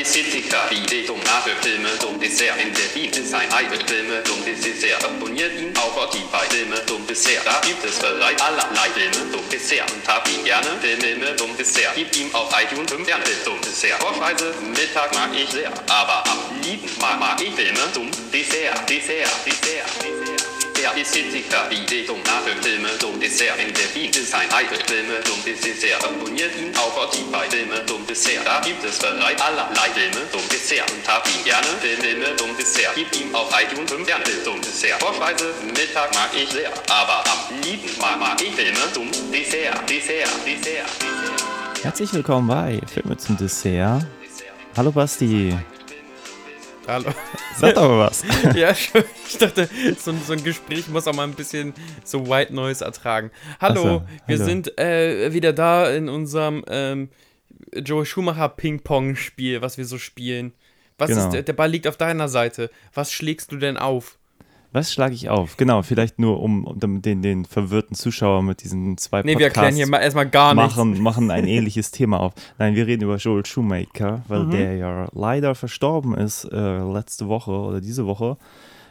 Ästhetiker, Idee, Tomate, Filme, Dumm Dessert, in der ist ein Ei, Filme, Dumm Dessert, abonniert ihn auf Spotify, Filme, Dumm Dessert, da gibt es bereits allerlei Filme, Dumm Dessert. Und hab ihn gerne, Filme, Dumm Dessert, gib ihm auf iTunes 5 Sterne, Dumm Dessert, Vorspeise, Mittag mag ich sehr, aber am lieben mag, mag ich Filme, Dumm Dessert, Dessert, Dessert, Dessert. Der Ästhetiker, Idee, Tomate, Filme, Dumm Dessert, in der Wien ist ein Ei, Filme, Dumm Dessert, abonniert ihn auf Spotify, Filme, Dumm Dessert, da gibt es bereits allerlei Filme, Dumm Dessert. Und hab ihn gerne, Filme, Dumm Dessert, gib ihm auf iTunes 5 Sterne, Dumm Dessert, Vorspeise, Mittag mag ich sehr, aber am lieben mag, mag ich Filme, Dumm Dessert, Dessert, Dessert, Dessert. Herzlich willkommen bei Filme zum Dessert. Hallo Basti. Hallo. Sag doch mal was. ja, ich dachte, so, ein- so ein Gespräch muss auch mal ein bisschen so White Noise ertragen. Hallo, so, wir hallo. sind äh, wieder da in unserem ähm, Joe Schumacher Ping-Pong-Spiel, was wir so spielen. Was Genau. ist, der Ball liegt auf deiner Seite. Was schlägst du denn auf? Was schlage ich auf? Genau, vielleicht nur um, um den, den verwirrten Zuschauer mit diesen zwei Nee, wir erklären hier mal erstmal gar nichts. machen, machen ein ähnliches Thema auf. Nein, wir reden über Joel Shoemaker, weil Mhm. der ja leider verstorben ist äh, letzte Woche oder diese Woche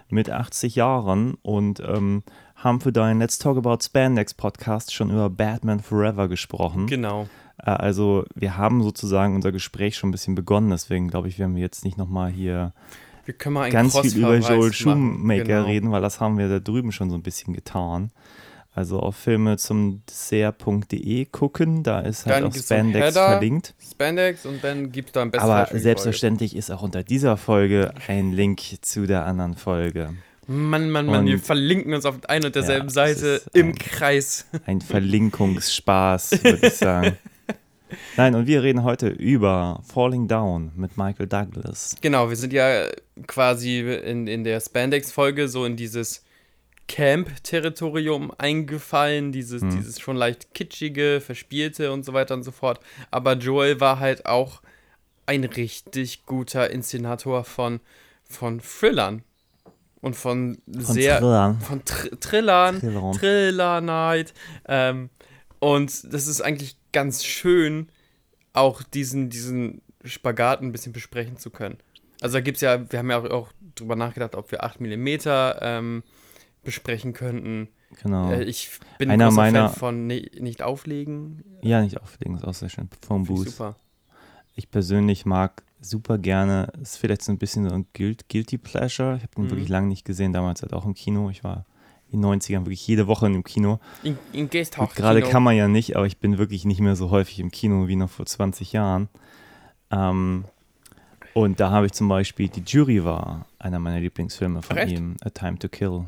mit 80 Jahren und ähm, haben für deinen Let's Talk About Spandex Podcast schon über Batman Forever gesprochen. Genau. Äh, Also wir haben sozusagen unser Gespräch schon ein bisschen begonnen, deswegen glaube ich, werden wir jetzt nicht nochmal hier Wir können mal ganz viel über Joel machen. Schumacher Genau. reden, weil das haben wir da drüben schon so ein bisschen getan. Also auf Filme zum Dessert.de gucken, da ist halt Dann auch Spandex Header. verlinkt. Spandex und dann gibt da ein bestes Aber selbstverständlich ist auch unter dieser Folge ein Link zu der anderen Folge. Mann, Mann, Mann, wir Und- verlinken uns auf ein und derselben das Seite im ein- Kreis. Ein Verlinkungsspaß, würde ich sagen. Nein, und wir reden heute über Falling Down mit Michael Douglas. Genau, wir sind ja quasi in, in der Spandex-Folge so in dieses Camp-Territorium eingefallen, dieses, Hm. dieses schon leicht kitschige, verspielte und so weiter und so fort. Aber Joel war halt auch ein richtig guter Inszenator von, von Thrillern. Und von, Von sehr. Thrillern. Von Tr Trillern. Thrillern. Thriller Night. Ähm, und das ist eigentlich ganz schön, auch diesen, diesen Spagat ein bisschen besprechen zu können. Also da gibt es ja, wir haben ja auch, auch drüber nachgedacht, ob wir 8 mm ähm, besprechen könnten. Genau. Äh, ich bin Einer ein meiner- Fan von ne, nicht auflegen. ja, nicht auflegen, ist auch sehr schön. Ich Booth. super. Ich persönlich mag super gerne, ist vielleicht so ein bisschen so ein Guilt, Guilty Pleasure. Ich habe den Mhm. wirklich lange nicht gesehen, damals halt auch im Kino. Ich war in den 90ern wirklich jede Woche im Kino. In, in Gasthaus. Gerade kann man ja nicht, aber ich bin wirklich nicht mehr so häufig im Kino wie noch vor 20 Jahren. Ähm, und da habe ich zum Beispiel, die Jury war einer meiner Lieblingsfilme von Ach, echt? ihm, A Time to Kill.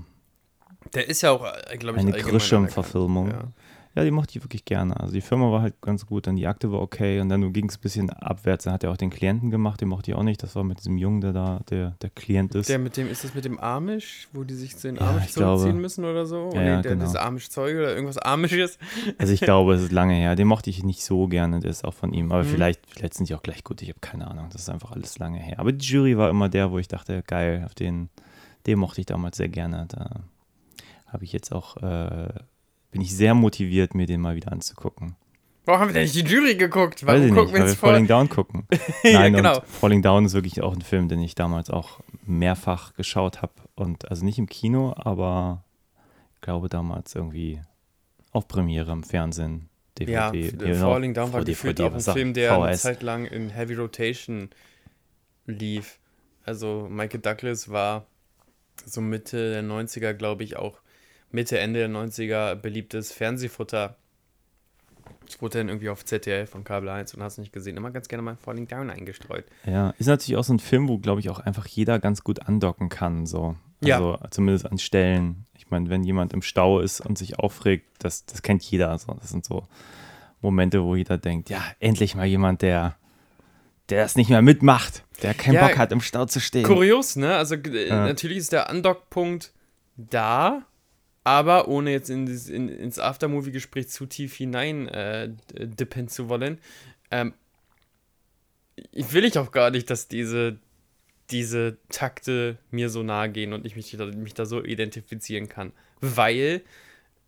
Der ist ja auch, glaube ich, Eine allgemein Grisham-Verfilmung. Ja, die mochte ich wirklich gerne. Also die Firma war halt ganz gut, dann die Akte war okay und dann ging es ein bisschen abwärts. Dann hat er auch den Klienten gemacht, den mochte ich auch nicht. Das war mit diesem Jungen, der da der, der Klient Ja. ist. Der mit dem, ist das mit dem Amish, wo die sich zu den Ja, Amish glaube. zurückziehen müssen oder so? Ja, nee, ja, der, genau. Das Amish-Zeuge oder irgendwas Amisches. Also ich glaube, es ist lange her. Den mochte ich nicht so gerne, der ist auch von ihm. Aber Mhm. vielleicht, vielleicht sind die auch gleich gut, ich habe keine Ahnung. Das ist einfach alles lange her. Aber die Jury war immer der, wo ich dachte, geil, auf den, den mochte ich damals sehr gerne. Da habe ich jetzt auch, äh, bin ich sehr motiviert, mir den mal wieder anzugucken. Warum haben wir denn nicht die Jury geguckt? Weiß Warum ich gucken nicht, wir weil wir? Falling Down gucken. Ja, Nein, genau. und Falling Down ist wirklich auch ein Film, den ich damals auch mehrfach geschaut habe. Und also nicht im Kino, aber ich glaube damals irgendwie auf Premiere im Fernsehen. DVD, Ja, nee, F- genau, Falling Down war DVD, gefühlt auch ein? Film, der eine VHS. Zeit lang in Heavy Rotation lief. Also Michael Douglas war so Mitte der 90er, glaube ich, auch Mitte, Ende der 90er beliebtes Fernsehfutter. Es wurde dann irgendwie auf ZDF und Kabel 1 und hast nicht gesehen. Immer ganz gerne mal Falling Down eingestreut. Ja, ist natürlich auch so ein Film, wo, glaube ich, auch einfach jeder ganz gut andocken kann. So. Ja. Also zumindest an Stellen. Ich meine, wenn jemand im Stau ist und sich aufregt, das, das kennt jeder. So. Das sind so Momente, wo jeder denkt, ja, endlich mal jemand, der, der das nicht mehr mitmacht, der keinen Ja, Bock hat, im Stau zu stehen. Kurios, ne? Also Ja. natürlich ist der Undock-Punkt da, aber ohne jetzt in, in, ins Aftermovie-Gespräch zu tief hinein äh, dippen zu wollen, ähm, ich will ich auch gar nicht, dass diese, diese Takte mir so nahe gehen und ich mich da, mich da so identifizieren kann. Weil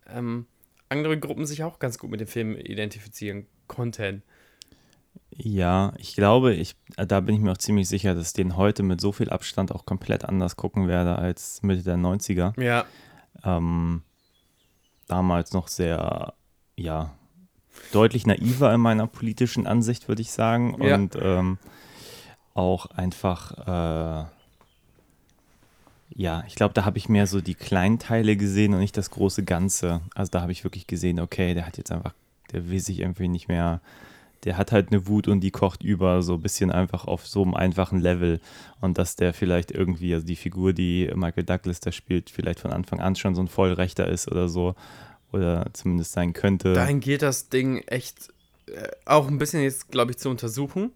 ähm, andere Gruppen sich auch ganz gut mit dem Film identifizieren konnten. Ja, ich glaube, ich, da bin ich mir auch ziemlich sicher, dass ich den heute mit so viel Abstand auch komplett anders gucken werde als Mitte der 90er. Ja. Ähm, damals noch sehr, ja, deutlich naiver in meiner politischen Ansicht, würde ich sagen. Ja. Und ähm, auch einfach, äh, ja, ich glaube, da habe ich mehr so die kleinen Teile gesehen und nicht das große Ganze. Also da habe ich wirklich gesehen, okay, der hat jetzt einfach, der will sich irgendwie nicht mehr, der hat halt eine Wut und die kocht über, so ein bisschen einfach auf so einem einfachen Level. Und dass der vielleicht irgendwie, also die Figur, die Michael Douglas da spielt, vielleicht von Anfang an schon so ein Vollrechter ist oder so. Oder zumindest sein könnte. Dahin geht das Ding echt äh, auch ein bisschen jetzt, glaube ich, zu untersuchen.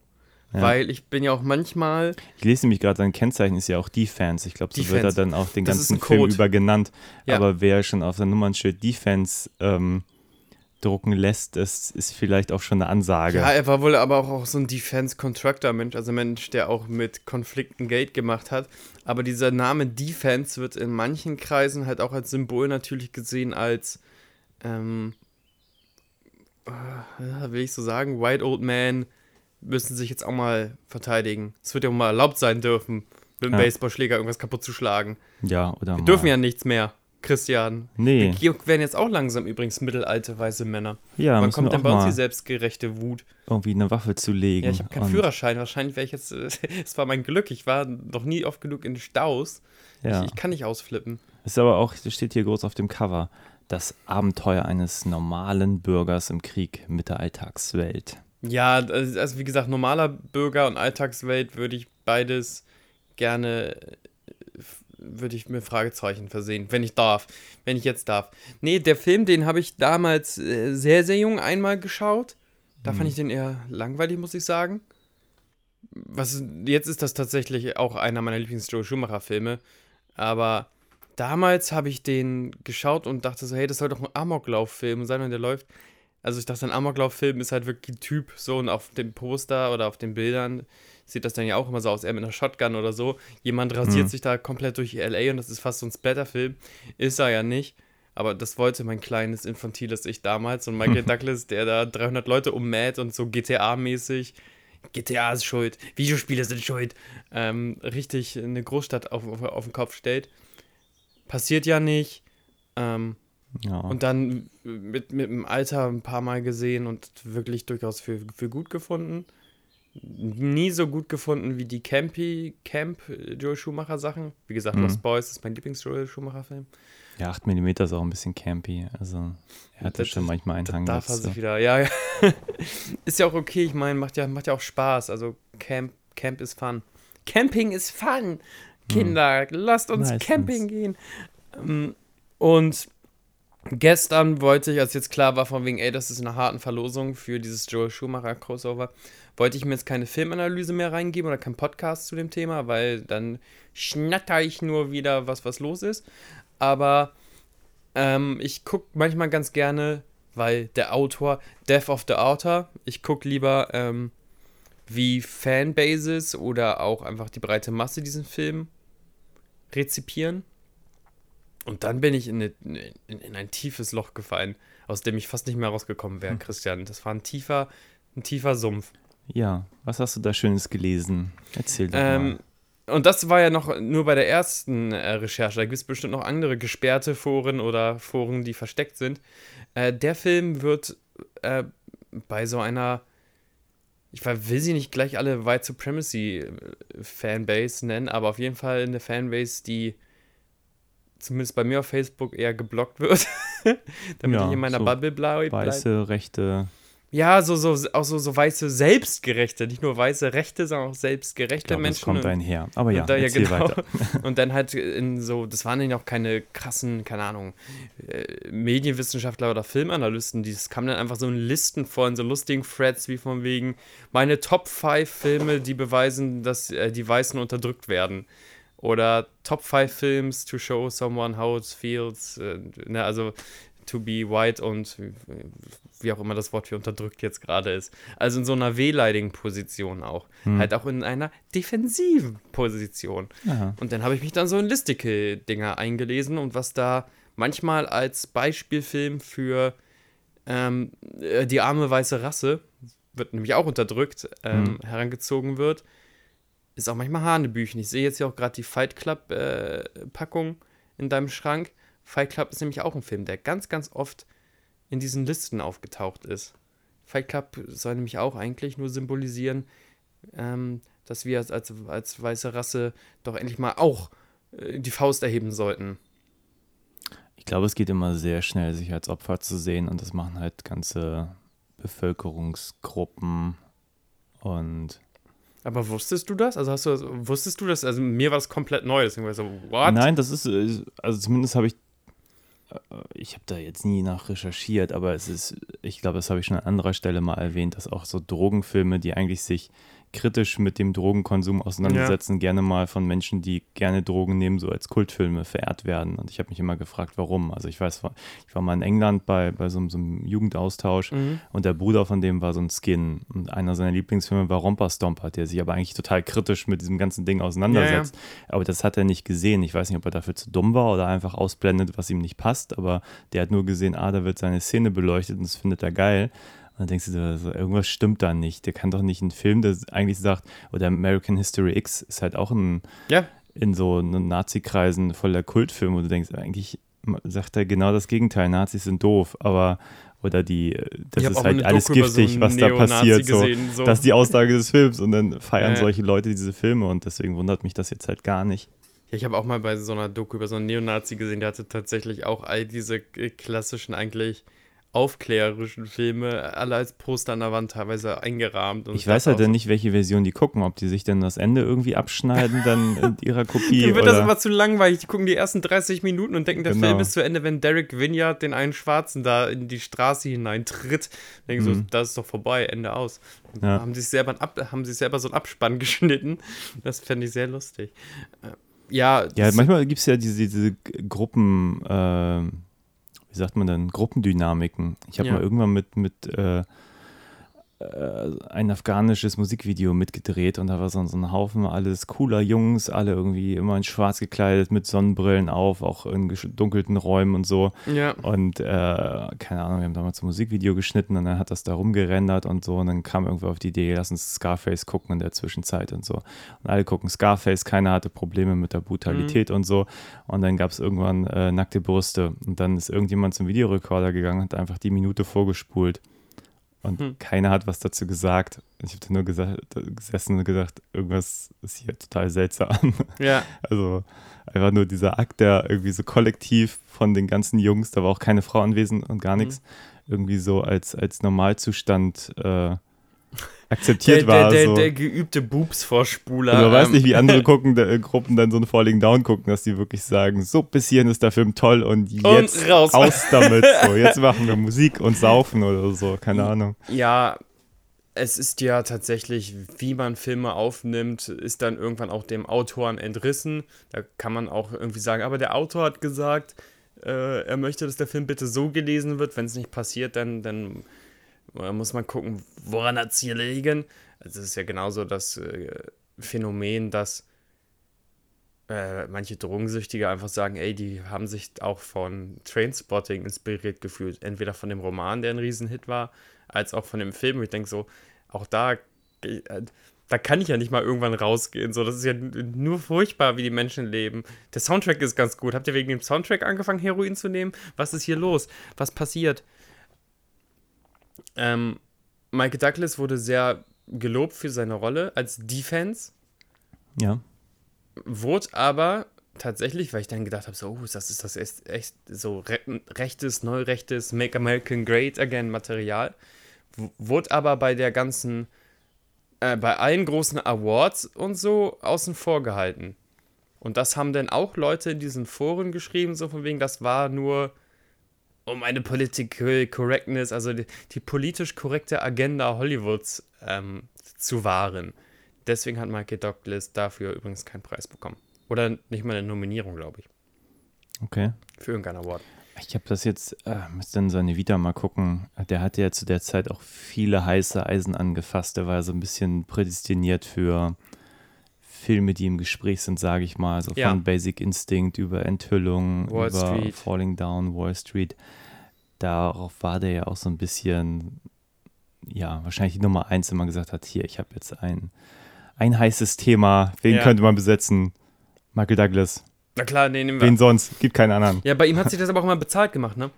Ja. Weil ich bin ja auch manchmal. Ich lese nämlich gerade, sein Kennzeichen ist ja auch Defense. Ich glaube, so wird er Defense. dann auch den Das ganzen Film über genannt. Ja. Aber wer schon auf sein Nummernschild Defense ähm, drucken lässt, das ist vielleicht auch schon eine Ansage. Ja, er war wohl aber auch, auch so ein Defense-Contractor-Mensch, also ein Mensch, der auch mit Konflikten Geld gemacht hat. Aber dieser Name Defense wird in manchen Kreisen halt auch als Symbol natürlich gesehen als, ähm, äh, will ich so sagen, White Old Man müssen sich jetzt auch mal verteidigen. Es wird ja auch mal erlaubt sein dürfen, mit dem Ja. Baseballschläger irgendwas kaputt zu schlagen. ja, oder Wir dürfen ja nichts mehr, Christian. Nee, Wir werden jetzt auch langsam übrigens mittelalte weiße Männer. ja, Wann müssen kommt denn auch bei uns die selbstgerechte Wut? irgendwie eine Waffe zu legen. Ja, ich habe keinen Führerschein. Wahrscheinlich wäre ich jetzt. äh, Es war mein Glück. Ich war noch nie oft genug in Staus. Ja. Ich, ich kann nicht ausflippen. Ist aber auch, das steht hier groß auf dem Cover, das Abenteuer eines normalen Bürgers im Krieg mit der Alltagswelt. Ja, also also wie gesagt, normaler Bürger und Alltagswelt würde ich beides gerne. Würde ich mir Fragezeichen versehen, wenn ich darf. Wenn ich jetzt darf. Nee, der Film, den habe ich damals äh, sehr, sehr jung einmal geschaut. Da fand ich den eher langweilig, muss ich sagen. Was, jetzt ist das tatsächlich auch einer meiner Lieblings-Joe Schumacher-Filme. Aber damals habe ich den geschaut und dachte so, hey, das soll doch ein Amoklauf-Film sein und der läuft. Also ich dachte, ein Amoklauf-Film ist halt wirklich ein Typ, so und auf dem Poster oder auf den Bildern sieht das dann ja auch immer so aus, er mit einer Shotgun oder so. Jemand rasiert Mhm. sich da komplett durch LA und das ist fast so ein Splatter-Film. Ist er ja nicht. Aber das wollte mein kleines, infantiles Ich damals. Und Michael Douglas, der da 300 Leute ummäht und so GTA-mäßig. GTA ist schuld, Videospiele sind schuld. Ähm, richtig eine Großstadt auf, auf, auf den Kopf stellt. Passiert ja nicht. Ähm, Ja. und dann mit, mit dem Alter ein paar Mal gesehen und wirklich durchaus für, für gut gefunden. Nie so gut gefunden wie die Campy, Camp äh, Joel Schumacher Sachen. Wie gesagt, Mhm. Lost Boys ist mein Lieblings-Joel Schumacher-Film. Ja, 8 mm ist auch ein bisschen campy. Also, er hat da Das- schon manchmal einen Hang darf er sich wieder, ja, ja. ist ja auch okay, ich meine, macht ja, macht ja auch Spaß. Also Camp, Camp ist fun. Camping ist fun. Kinder, lasst uns Meistens. Camping gehen. Ähm, Und gestern wollte ich, als jetzt klar war, von wegen, ey, das ist eine harten Verlosung für dieses Joel Schumacher Crossover, wollte ich mir jetzt keine Filmanalyse mehr reingeben oder keinen Podcast zu dem Thema, weil dann schnatter ich nur wieder, was was los ist. Aber ähm, ich gucke manchmal ganz gerne, weil der Autor, Death of the Author, ich gucke lieber, ähm, wie Fanbases oder auch einfach die breite Masse diesen Film rezipieren. Und dann bin ich in, eine, in, in ein tiefes Loch gefallen, aus dem ich fast nicht mehr rausgekommen wäre, Christian. Das war ein tiefer, ein tiefer Sumpf. Ja, was hast du da Schönes gelesen? Erzähl doch Ähm, und das war ja noch nur bei der ersten äh, Recherche. Da gibt es bestimmt noch andere gesperrte Foren oder Foren, die versteckt sind. Äh, der Film wird äh, bei so einer, ich will sie nicht gleich alle White Supremacy äh, Fanbase nennen, aber auf jeden Fall eine Fanbase, die zumindest bei mir auf Facebook eher geblockt wird, damit Ja, ich in meiner so Bubble bleibe. mal. Weiße, rechte. Ja, so, so, auch so, so weiße Selbstgerechte, nicht nur weiße Rechte, sondern auch Ich selbstgerechte glaube, das Menschen. kommt und- einher. Aber ja, und da, ja, genau. weiter. Und dann halt in so, das waren ja auch keine krassen, keine Ahnung, äh, Medienwissenschaftler oder Filmanalysten, die es kam dann einfach so in Listen vor, in so lustigen Threads wie von wegen, meine Top 5 Filme, die beweisen, dass äh, die Weißen unterdrückt werden. Oder Top 5 Films to show someone how it feels, äh, ne, also to be white und wie auch immer das Wort für unterdrückt jetzt gerade ist. Also in so einer wehleidigen Position auch. Halt auch in einer defensiven Position. Ja. Und dann habe ich mich dann so in Listicle-Dinger eingelesen und was da manchmal als Beispielfilm für ähm, äh, die arme weiße Rasse wird nämlich auch unterdrückt, ähm, herangezogen wird, ist auch manchmal Hanebüchen. Ich sehe jetzt ja auch gerade die Fight Club-Packung in deinem Schrank. Fight Club ist nämlich auch ein Film, der ganz, ganz oft in diesen Listen aufgetaucht ist. Fight Club soll nämlich auch eigentlich nur symbolisieren, ähm, dass wir als, als, als weiße Rasse doch endlich mal auch äh, die Faust erheben sollten. Ich glaube, es geht immer sehr schnell, sich als Opfer zu sehen und das machen halt ganze Bevölkerungsgruppen und Aber wusstest du das? Also hast du wusstest du das? Also mir war es komplett neu, deswegen war ich so, what? Nein, das ist, äh, also zumindest habe ich, ich habe da jetzt nie nach recherchiert, aber es ist, ich glaube, das habe ich schon an anderer Stelle mal erwähnt, dass auch so Drogenfilme, die eigentlich sich kritisch mit dem Drogenkonsum auseinandersetzen, gerne mal von Menschen, die gerne Drogen nehmen, so als Kultfilme verehrt werden. Und ich habe mich immer gefragt, warum. Also ich weiß, ich war mal in England bei, bei so, so einem Jugendaustausch Mhm. und der Bruder von dem war so ein Skin. Und einer seiner Lieblingsfilme war Romper Stomper, der sich aber eigentlich total kritisch mit diesem ganzen Ding auseinandersetzt. Aber das hat er nicht gesehen. Ich weiß nicht, ob er dafür zu dumm war oder einfach ausblendet, was ihm nicht passt. Aber der hat nur gesehen, ah, da wird seine Szene beleuchtet und das findet er geil. Und dann denkst du dir, so, irgendwas stimmt da nicht. Der kann doch nicht einen Film, der eigentlich sagt, oder American History X ist halt auch ein, Ja, in so Nazi-Kreisen voller Kultfilm, wo du denkst, eigentlich sagt er genau das Gegenteil, Nazis sind doof, aber oder die, äh, das ist halt alles Doku so giftig, einen was da passiert. So. gesehen, so. Das ist die Aussage des Films und dann feiern Ja. solche Leute diese Filme und deswegen wundert mich das jetzt halt gar nicht. Ja, ich habe auch mal bei so einer Doku über so einen Neonazi gesehen, der hatte tatsächlich auch all diese äh, klassischen, eigentlich aufklärerischen Filme alle als Poster an der Wand teilweise eingerahmt. Und Ich weiß halt dann nicht, welche Version die gucken, ob die sich denn das Ende irgendwie abschneiden dann in ihrer so, Kopie Dann wird das oder immer zu langweilig. Die gucken die ersten 30 Minuten und denken, der Genau. Film ist zu Ende, wenn Derek Vineyard den einen Schwarzen da in die Straße hineintritt. Denken so, Mhm. das ist doch vorbei, Ende aus. Ja. Haben sich selber, Ab haben sich selber so einen Abspann geschnitten. Das fände ich sehr lustig. Äh, Ja, Ja, das- manchmal gibt es ja diese, diese Gruppen, äh, wie sagt man denn, Gruppendynamiken. Ich habe Ja. mal irgendwann mit, mit äh, ein afghanisches Musikvideo mitgedreht und da war so, so ein Haufen alles cooler Jungs, alle irgendwie immer in schwarz gekleidet, mit Sonnenbrillen auf, auch in dunkelten Räumen und so. ja. Und äh, keine Ahnung, wir haben damals ein Musikvideo geschnitten und dann hat das da rumgerendert und so. Und dann kam irgendwer auf die Idee, lass uns Scarface gucken in der Zwischenzeit und so. Und alle gucken Scarface, keiner hatte Probleme mit der Brutalität und so. Und dann gab es irgendwann äh, nackte Brüste. Und dann ist irgendjemand zum Videorekorder gegangen und hat einfach die Minute vorgespult. Und Hm. keiner hat was dazu gesagt. Ich habe nur gesagt, gesessen und gedacht, irgendwas ist hier total seltsam. ja. Also einfach nur dieser Akt, der irgendwie so kollektiv von den ganzen Jungs, da war auch keine Frau anwesend und gar nichts, irgendwie so als, als Normalzustand äh, akzeptiert Der, war. der, so. der geübte Boobs-Vorspuler. Und man weiß ähm, nicht, wie andere gucken, der, äh, Gruppen dann so ein Falling Down gucken, dass die wirklich sagen, so bis hierhin ist der Film toll und jetzt raus. damit. So, jetzt machen wir Musik und saufen oder so, keine Ahnung. Ja, es ist ja tatsächlich, wie man Filme aufnimmt, ist dann irgendwann auch dem Autoren entrissen. Da kann man auch irgendwie sagen, aber der Autor hat gesagt, äh, er möchte, dass der Film bitte so gelesen wird. Wenn es nicht passiert, dann, dann äh, muss man gucken, woran hat es hier liegen. Also es ist ja genauso das äh, Phänomen, dass äh, manche Drogensüchtige einfach sagen, ey, die haben sich auch von Trainspotting inspiriert gefühlt. Entweder von dem Roman, der ein Riesenhit war, als auch von dem Film. Ich denke so, auch da, äh, da kann ich ja nicht mal irgendwann rausgehen. So, das ist ja nur furchtbar, wie die Menschen leben. Der Soundtrack ist ganz gut. Habt ihr wegen dem Soundtrack angefangen, Heroin zu nehmen? Was ist hier los? Was passiert? Ähm, Michael Douglas wurde sehr gelobt für seine Rolle als Defense Ja. wurde aber tatsächlich, weil ich dann gedacht habe, so, oh, das ist das echt, echt so re rechtes, neurechtes Make American Great Again Material, w- wurde aber bei der ganzen, äh, bei allen großen Awards und so außen vor gehalten. Und das haben dann auch Leute in diesen Foren geschrieben, so von wegen, das war nur um eine Political Correctness, also die, die politisch korrekte Agenda Hollywoods ähm, zu wahren. Deswegen hat Michael Douglas dafür übrigens keinen Preis bekommen. Oder nicht mal eine Nominierung, glaube ich, Okay. für irgendeinen Award. Ich habe das jetzt, äh, müsste in seine Vita mal gucken. Der hatte ja zu der Zeit auch viele heiße Eisen angefasst. Der war ja so ein bisschen prädestiniert für Filme, die im Gespräch sind, sage ich mal. So Ja. von Basic Instinct über Enthüllung, Wall über Street. Falling Down, Wall Street. Darauf war der ja auch so ein bisschen ja, wahrscheinlich die Nummer eins immer gesagt hat, hier, ich habe jetzt ein, ein heißes Thema, wen Ja. könnte man besetzen? Michael Douglas. Na klar, nee, nehmen wir. Wen sonst? Gibt keinen anderen. Ja, bei ihm hat sich das aber auch immer bezahlt gemacht, ne?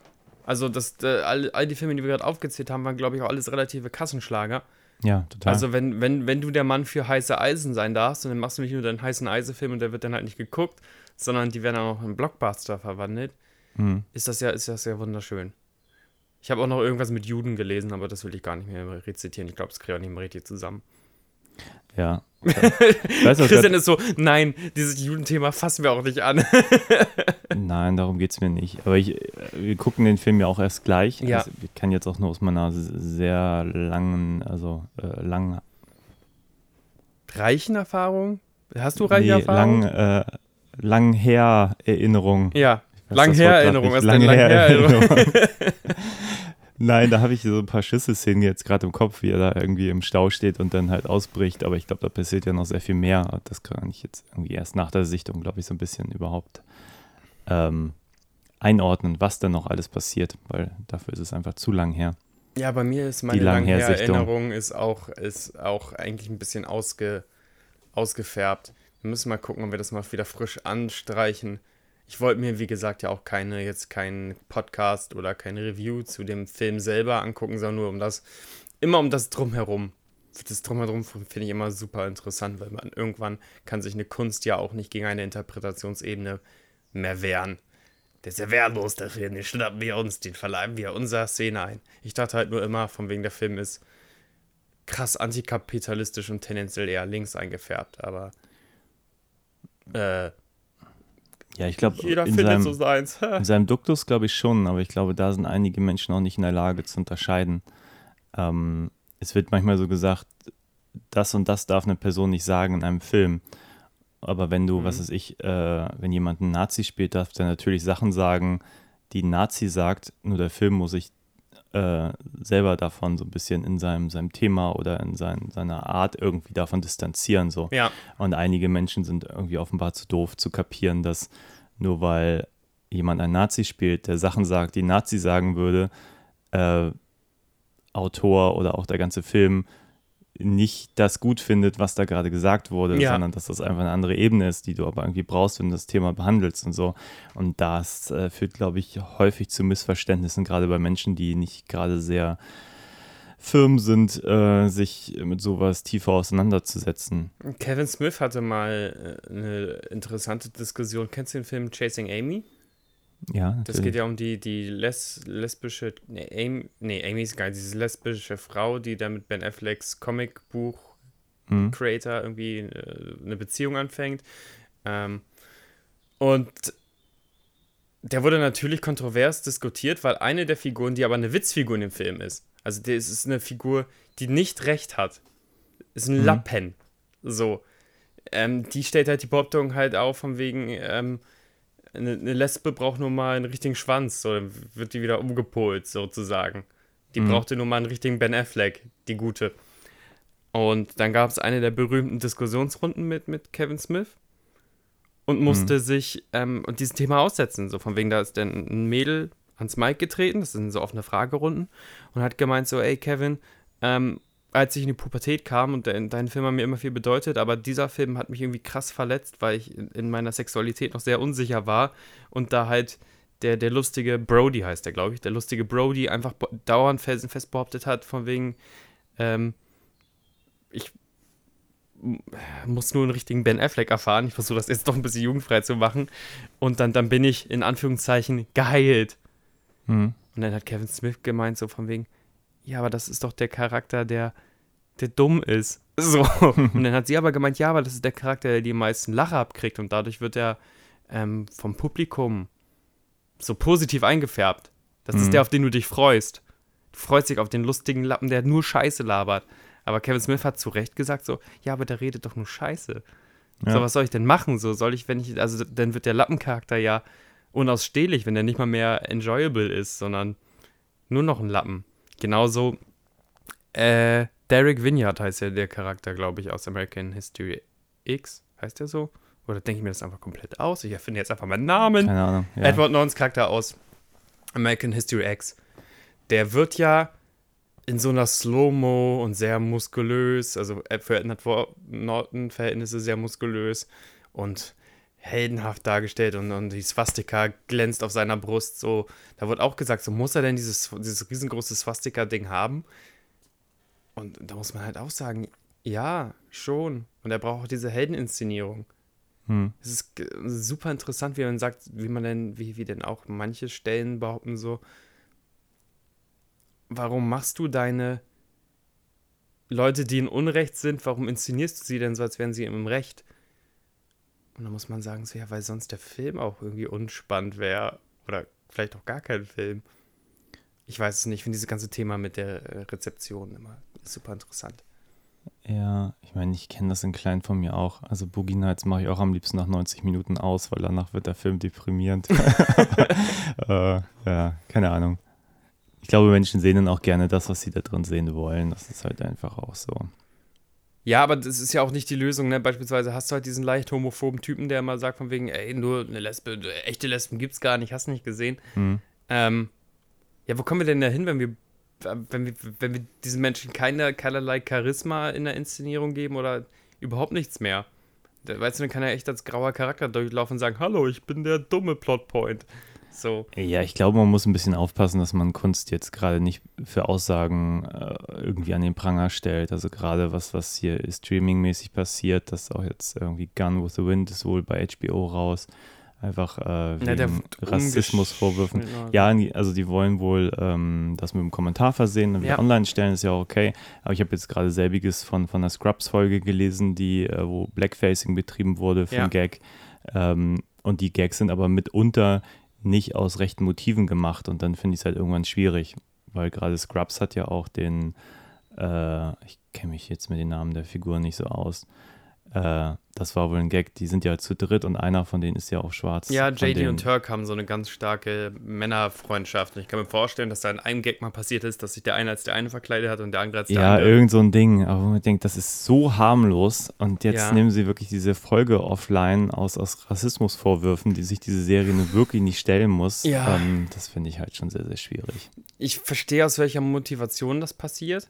Also, das, äh, all, all die Filme, die wir gerade aufgezählt haben, waren, glaube ich, auch alles relative Kassenschlager. Ja, total. Also, wenn, wenn, wenn du der Mann für heiße Eisen sein darfst, und dann machst du nicht nur deinen heißen Eisen-Film und der wird dann halt nicht geguckt, sondern die werden auch noch in Blockbuster verwandelt, Hm. ist das ja, ist das ja wunderschön. Ich habe auch noch irgendwas mit Juden gelesen, aber das will ich gar nicht mehr rezitieren. Ich glaube, das kriege ich auch nicht mehr richtig zusammen. Ja. Ich weiß auch Christian ist so, nein, dieses Judenthema fassen wir auch nicht an. nein, darum geht es mir nicht. Aber ich, äh, wir gucken den Film ja auch erst gleich. Ja. Also, ich kann jetzt auch nur aus meiner sehr langen, also äh, lang, Reichen Erfahrung? Hast du reiche nee, Erfahrung? lang, äh, lang her Erinnerung. Ja, lang her Erinnerung. Lang her Erinnerung? Erinnerung. Nein, da habe ich so ein paar Schlüsselszenen jetzt gerade im Kopf, wie er da irgendwie im Stau steht und dann halt ausbricht. Aber ich glaube, da passiert ja noch sehr viel mehr. Das kann ich jetzt irgendwie erst nach der Sichtung, glaube ich, so ein bisschen überhaupt ähm, einordnen, was da noch alles passiert, weil dafür ist es einfach zu lang her. Ja, bei mir ist meine Langhersichtung. Langher-Erinnerung ist auch, ist auch eigentlich ein bisschen ausge, ausgefärbt. Wir müssen mal gucken, ob wir das mal wieder frisch anstreichen. Ich wollte mir, wie gesagt, ja auch keine, jetzt keinen Podcast oder kein Review zu dem Film selber angucken, sondern nur um das, immer um das Drumherum. Das Drumherum finde ich immer super interessant, weil man irgendwann kann sich eine Kunst ja auch nicht gegen eine Interpretationsebene mehr wehren. Der ist ja wehrlos, der Film, den schnappen wir uns, den verleihen wir unserer Szene ein. Ich dachte halt nur immer, von wegen der Film ist krass antikapitalistisch und tendenziell eher links eingefärbt, aber äh, Ja, ich glaube, jeder in, findet seinem- so seins. in seinem Duktus glaube ich schon, aber ich glaube, da sind einige Menschen auch nicht in der Lage zu unterscheiden. Ähm, es wird manchmal so gesagt, das und das darf eine Person nicht sagen in einem Film. Aber wenn du, Mhm. was weiß ich, äh, wenn jemand einen Nazi spielt, darf der natürlich Sachen sagen, die ein Nazi sagt, nur der Film muss sich äh, selber davon so ein bisschen in seinem, seinem Thema oder in sein, seiner Art irgendwie davon distanzieren. So. Ja, Und einige Menschen sind irgendwie offenbar zu doof zu kapieren, dass nur weil jemand ein Nazi spielt, der Sachen sagt, die Nazi sagen würde, äh, Autor oder auch der ganze Film nicht das gut findet, was da gerade gesagt wurde, Ja. sondern dass das einfach eine andere Ebene ist, die du aber irgendwie brauchst, wenn du das Thema behandelst und so. Und das äh, führt, glaube ich, häufig zu Missverständnissen, gerade bei Menschen, die nicht gerade sehr firm sind, äh, sich mit sowas tiefer auseinanderzusetzen. Kevin Smith hatte mal äh, eine interessante Diskussion. Kennst du den Film Chasing Amy? Ja, Das geht ja um die, die les lesbische, nee, Amy, nee, Amy ist geil, diese lesbische Frau, die da mit Ben Afflecks Comicbuch Mhm. Irgendwie äh, eine Beziehung anfängt. Ähm, und der wurde natürlich kontrovers diskutiert, weil eine der Figuren, die aber eine Witzfigur in dem Film ist, also das ist eine Figur, die nicht recht hat, ist ein Mhm. Lappen. So. Ähm, die stellt halt die Behauptung halt auf, von wegen, ähm, eine, eine Lesbe braucht nur mal einen richtigen Schwanz, so dann wird die wieder umgepolt, sozusagen. Die Mhm. brauchte nur mal einen richtigen Ben Affleck, die gute. Und dann gab es eine der berühmten Diskussionsrunden mit, mit Kevin Smith und musste sich ähm, und dieses Thema aussetzen. So von wegen, da ist dann ein Mädel ans Mic getreten, das sind so offene Fragerunden, und hat gemeint so, ey Kevin, ähm, als ich in die Pubertät kam und dein, Film hat mir immer viel bedeutet, aber dieser Film hat mich irgendwie krass verletzt, weil ich in, in meiner Sexualität noch sehr unsicher war und da halt der, der lustige Brody heißt der, glaube ich, der lustige Brody einfach dauernd felsenfest behauptet hat, von wegen, ähm, ich muss nur einen richtigen Ben Affleck erfahren. Ich versuche das jetzt doch ein bisschen jugendfrei zu machen. Und dann, dann bin ich in Anführungszeichen geheilt. Mhm. Und dann hat Kevin Smith gemeint, so von wegen, ja, aber das ist doch der Charakter, der, der dumm ist. So. Und dann hat sie aber gemeint, ja, aber das ist der Charakter, der die meisten Lacher abkriegt und dadurch wird er ähm, vom Publikum so positiv eingefärbt. Das Mhm. ist der, auf den du dich freust. Du freust dich auf den lustigen Lappen, der nur Scheiße labert. Aber Kevin Smith hat zu Recht gesagt so, ja, aber der redet doch nur Scheiße. Ja. So, was soll ich denn machen? So, soll ich, wenn ich, also dann wird der Lappencharakter ja unausstehlich, wenn der nicht mal mehr enjoyable ist, sondern nur noch ein Lappen. Genauso, äh, Derek Vineyard heißt ja der Charakter, glaube ich, aus American History X. Heißt der so? Oder denke ich mir das einfach komplett aus? Ich erfinde jetzt einfach meinen Namen. Keine Ahnung. Ja. Edward Nortons Charakter aus American History X. Der wird ja in so einer Slow-Mo und sehr muskulös, also äh, für Edward Norton-Verhältnisse sehr muskulös und heldenhaft dargestellt und, und die Swastika glänzt auf seiner Brust. So, da wird auch gesagt, so muss er denn dieses, dieses riesengroße Swastika-Ding haben? Und da muss man halt auch sagen, ja, schon. Und er braucht auch diese Heldeninszenierung. Hm. Es ist super interessant, wie man sagt, wie man denn, wie, wie denn auch manche Stellen behaupten so, warum machst du deine Leute, die in Unrecht sind, warum inszenierst du sie denn so, als wären sie im Recht? Und dann muss man sagen, so, ja, weil sonst der Film auch irgendwie unspannend wäre. Oder vielleicht auch gar kein Film. Ich weiß es nicht. Ich finde dieses ganze Thema mit der äh, Rezeption immer super interessant. Ja, ich meine, ich kenne das in klein von mir auch. Also Boogie Nights mache ich auch am liebsten nach 90 Minuten aus, weil danach wird der Film deprimierend. äh, ja, keine Ahnung. Ich glaube, Menschen sehen dann auch gerne das, was sie da drin sehen wollen. Das ist halt einfach auch so. Ja, aber das ist ja auch nicht die Lösung, ne? Beispielsweise hast du halt diesen leicht homophoben Typen, der immer sagt von wegen, ey, nur eine Lesbe, echte Lesben gibt's gar nicht, hast nicht gesehen. Hm. Ähm, ja, wo kommen wir denn da hin, wenn wir, wenn wir, wenn wir diesen Menschen keine, keinerlei Charisma in der Inszenierung geben oder überhaupt nichts mehr? Weißt du, dann kann er echt als grauer Charakter durchlaufen und sagen, hallo, ich bin der dumme Plotpoint. So. Ja, ich glaube, man muss ein bisschen aufpassen, dass man Kunst jetzt gerade nicht für Aussagen äh, irgendwie an den Pranger stellt. Also gerade was, was hier streamingmäßig passiert, dass auch jetzt irgendwie Gun with the Wind ist wohl bei HBO raus. Einfach äh, wegen der Rassismusvorwürfen. Ja, also die wollen wohl ähm, das mit einem Kommentar versehen und Ja. online stellen, ist ja auch okay. Aber ich habe jetzt gerade selbiges von, von der Scrubs-Folge gelesen, die, äh, wo Blackfacing betrieben wurde für Ja. einen Gag. Ähm, und die Gags sind aber mitunter nicht aus rechten Motiven gemacht und dann finde ich es halt irgendwann schwierig, weil gerade Scrubs hat ja auch den, äh, ich kenne mich jetzt mit den Namen der Figuren nicht so aus. Äh, das war wohl ein Gag, die sind ja zu dritt und einer von denen ist ja auch schwarz. Ja, JD und Turk haben so eine ganz starke Männerfreundschaft. Und ich kann mir vorstellen, dass da in einem Gag mal passiert ist, dass sich der eine als der eine verkleidet hat und der andere als der Ja, andere. irgend so ein Ding, aber man denkt, das ist so harmlos und jetzt Ja. nehmen sie wirklich diese Folge offline aus, aus Rassismusvorwürfen, die sich diese Serie nun wirklich nicht stellen muss. Ja. Ähm, das finde ich halt schon sehr, sehr schwierig. Ich verstehe, aus welcher Motivation das passiert.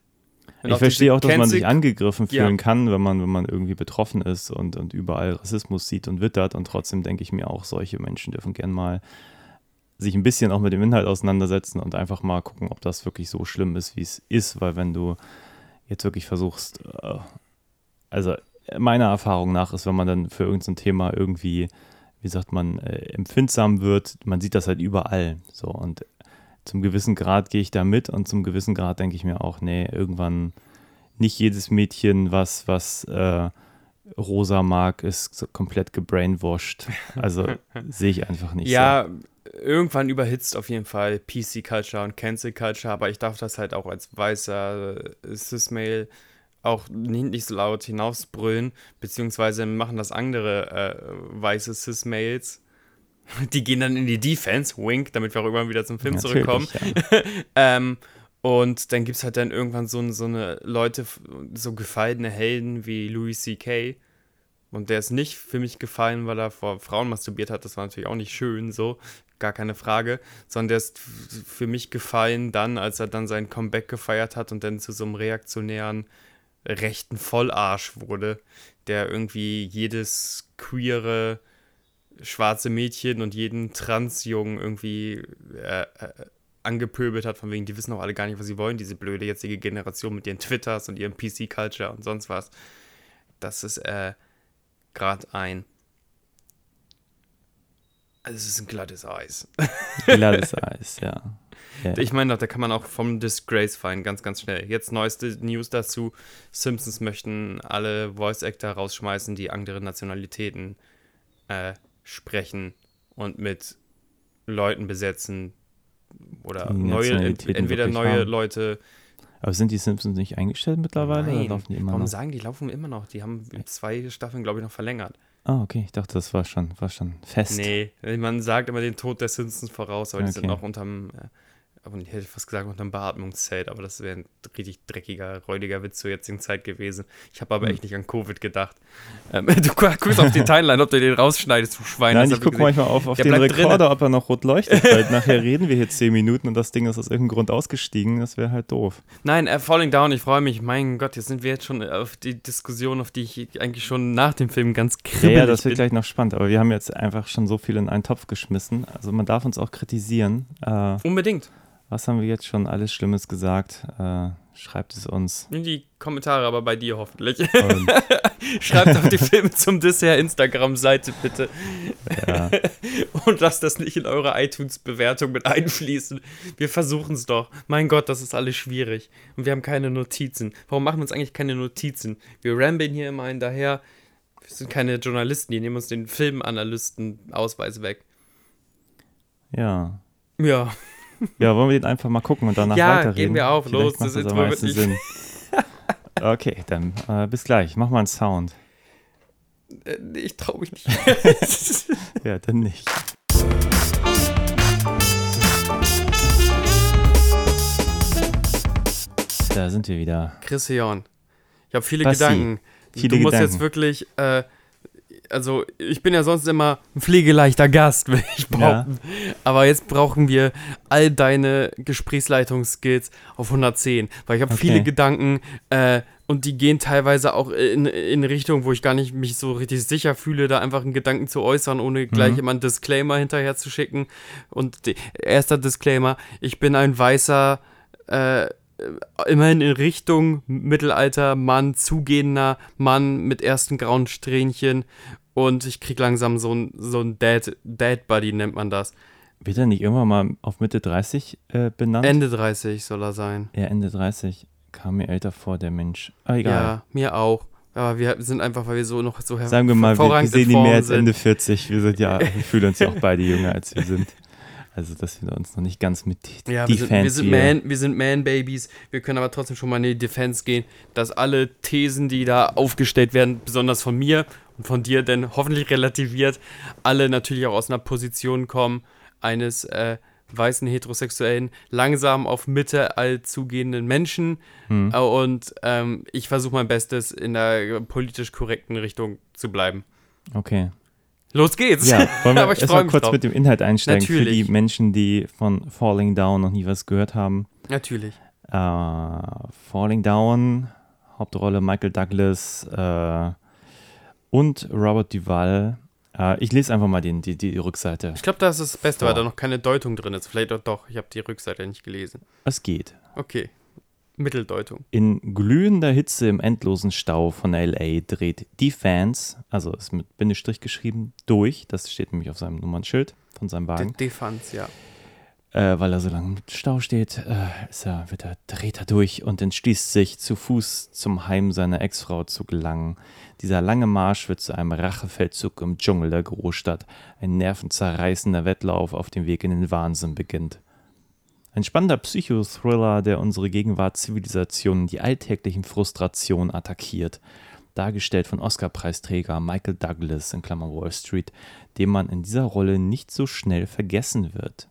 Und ich verstehe auch, dass man sich angegriffen Ja. fühlen kann, wenn man, wenn man irgendwie betroffen ist und, und überall Rassismus sieht und wittert. Und trotzdem denke ich mir auch, solche Menschen dürfen gern mal sich ein bisschen auch mit dem Inhalt auseinandersetzen und einfach mal gucken, ob das wirklich so schlimm ist, wie es ist. Weil wenn du jetzt wirklich versuchst, äh, also meiner Erfahrung nach ist, wenn man dann für irgendein Thema irgendwie, wie sagt man, äh, empfindsam wird, man sieht das halt überall. So und zum gewissen Grad gehe ich da mit und zum gewissen Grad denke ich mir auch, nee, irgendwann nicht jedes Mädchen, was, was äh, rosa mag, ist so komplett gebrainwashed. Also sehe ich einfach nicht Ja, irgendwann überhitzt auf jeden Fall PC-Culture und Cancel-Culture, aber ich darf das halt auch als weißer äh, Cis-Male auch nicht, nicht so laut hinausbrüllen, beziehungsweise machen das andere äh, weiße Cis-Males. Die gehen dann in die Defense, wink, damit wir auch irgendwann wieder zum. Film Natürlich, zurückkommen. Ja. Ähm, und dann gibt es halt dann irgendwann so, so eine Leute, so gefallene Helden wie Louis C.K. Und der ist nicht für mich gefallen, weil er vor Frauen masturbiert hat. Das war natürlich auch nicht schön, so, gar keine Frage. Sondern der ist für mich gefallen dann, als er dann sein Comeback gefeiert hat und dann zu so einem reaktionären rechten Vollarsch wurde, der irgendwie jedes queere schwarze Mädchen und jeden Transjungen irgendwie äh, äh, angepöbelt hat, von wegen, die wissen auch alle gar nicht, was sie wollen, diese blöde jetzige Generation mit ihren Twitters und ihrem PC-Culture und sonst was. Das ist äh, gerade ein. Also es ist ein glattes Eis. Glattes Eis, ja. ja. Ich meine, da kann man auch vom Disgrace fallen, ganz, ganz schnell. Jetzt neueste News dazu: Simpsons möchten alle Voice-Actor rausschmeißen, die andere Nationalitäten äh, sprechen und mit Leuten besetzen oder neue, entweder neue haben. Leute. Aber sind die Simpsons nicht eingestellt mittlerweile oder Nein, laufen die immer warum noch? sagen die laufen immer noch? Die haben zwei Staffeln, glaube ich, noch verlängert. Ah, okay, ich dachte, das war schon, war schon fest. Nee, man sagt immer den Tod der Simpsons voraus, aber die sind Okay. noch unterm, äh, und ich hätte fast gesagt unter einem Beatmungszelt, aber das wäre ein richtig dreckiger, räudiger Witz zur jetzigen Zeit gewesen. Ich habe aber Hm. echt nicht an Covid gedacht. Ähm, du guckst auf die Timeline, ob du den rausschneidest, du Schwein. Nein, ich gucke manchmal auf, auf den Rekorder, drinne. ob er noch rot leuchtet, weil nachher reden wir hier zehn Minuten und das Ding ist aus irgendeinem Grund ausgestiegen. Das wäre halt doof. Nein, äh, Falling Down, ich freue mich. Mein Gott, jetzt sind wir jetzt schon auf die Diskussion, auf die ich eigentlich schon nach dem Film ganz Ja, kribbelig ja, das wird bin. gleich noch spannend, aber wir haben jetzt einfach schon so viel in einen Topf geschmissen. Also man darf uns auch kritisieren. Äh, Unbedingt. Was haben wir jetzt schon alles Schlimmes gesagt? Äh, schreibt es uns. In die Kommentare, aber bei dir hoffentlich. Schreibt auf die Filme zum Dessert Instagram-Seite bitte. ja, Und lasst das nicht in eure iTunes-Bewertung mit einfließen. Wir versuchen es doch. Mein Gott, das ist alles schwierig. Und wir haben keine Notizen. Warum machen wir uns eigentlich keine Notizen? Wir rambeln hier immer hinterher. Wir sind keine Journalisten, die nehmen uns den Filmanalysten-Ausweis weg. ja. Ja, Ja, wollen wir den einfach mal gucken und danach Ja, weiterreden? geben wir auf. Vielleicht Los, das wird meisten nicht- Sinn. Okay, dann äh, bis gleich. Mach mal einen Sound. äh, ich traue mich nicht. Ja, dann nicht. Da sind wir wieder. Chris Heon. Ich habe viele Basti, Gedanken. viele du musst Gedanken. jetzt wirklich, äh, also ich bin ja sonst immer ein pflegeleichter Gast, will ich behaupten. Aber jetzt brauchen wir all deine Gesprächsleitungsskills auf 110, weil ich habe Okay. viele Gedanken äh, und die gehen teilweise auch in, in Richtung, wo ich gar nicht mich so richtig sicher fühle, da einfach einen Gedanken zu äußern, ohne gleich Mhm. immer einen Disclaimer hinterher zu schicken. Und die, erster Disclaimer, ich bin ein weißer, äh, immerhin in Richtung Mittelalter Mann, zugehender Mann mit ersten grauen Strähnchen und ich krieg langsam so ein, so ein Dad, Dad Buddy nennt man das. Wird er nicht irgendwann mal auf Mitte 30 äh, benannt? Ende 30 soll er sein. Ja, Ende 30. Kam mir älter vor, der Mensch. Ah, egal. Ja, mir auch. Aber wir sind einfach, weil wir so noch so Sagen wir mal, wir, wir sehen Form mehr als. Ende 40. Wir sind ja, wir fühlen uns ja auch beide jünger, als wir sind. Also, dass wir uns noch nicht ganz mit Ja, wir sind, Defense wir, sind Man, wir sind Man-Babies. Wir können aber trotzdem schon mal in die Defense gehen, dass alle Thesen, die da aufgestellt werden, besonders von mir und von dir, denn hoffentlich relativiert, alle natürlich auch aus einer Position kommen eines äh, weißen heterosexuellen, langsam auf Mitte all zugehenden Menschen. Hm. Äh, Und ähm, ich versuche mein Bestes, in der politisch korrekten Richtung zu bleiben. Okay. Los geht's! Ja, wollen wir Aber ich erstmal kurz drauf. mit dem Inhalt einsteigen für Natürlich. die Menschen, die von Falling Down noch nie was gehört haben. Natürlich. Äh, Falling Down, Hauptrolle Michael Douglas äh, und Robert Duvall. Äh, ich lese einfach mal den, die, die Rückseite. Ich glaube, das ist das Beste, weil Boah. da noch keine Deutung drin ist. Vielleicht doch, doch. Ich habe die Rückseite nicht gelesen. Es geht. Okay. Mitteldeutung. In glühender Hitze im endlosen Stau von LA dreht die Fans, also ist mit Bindestrich geschrieben, durch. Das steht nämlich auf seinem Nummernschild von seinem Wagen. De Defense, ja. äh, weil er so lange im Stau steht, äh, ist er, wird er, dreht er durch und entschließt sich, zu Fuß zum Heim seiner Ex-Frau zu gelangen. Dieser lange Marsch wird zu einem Rachefeldzug im Dschungel der Großstadt. Ein nervenzerreißender Wettlauf auf dem Weg in den Wahnsinn beginnt. Ein spannender Psychothriller, der unsere Gegenwart-Zivilisation und die alltäglichen Frustrationen attackiert. Dargestellt von Oscar-Preisträger Michael Douglas in Klammer Wall Street, dem man in dieser Rolle nicht so schnell vergessen wird.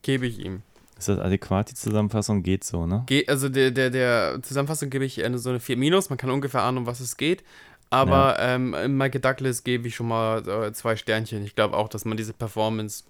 Gebe ich ihm. Ist das adäquat, die Zusammenfassung? Geht so, ne? Ge also der, der, der Zusammenfassung gebe ich eine, so eine 4 Minus. Man kann ungefähr ahnen, um was es geht. Aber ähm, Michael Douglas gebe ich schon mal äh, zwei Sternchen. Ich glaube auch, dass man diese Performance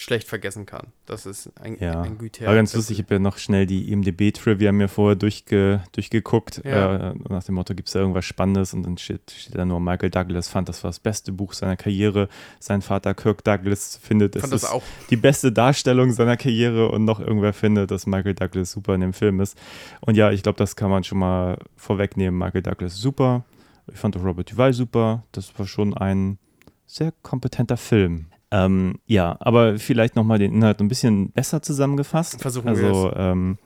schlecht vergessen kann. Das ist ein, Ja. ein guter. War ganz lustig, ich habe ja noch schnell die IMDB-Trivia mir vorher durchge, durchgeguckt. Ja. Äh, nach dem Motto, gibt es da irgendwas Spannendes? Und dann steht, steht da nur, Michael Douglas fand, das war das beste Buch seiner Karriere. Sein Vater Kirk Douglas findet, es ist auch. die beste Darstellung seiner Karriere und noch irgendwer findet, dass Michael Douglas super in dem Film ist. Und ja, ich glaube, das kann man schon mal vorwegnehmen. Michael Douglas super. Ich fand auch Robert Duvall super. Das war schon ein sehr kompetenter Film. Ähm, ja, aber vielleicht nochmal den Inhalt ein bisschen besser zusammengefasst. Versuchen wir also, ähm,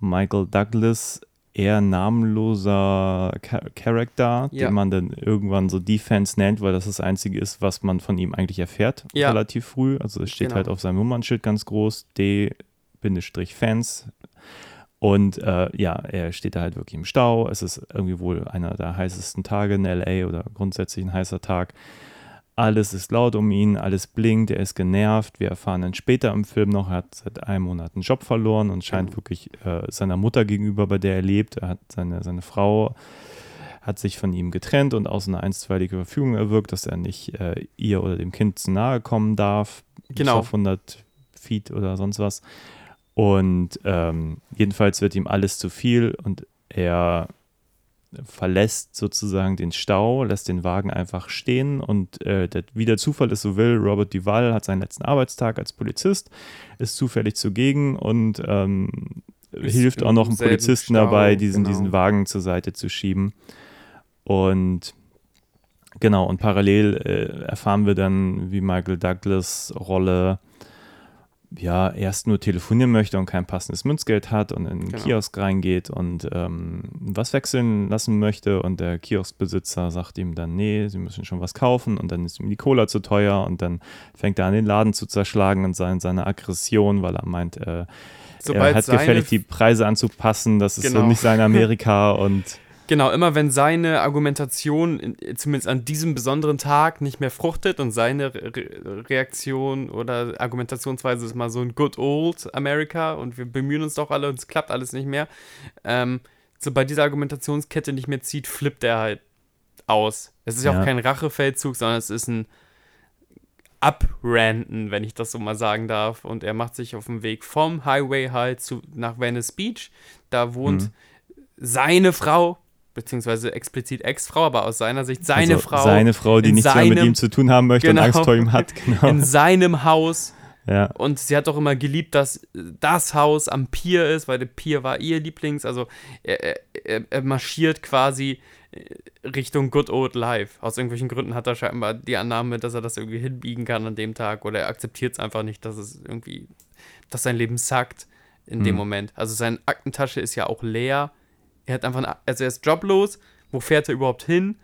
Michael Douglas, eher namenloser Char Charakter, Ja. den man dann irgendwann so Defense nennt, weil das das Einzige ist, was man von ihm eigentlich erfährt, Ja. relativ früh. Also es steht Genau. halt auf seinem Nummernschild ganz groß, D-Fans. Und äh, ja, er steht da halt wirklich im Stau. Es ist irgendwie wohl einer der heißesten Tage in LA oder grundsätzlich ein heißer Tag. Alles ist laut um ihn, alles blinkt, er ist genervt. Wir erfahren dann später im Film noch, er hat seit einem Monat einen Job verloren und scheint wirklich äh, seiner Mutter gegenüber, bei der er lebt. Er hat seine, seine Frau hat sich von ihm getrennt und aus einer einstweilige Verfügung erwirkt, dass er nicht äh, ihr oder dem Kind zu nahe kommen darf. Genau. Bis auf 100 Feet oder sonst was. Und ähm, jedenfalls wird ihm alles zu viel und er verlässt sozusagen den Stau, lässt den Wagen einfach stehen und äh, der, wie der Zufall es so will, Robert Duval hat seinen letzten Arbeitstag als Polizist, ist zufällig zugegen und ähm, hilft auch noch einem Polizisten Stau, dabei, diesen, genau. diesen Wagen zur Seite zu schieben. Und genau, und parallel äh, erfahren wir dann, wie Michael Douglas Rolle ja erst nur telefonieren möchte und kein passendes Münzgeld hat und in den Genau. Kiosk reingeht und ähm, was wechseln lassen möchte und der Kioskbesitzer sagt ihm dann, nee, sie müssen schon was kaufen und dann ist ihm die Cola zu teuer und dann fängt er an, den Laden zu zerschlagen und seine, seine Aggression, weil er meint, äh, er hat gefällig die Preise anzupassen, das ist so Genau. nicht sein Amerika und Genau, immer wenn seine Argumentation, in- zumindest an diesem besonderen Tag, nicht mehr fruchtet und seine Re Re Reaktion oder Argumentationsweise ist mal so ein good old America und wir bemühen uns doch alle und es klappt alles nicht mehr. Ähm, sobald diese Argumentationskette nicht mehr zieht, flippt er halt aus. Es ist ja auch kein Rachefeldzug, sondern es ist ein Abranten, wenn ich das so mal sagen darf. Und er macht sich auf den Weg vom Highway halt zu, nach Venice Beach. Da wohnt Mhm. seine Frau, beziehungsweise explizit Ex-Frau, aber aus seiner Sicht seine also Frau seine Frau, die nichts mehr mit seinem- ihm zu tun haben möchte Genau. und Angst vor ihm hat, genau. in seinem Haus. Ja, Und sie hat doch immer geliebt, dass das Haus am Pier ist, weil der Pier war ihr Lieblings. Also er, er- er, er marschiert quasi äh, Richtung Good Old Life. Aus irgendwelchen Gründen hat er scheinbar die Annahme, dass er das irgendwie hinbiegen kann an dem Tag oder er akzeptiert es einfach nicht, dass es irgendwie, dass sein Leben sackt in dem Hm. Moment. Also seine Aktentasche ist ja auch leer. Er hat einfach, eine, also er ist joblos. Wo fährt er überhaupt hin?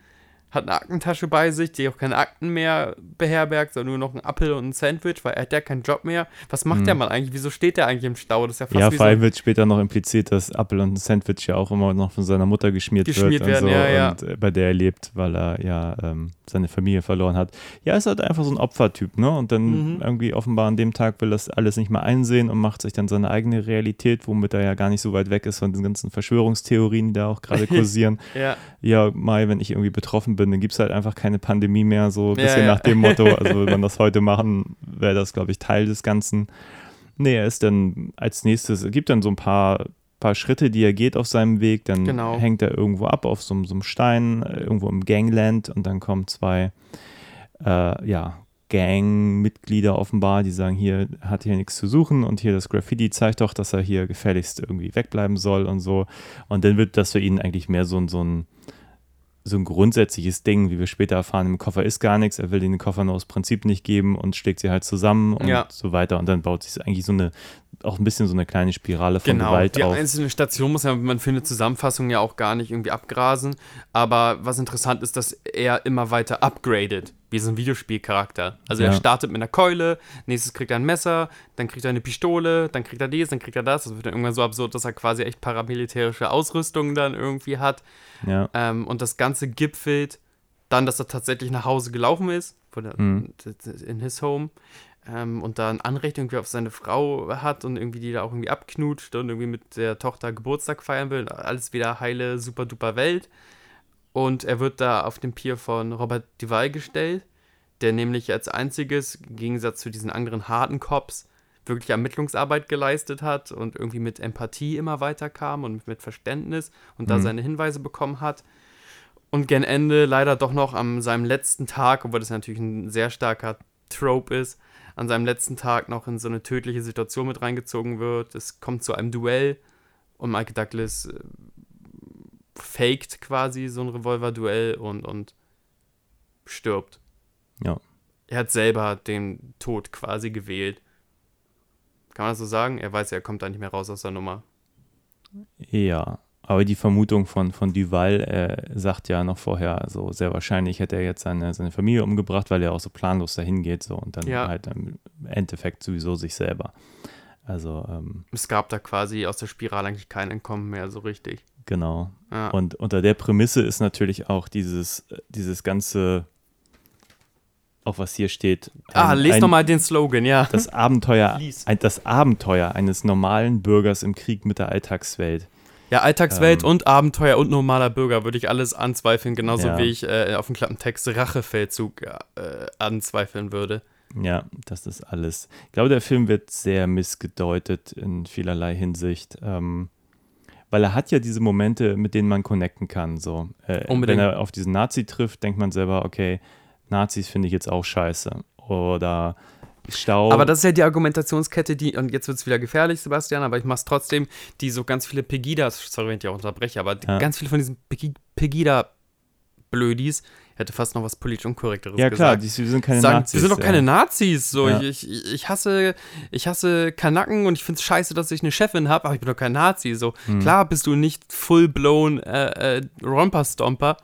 Hat eine Aktentasche bei sich, die auch keine Akten mehr beherbergt, sondern nur noch ein Apfel und ein Sandwich, weil er hat ja keinen Job mehr. Was macht Hm. der Mann eigentlich? Wieso steht der eigentlich im Stau? Das ist ja fast ja wie vor so allem wird später noch impliziert, dass Apple und ein Sandwich ja auch immer noch von seiner Mutter geschmiert, Geschmiert wird werden, und so ja, ja. und äh, bei der er lebt, weil er ja ähm, seine Familie verloren hat. Ja, ist halt einfach so ein Opfertyp, ne? Und dann Mhm. irgendwie offenbar an dem Tag will das alles nicht mehr einsehen und macht sich dann seine eigene Realität, womit er ja gar nicht so weit weg ist von den ganzen Verschwörungstheorien, die da auch gerade kursieren. ja, ja, Mai, wenn ich irgendwie betroffen bin, dann gibt es halt einfach keine Pandemie mehr, so ein Ja, bisschen ja. nach dem Motto. Also, wenn wir das heute machen, wäre das, glaube ich, Teil des Ganzen. Nee, er ist dann als nächstes, es gibt dann so ein paar, paar Schritte, die er geht auf seinem Weg. Dann Genau. hängt er irgendwo ab auf so, einem- so einem Stein, irgendwo im Gangland und dann kommen zwei, äh, ja, Gangmitglieder offenbar, die sagen, hier hat hier nichts zu suchen und hier das Graffiti zeigt doch, dass er hier gefälligst irgendwie wegbleiben soll und so. Und dann wird das für ihn eigentlich mehr so, so ein so ein grundsätzliches Ding, wie wir später erfahren, im Koffer ist gar nichts, er will den Koffer nur aus Prinzip nicht geben und schlägt sie halt zusammen und Ja. so weiter. Und dann baut sich eigentlich so eine, auch ein bisschen so eine kleine Spirale von genau. Gewalt Die auf. einzelne Station muss ja, man findet Zusammenfassung ja auch gar nicht irgendwie abgrasen. Aber was interessant ist, dass er immer weiter upgradet, wie so ein Videospielcharakter. Also er Ja. startet mit einer Keule, nächstes kriegt er ein Messer, dann kriegt er eine Pistole, dann kriegt er dies, dann kriegt er das. Das wird dann irgendwann so absurd, dass er quasi echt paramilitärische Ausrüstung dann irgendwie hat. Ja, Ähm, und das Ganze gipfelt dann, dass er tatsächlich nach Hause gelaufen ist, Mhm. in his home. Ähm, und da ein Anrecht irgendwie auf seine Frau hat und irgendwie die da auch irgendwie abknutscht und irgendwie mit der Tochter Geburtstag feiern will. Alles wieder heile, super duper Welt. Und er wird da auf dem Pier von Robert Duvall gestellt, der nämlich als einziges, im Gegensatz zu diesen anderen harten Cops, wirklich Ermittlungsarbeit geleistet hat und irgendwie mit Empathie immer weiterkam und mit Verständnis und da Mhm. seine Hinweise bekommen hat. Und gen Ende leider doch noch an seinem letzten Tag, obwohl das natürlich ein sehr starker Trope ist, an seinem letzten Tag noch in so eine tödliche Situation mit reingezogen wird. Es kommt zu einem Duell und Michael Douglas äh, faked quasi so ein Revolver-Duell und, und stirbt. ja. Er hat selber den Tod quasi gewählt. Kann man das so sagen? Er weiß ja, er kommt da nicht mehr raus aus der Nummer. Ja, aber die Vermutung von, von Duval äh, sagt ja noch vorher, so sehr wahrscheinlich hätte er jetzt seine, seine Familie umgebracht, weil er auch so planlos dahin geht so, und dann Ja. halt im Endeffekt sowieso sich selber. Also, ähm, Es gab da quasi aus der Spirale eigentlich kein Entkommen mehr so richtig. Genau. Ja. Und unter der Prämisse ist natürlich auch dieses, dieses ganze auch was hier steht. ah, Ein- lest ein- doch mal den Slogan, ja. Das Abenteuer, ein, das Abenteuer eines normalen Bürgers im Krieg mit der Alltagswelt. Ja, Alltagswelt Ähm. und Abenteuer und normaler Bürger würde ich alles anzweifeln, genauso Ja. wie ich äh, auf dem Klappentext Rachefeldzug äh, anzweifeln würde. Ja, das ist alles. Ich glaube, der Film wird sehr missgedeutet in vielerlei Hinsicht. Ähm, weil er hat ja diese Momente, mit denen man connecten kann. So. Äh. Wenn er auf diesen Nazi trifft, denkt man selber, okay, Nazis finde ich jetzt auch scheiße. Oder Stau. Aber das ist ja die Argumentationskette, die, und jetzt wird es wieder gefährlich, Sebastian, aber ich mach's trotzdem, die so ganz viele Pegidas, sorry, wenn ich auch unterbreche, aber Ja. ganz viele von diesen Pegi- Pegida-Blödis, hätte fast noch was politisch Unkorrekteres ja, klar, gesagt. die, die sind keine sagen, Nazis. wir sind doch keine ja. Nazis. So, Ja. ich, ich, ich hasse, ich hasse Kanaken und ich finde es scheiße, dass ich eine Chefin habe, aber ich bin doch kein Nazi. So, Hm. klar bist du nicht full-blown äh, äh, Romper-Stomper.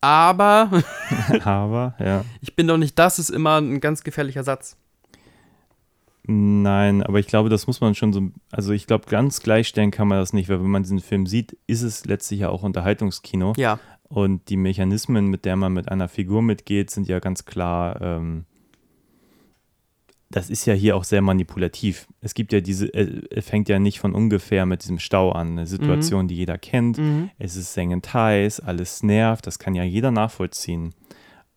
Aber Aber, ja. ich bin doch nicht das, ist immer ein ganz gefährlicher Satz. Nein, aber ich glaube, das muss man schon so, also ich glaube, ganz gleichstellen kann man das nicht, weil wenn man diesen Film sieht, ist es letztlich ja auch Unterhaltungskino. Ja, Und die Mechanismen, mit der man mit einer Figur mitgeht, sind ja ganz klar, ähm, das ist ja hier auch sehr manipulativ. Es gibt ja diese, äh, es fängt ja nicht von ungefähr mit diesem Stau an, eine Situation, die jeder kennt. Es ist sengend heiß, alles nervt, das kann ja jeder nachvollziehen.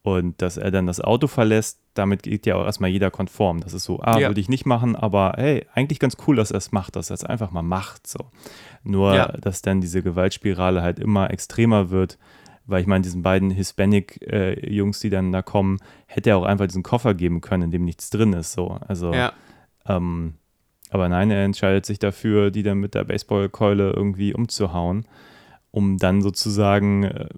Und dass er dann das Auto verlässt, damit geht ja auch erstmal jeder konform. Das ist so, ah, Ja. würde ich nicht machen, aber hey, eigentlich ganz cool, dass er es macht, dass er es einfach mal macht. So. Nur, Ja. dass dann diese Gewaltspirale halt immer extremer wird, weil ich meine, diesen beiden Hispanic-Jungs, die dann da kommen, hätte er auch einfach diesen Koffer geben können, in dem nichts drin ist. So. Also, ja. ähm, aber nein, er entscheidet sich dafür, die dann mit der Baseballkeule irgendwie umzuhauen, um dann sozusagen äh,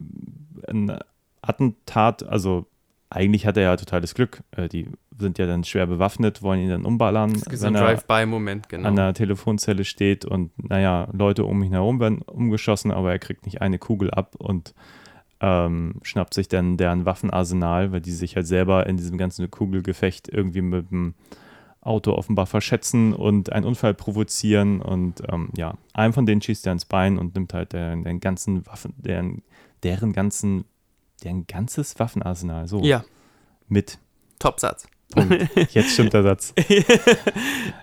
ein Attentat, also eigentlich hat er ja totales Glück. Äh, die sind ja dann schwer bewaffnet, wollen ihn dann umballern, Das ist ein Drive-by-Moment, genau. an der Telefonzelle steht und naja, Leute um ihn herum werden umgeschossen, aber er kriegt nicht eine Kugel ab und ähm, schnappt sich dann deren Waffenarsenal, weil die sich halt selber in diesem ganzen Kugelgefecht irgendwie mit dem Auto offenbar verschätzen und einen Unfall provozieren und ähm, ja, einem von denen schießt er ins Bein und nimmt halt deren, deren ganzen Waffen, deren, deren ganzen, deren ganzes Waffenarsenal so ja, mit. Topsatz. Punkt. Jetzt stimmt der Satz.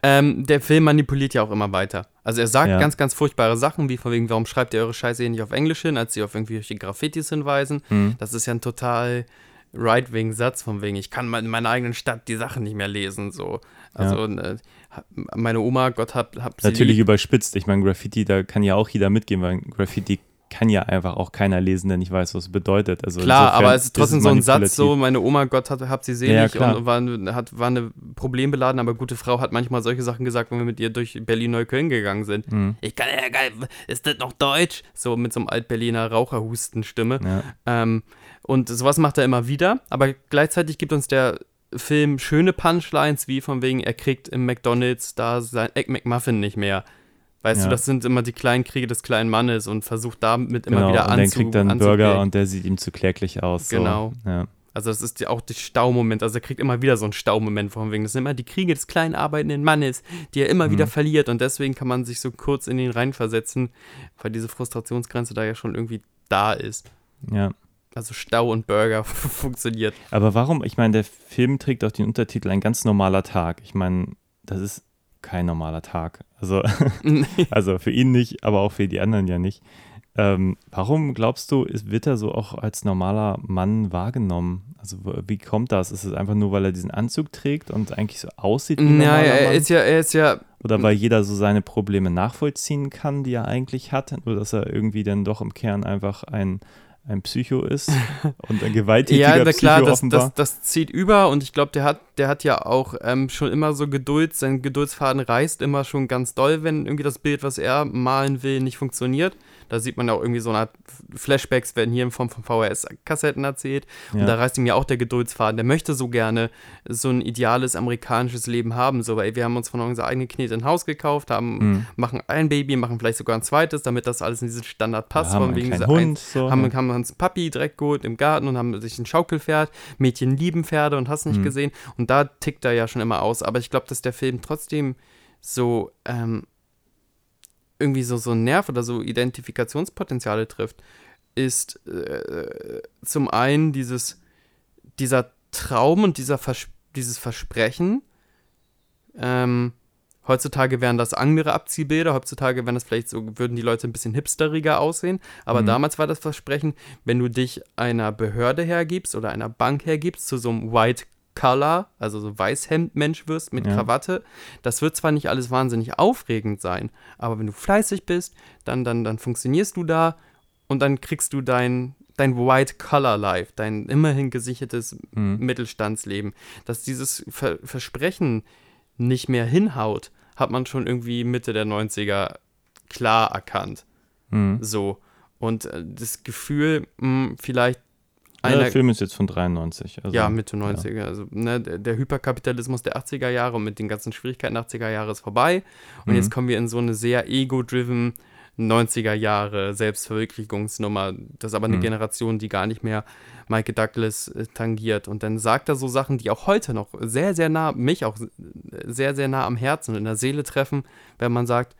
Ähm, der Film manipuliert ja auch immer weiter. Also er sagt Ja. ganz, ganz furchtbare Sachen, wie von wegen, warum schreibt ihr eure Scheiße hier nicht auf Englisch hin, als sie auf irgendwelche Graffitis hinweisen. Hm. Das ist ja ein total Right-Wing-Satz, von wegen, ich kann in meiner eigenen Stadt die Sachen nicht mehr lesen. So. Also äh, meine Oma, Gott hab, hab sie Natürlich lieb. überspitzt. Ich meine, Graffiti, da kann ja auch jeder mitgehen, weil Graffiti kann ja einfach auch keiner lesen, der nicht weiß, was es bedeutet. Also Klar, aber es ist trotzdem so ein Satz, so, meine Oma, Gott hat, hab sie Ja, selig klar. und war, hat, war eine problembeladen, aber gute Frau hat manchmal solche Sachen gesagt, wenn wir mit ihr durch Berlin-Neukölln gegangen sind. Mhm. Ich kann, ja geil, ist das noch Deutsch? So mit so einem Alt-Berliner Raucherhustenstimme. Ja. Ähm, und sowas macht er immer wieder, aber gleichzeitig gibt uns der Film schöne Punchlines, wie von wegen, er kriegt im McDonalds da sein Egg McMuffin nicht mehr. Weißt Ja. du, das sind immer die kleinen Kriege des kleinen Mannes und versucht damit immer Genau, wieder und dann anzu, kriegt er einen. Burger und der sieht ihm zu kläglich aus. Genau. So. Ja. Also das ist ja auch der Staumoment. Also er kriegt immer wieder so einen Staumoment von wegen. Das sind immer die Kriege des kleinen arbeitenden Mannes, die er immer Mhm. wieder verliert. Und deswegen kann man sich so kurz in ihn reinversetzen, weil diese Frustrationsgrenze da ja schon irgendwie da ist. ja. Also Stau und Burger funktioniert. Aber warum? Ich meine, der Film trägt auch den Untertitel Ein ganz normaler Tag. Ich meine, das ist kein normaler Tag. Also, also für ihn nicht, aber auch für die anderen ja nicht. Ähm, warum glaubst du, ist, wird er so auch als normaler Mann wahrgenommen? Also wie kommt das? Ist es einfach nur, weil er diesen Anzug trägt und eigentlich so aussieht wie ein Ja, normaler er ist ja, er ist ja, Oder weil jeder so seine Probleme nachvollziehen kann, die er eigentlich hat, nur dass er irgendwie dann doch im Kern einfach ein, ein Psycho ist und ein gewalttätiger ja, na Psycho klar, das, offenbar. das, das zieht über und ich glaube, der hat, der hat ja auch ähm, schon immer so Geduld, sein Geduldsfaden reißt immer schon ganz doll, wenn irgendwie das Bild, was er malen will, nicht funktioniert. Da sieht man ja auch irgendwie so eine Art Flashbacks werden hier in Form von VHS-Kassetten erzählt. Ja. Und da reißt ihm ja auch der Geduldsfaden. Der möchte so gerne so ein ideales amerikanisches Leben haben. So, weil wir haben uns von unser eigenes Knete ein Haus gekauft, haben, Mhm. machen ein Baby, machen vielleicht sogar ein zweites, damit das alles in diesen Standard passt. Wir haben wegen dieser ein- Hund, so, haben, ja. haben uns Papi direkt geholt im Garten und haben sich ein Schaukelpferd. Mädchen lieben Pferde und hast nicht Mhm. gesehen. Und da tickt er ja schon immer aus. Aber ich glaube, dass der Film trotzdem so ähm, irgendwie so, so einen Nerv oder so Identifikationspotenziale trifft, ist äh, zum einen dieses dieser Traum und dieser Vers dieses Versprechen, ähm, heutzutage wären das andere Abziehbilder, heutzutage wären das vielleicht so, würden die Leute ein bisschen hipsteriger aussehen, aber Mhm. damals war das Versprechen, wenn du dich einer Behörde hergibst oder einer Bank hergibst, zu so einem White Color, also so Weißhemd-Mensch wirst mit Ja. Krawatte, das wird zwar nicht alles wahnsinnig aufregend sein, aber wenn du fleißig bist, dann, dann, dann funktionierst du da und dann kriegst du dein, dein White Collar Life, dein immerhin gesichertes Mhm. Mittelstandsleben. Dass dieses Ver Versprechen nicht mehr hinhaut, hat man schon irgendwie Mitte der 90er klar erkannt. Mhm. So. Und äh, das Gefühl, mh, vielleicht Ja, einer, der Film ist jetzt von 93. Also, ja, Mitte 90er. Also, ne, der Hyperkapitalismus der 80er Jahre und mit den ganzen Schwierigkeiten der 80er Jahre ist vorbei. Und Mhm. jetzt kommen wir in so eine sehr ego-driven 90er Jahre Selbstverwirklichungsnummer. Das ist aber eine Mhm. Generation, die gar nicht mehr Michael Douglas äh, tangiert. Und dann sagt er so Sachen, die auch heute noch sehr, sehr nah, mich auch sehr, sehr nah am Herzen und in der Seele treffen, wenn man sagt,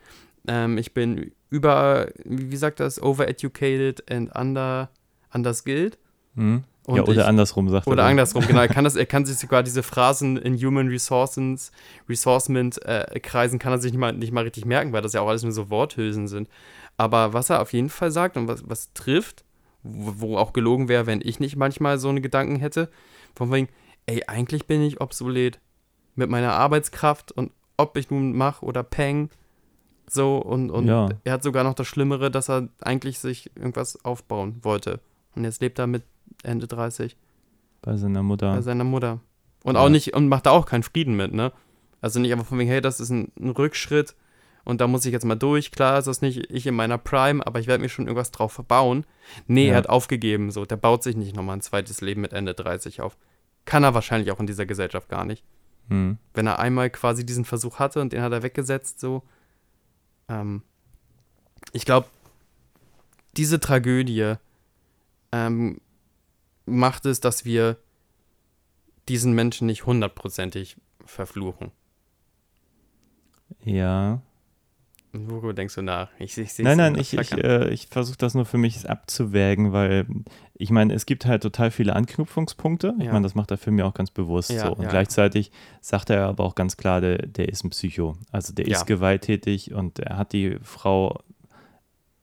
ähm, ich bin über, wie sagt das, overeducated and under, underskilled. Mhm. Ja, oder ich- andersrum sagt Oder er. andersrum, genau. Er kann, das, er kann sich sogar diese Phrasen in Human Resources, Resourcement-Kreisen kann er sich nicht mal, nicht mal richtig merken, weil das ja auch alles nur so Worthülsen sind. Aber was er auf jeden Fall sagt und was, was trifft, wo, wo auch gelogen wäre, wenn ich nicht manchmal so eine Gedanken hätte, von wegen, ey, eigentlich bin ich obsolet mit meiner Arbeitskraft und ob ich nun mach oder peng, so und, und Ja. er hat sogar noch das Schlimmere, dass er eigentlich sich irgendwas aufbauen wollte. Und jetzt lebt er mit Ende 30 Bei seiner Mutter. bei seiner Mutter. Und Ja. auch nicht, und macht da auch keinen Frieden mit, ne? Also nicht einfach von wegen, hey, das ist ein, ein Rückschritt und da muss ich jetzt mal durch. Klar ist das nicht ich in meiner Prime, aber ich werde mir schon irgendwas drauf verbauen. Nee, Ja. er hat aufgegeben, so. Der baut sich nicht nochmal ein zweites Leben mit Ende 30 auf. Kann er wahrscheinlich auch in dieser Gesellschaft gar nicht. Mhm. Wenn er einmal quasi diesen Versuch hatte und den hat er weggesetzt, so. Ähm, ich glaube, diese Tragödie ähm, macht es, dass wir diesen Menschen nicht hundertprozentig verfluchen. Ja. Worüber denkst du nach? Ich, ich, ich Nein, nein, ich, ich, äh, ich versuche das nur für mich abzuwägen, weil ich meine, es gibt halt total viele Anknüpfungspunkte. Ich Ja. meine, das macht der Film ja auch ganz bewusst Ja, so. Und ja. gleichzeitig sagt er aber auch ganz klar, der, der ist ein Psycho. Also der ist gewalttätig und er hat die Frau,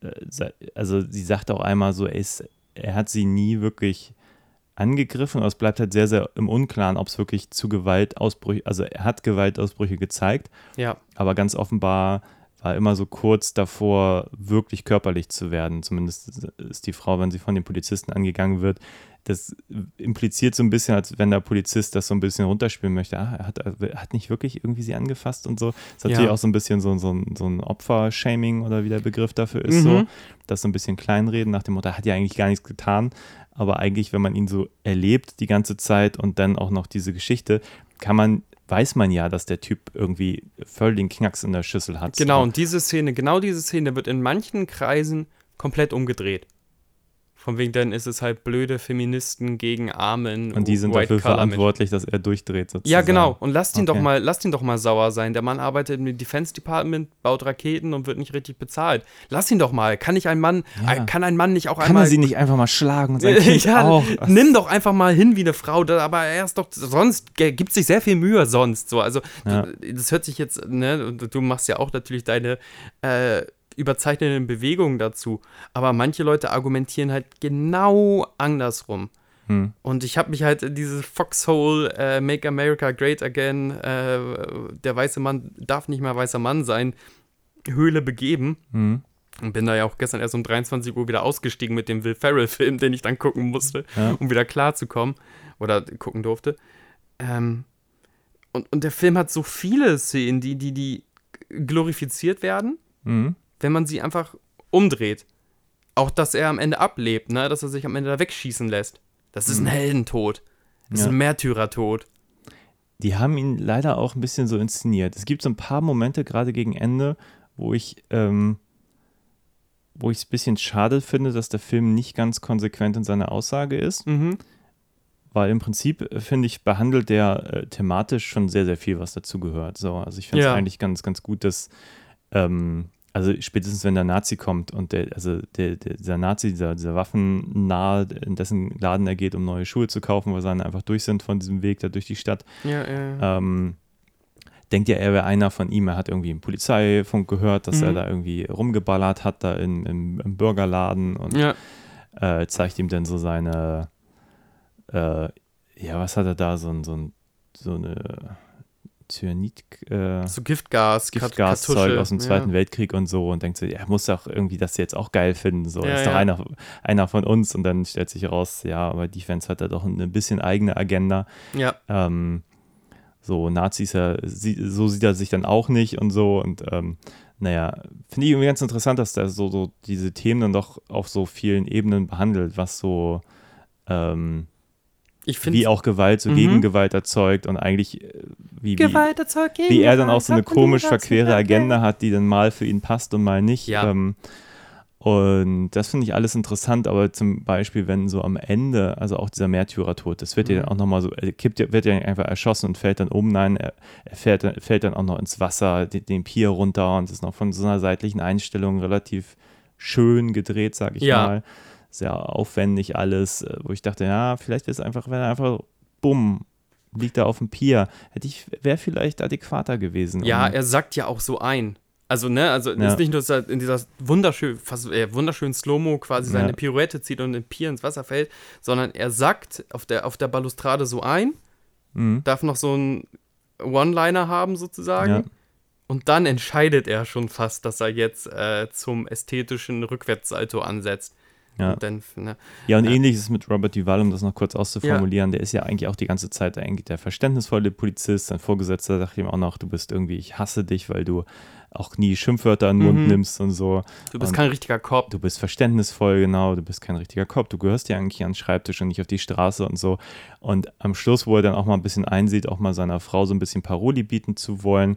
äh, also sie sagt auch einmal so, er, ist, er hat sie nie wirklich angegriffen, aber es bleibt halt sehr, sehr im Unklaren, ob es wirklich zu Gewaltausbrüchen, also er hat Gewaltausbrüche gezeigt, ja, aber ganz offenbar war immer so kurz davor, wirklich körperlich zu werden. Zumindest ist die Frau, wenn sie von den Polizisten angegangen wird, das impliziert so ein bisschen, als wenn der Polizist das so ein bisschen runterspielen möchte. Ah, er hat, er hat nicht wirklich irgendwie sie angefasst und so. Das ist Ja. natürlich auch so ein bisschen so, so, ein- so ein Opfer-Shaming oder wie der Begriff dafür ist. Mhm. So. Das so ein bisschen kleinreden nach dem Motto, er hat ja eigentlich gar nichts getan. Aber eigentlich, wenn man ihn so erlebt die ganze Zeit und dann auch noch diese Geschichte, kann man, weiß man ja, dass der Typ irgendwie voll den Knacks in der Schüssel hat. genau. Und diese Szene, genau diese Szene wird in manchen Kreisen komplett umgedreht. Von wegen, dann ist es halt blöde Feministen gegen armen Und die sind White dafür Menschen. verantwortlich, dass er durchdreht sozusagen. Ja, genau. Und lasst ihn Okay. doch mal, lasst ihn doch mal sauer sein. Der Mann arbeitet im Defense Department, baut Raketen und wird nicht richtig bezahlt. Lass ihn doch mal. Kann nicht ein Mann, Ja. äh, kann ein Mann nicht auch Kann einmal er sie nicht einfach mal schlagen und sein Kind ja, auch? nimm doch einfach mal hin wie eine Frau, aber er ist doch sonst gibt sich sehr viel Mühe sonst so. Also Ja. das hört sich jetzt, ne, du machst ja auch natürlich deine äh, überzeichnenden Bewegungen dazu, aber manche Leute argumentieren halt genau andersrum. Hm. Und ich habe mich halt in dieses Foxhole äh, Make America Great Again, äh, der weiße Mann darf nicht mehr weißer Mann sein, Höhle begeben. Hm. Und bin da ja auch gestern erst um 23 Uhr wieder ausgestiegen mit dem Will Ferrell-Film, den ich dann gucken musste, Ja. um wieder klarzukommen. Oder gucken durfte. Ähm, und, und der Film hat so viele Szenen, die, die, die glorifiziert werden, Hm. Wenn man sie einfach umdreht. Auch, dass er am Ende ablebt, ne? dass er sich am Ende da wegschießen lässt. Das ist ein Heldentod. Das ist Ja. ein Märtyrertod. Die haben ihn leider auch ein bisschen so inszeniert. Es gibt so ein paar Momente, gerade gegen Ende, wo ich, ähm, wo ich es ein bisschen schade finde, dass der Film nicht ganz konsequent in seiner Aussage ist. Mhm. Weil im Prinzip, äh, finde ich, behandelt der äh, thematisch schon sehr, sehr viel, was dazu gehört. So, also ich finde es Ja. eigentlich ganz, ganz gut, dass ähm, also spätestens wenn der Nazi kommt und der, also der, der, dieser Nazi, dieser, dieser Waffennah, in dessen Laden er geht, um neue Schuhe zu kaufen, weil dann einfach durch sind von diesem Weg da durch die Stadt, Ja, ja, ähm, denkt ja, er wäre einer von ihm. Er hat irgendwie im Polizeifunk gehört, dass er Mhm. da irgendwie rumgeballert hat, da in, im, im Burgerladen und ja. äh, zeigt ihm dann so seine, äh, ja, was hat er da, so, so, ein, so eine Cyanid, äh, So Giftgas, Giftgaszeug aus dem Zweiten ja. Weltkrieg und so und denkt so, er muss doch irgendwie das jetzt auch geil finden, so, Ja, ist doch ja. einer, einer von uns. Und dann stellt sich heraus, ja, aber Defense hat da doch ein bisschen eigene Agenda, Ja, ähm, so Nazis, ja, sie, so sieht er sich dann auch nicht und so. Und ähm, naja, finde ich irgendwie ganz interessant, dass der so, so diese Themen dann doch auf so vielen Ebenen behandelt, was so ähm, wie auch Gewalt so Mhm. Gegengewalt erzeugt und eigentlich äh, wie, wie, Gewalt erzeugt wie er dann auch so eine komisch verquere Agenda hat, die dann mal für ihn passt und mal nicht. Ja. Ähm, und das finde ich alles interessant, aber zum Beispiel, wenn so am Ende, also auch dieser Märtyrertod, das wird ja Mhm. dann auch nochmal so, er kippt, ja- wird ja einfach erschossen und fällt dann um. Nein, er, er fällt, dann- fällt dann auch noch ins Wasser, den, den Pier runter und ist noch von so einer seitlichen Einstellung relativ schön gedreht, sag ich Ja. mal. Sehr aufwendig alles, äh, wo ich dachte, ja, vielleicht ist einfach, wenn er einfach, bumm, liegt er auf dem Pier, hätte ich, wäre vielleicht adäquater gewesen. Ja, er sagt ja auch so ein. Also, ne, also Ja. ist nicht nur, dass er in dieser wunderschön, fast äh, wunderschönen Slow-Mo quasi seine Ja. Pirouette zieht und im Pier ins Wasser fällt, sondern er sagt auf der, auf der Balustrade so ein, Mhm. darf noch so einen One-Liner haben sozusagen. Ja. Und dann entscheidet er schon fast, dass er jetzt äh, zum ästhetischen Rückwärtssalto ansetzt. Ja. Und dann, ne, Ja, und Ja. ähnlich ist es mit Robert Duval, um das noch kurz auszuformulieren. Der ist ja eigentlich auch die ganze Zeit eigentlich der verständnisvolle Polizist. Sein Vorgesetzter sagt ihm auch noch, du bist irgendwie, ich hasse dich, weil du auch nie Schimpfwörter in den Mund Mhm. nimmst und so. du bist Und kein richtiger Cop. Du bist verständnisvoll, genau, du bist kein richtiger Kopf, du gehörst ja eigentlich an den Schreibtisch und nicht auf die Straße und so. Und am Schluss, wo er dann auch mal ein bisschen einsieht, auch mal seiner Frau so ein bisschen Paroli bieten zu wollen,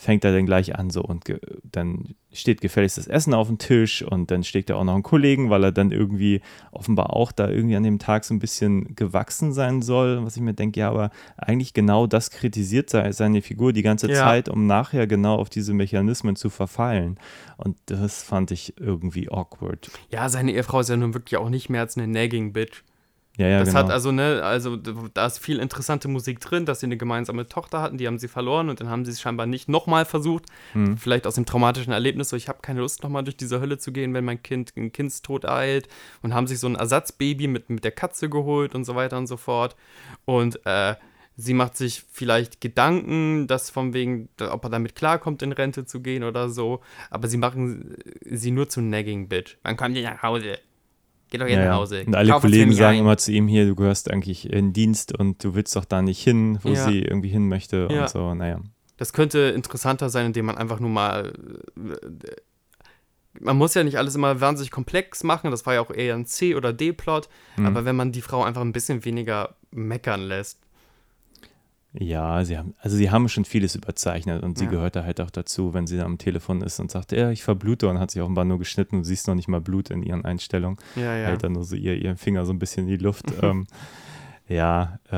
fängt er dann gleich an so und dann steht gefälligst das Essen auf dem Tisch und dann schlägt er auch noch einen Kollegen, weil er dann irgendwie offenbar auch da irgendwie an dem Tag so ein bisschen gewachsen sein soll, was ich mir denke, ja, aber eigentlich genau das kritisiert sei- seine Figur die ganze Ja. Zeit, um nachher genau auf diese Mechanismen zu verfallen. Und das fand ich irgendwie awkward. Ja, seine Ehefrau ist ja nun wirklich auch nicht mehr als eine Nagging Bitch. Ja, ja, das genau. hat also, ne, also da ist viel interessante Musik drin, dass sie eine gemeinsame Tochter hatten, die haben sie verloren und dann haben sie es scheinbar nicht nochmal versucht. Hm. Vielleicht aus dem traumatischen Erlebnis, so ich habe keine Lust nochmal durch diese Hölle zu gehen, wenn mein Kind einen Kindstod eilt und haben sich so ein Ersatzbaby mit, mit der Katze geholt und so weiter und so fort. Und äh, sie macht sich vielleicht Gedanken, dass von wegen, ob er damit klarkommt, in Rente zu gehen oder so, aber sie machen sie nur zu Nagging Bitch. Wann kommt ihr nach Hause? Geh doch jetzt ja, nach. Hause. Und alle Kauf Kollegen sagen immer zu ihm hier, du gehörst eigentlich in Dienst und du willst doch da nicht hin, wo Ja. sie irgendwie hin möchte Ja. und so, naja. Das könnte interessanter sein, indem man einfach nur mal. äh, Man muss ja nicht alles immer wahnsinnig komplex machen, das war ja auch eher ein C- oder D-Plot, Mhm. aber wenn man die Frau einfach ein bisschen weniger meckern lässt. Ja, sie haben, also sie haben schon vieles überzeichnet und sie Ja. gehört da halt auch dazu, wenn sie am Telefon ist und sagt, ja, ich verblute und hat sich offenbar nur geschnitten und siehst noch nicht mal Blut in ihren Einstellungen. Ja, ja. Hält dann nur so ihr, ihren Finger so ein bisschen in die Luft. ähm, ja, äh,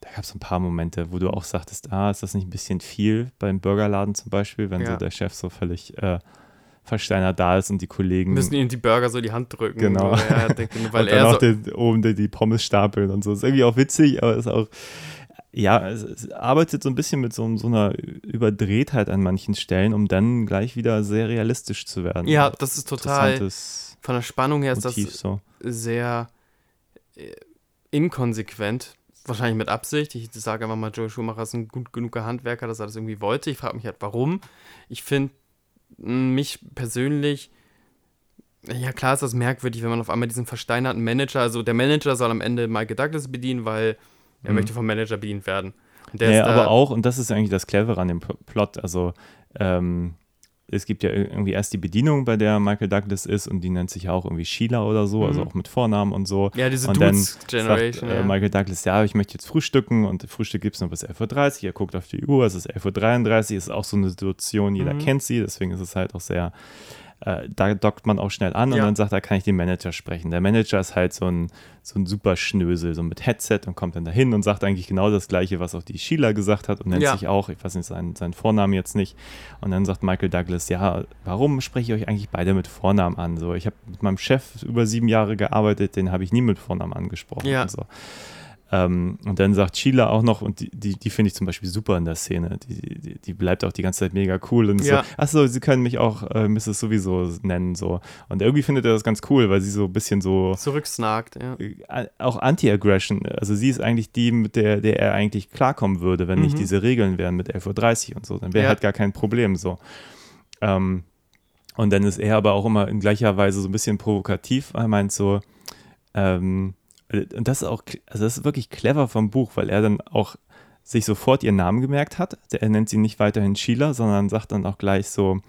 da gab es ein paar Momente, wo du auch sagtest, ah, ist das nicht ein bisschen viel beim Burgerladen zum Beispiel, wenn Ja. so der Chef so völlig äh, versteinert da ist und die Kollegen Müssen ihnen die Burger so die Hand drücken. Genau. So, ja, denke, weil und dann er auch so, den, oben die, die Pommes stapeln und so. Ist irgendwie auch witzig, aber ist auch, ja, es, es arbeitet so ein bisschen mit so, so einer Überdrehtheit an manchen Stellen, um dann gleich wieder sehr realistisch zu werden. ja, das ist total. Von der Spannung her ist das Motiv so. sehr äh, inkonsequent. Wahrscheinlich mit Absicht. Ich sage einfach mal, Joe Schumacher ist ein gut genuger Handwerker, dass er das irgendwie wollte. Ich frage mich halt, warum. Ich finde mich persönlich, ja klar ist das merkwürdig, wenn man auf einmal diesen versteinerten Manager, also der Manager soll am Ende Michael Douglas bedienen, weil er Mhm. möchte vom Manager bedient werden. Und der Ja, ist da, aber auch, und das ist eigentlich das Clevere an dem Pl- Plot, also ähm, es gibt ja irgendwie erst die Bedienung, bei der Michael Douglas ist und die nennt sich ja auch irgendwie Sheila oder so, also Mhm. auch mit Vornamen und so. ja, diese und dann Generation. Sagt, äh. Michael Douglas, ja, ich möchte jetzt frühstücken und Frühstück gibt es noch bis 11.30 Uhr. Er guckt auf die Uhr, es ist 11.33 Uhr, ist auch so eine Situation, jeder Mhm. kennt sie, deswegen ist es halt auch sehr äh, da dockt man auch schnell an und Ja. dann sagt er, kann ich den Manager sprechen. Der Manager ist halt so ein, so ein super Schnösel, so mit Headset und kommt dann dahin und sagt eigentlich genau das Gleiche, was auch die Sheila gesagt hat und nennt Ja. sich auch, ich weiß nicht, seinen, seinen Vornamen jetzt nicht. Und dann sagt Michael Douglas, ja, warum spreche ich euch eigentlich beide mit Vornamen an? So, ich habe mit meinem Chef über sieben Jahre gearbeitet, den habe ich nie mit Vornamen angesprochen. Ja. Und, so. Ähm, und dann sagt Sheila auch noch, und die, die, die finde ich zum Beispiel super in der Szene, die, die, die bleibt auch die ganze Zeit mega cool und Ja. so, achso, sie können mich auch äh, Mrs. sowieso nennen, so. Und irgendwie findet er das ganz cool, weil sie so ein bisschen so Zurücksnagt, ja. äh, auch Anti-Aggression. Also sie ist eigentlich die, mit der, der er eigentlich klarkommen würde, wenn nicht Mhm. diese Regeln wären mit 11.30 Uhr und so. Dann wäre Ja. halt gar kein Problem so. Ähm, und dann ist er aber auch immer in gleicher Weise so ein bisschen provokativ. Er meint so, ähm, und das ist auch, also das ist wirklich clever vom Buch, weil er dann auch sich sofort ihren Namen gemerkt hat. Er nennt sie nicht weiterhin Sheila, sondern sagt dann auch gleich so,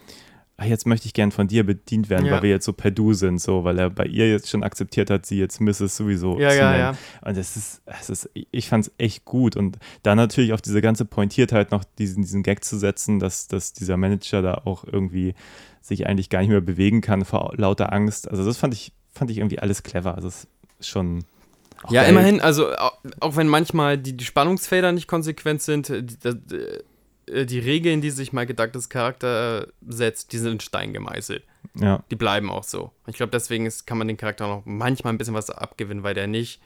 "Ah, jetzt möchte ich gern von dir bedient werden, Ja. weil wir jetzt so per Du sind, so, weil er bei ihr jetzt schon akzeptiert hat, sie jetzt Mrs. sowieso Ja, zu ja, nennen. ja. Und das ist, das ist ich fand es echt gut. Und dann natürlich auf diese ganze Pointiertheit noch diesen, diesen Gag zu setzen, dass, dass dieser Manager da auch irgendwie sich eigentlich gar nicht mehr bewegen kann vor lauter Angst. Also das fand ich, fand ich irgendwie alles clever. Also es ist schon. Auch Ja, immerhin, also auch, wenn manchmal die, die Spannungsfelder nicht konsequent sind, die, die, äh, die Regeln, die sich Michael Douglas Charakter äh, setzt, die sind in Stein gemeißelt. Ja, Die bleiben auch so. Ich glaube, deswegen ist, kann man den Charakter noch manchmal ein bisschen was abgewinnen, weil der nicht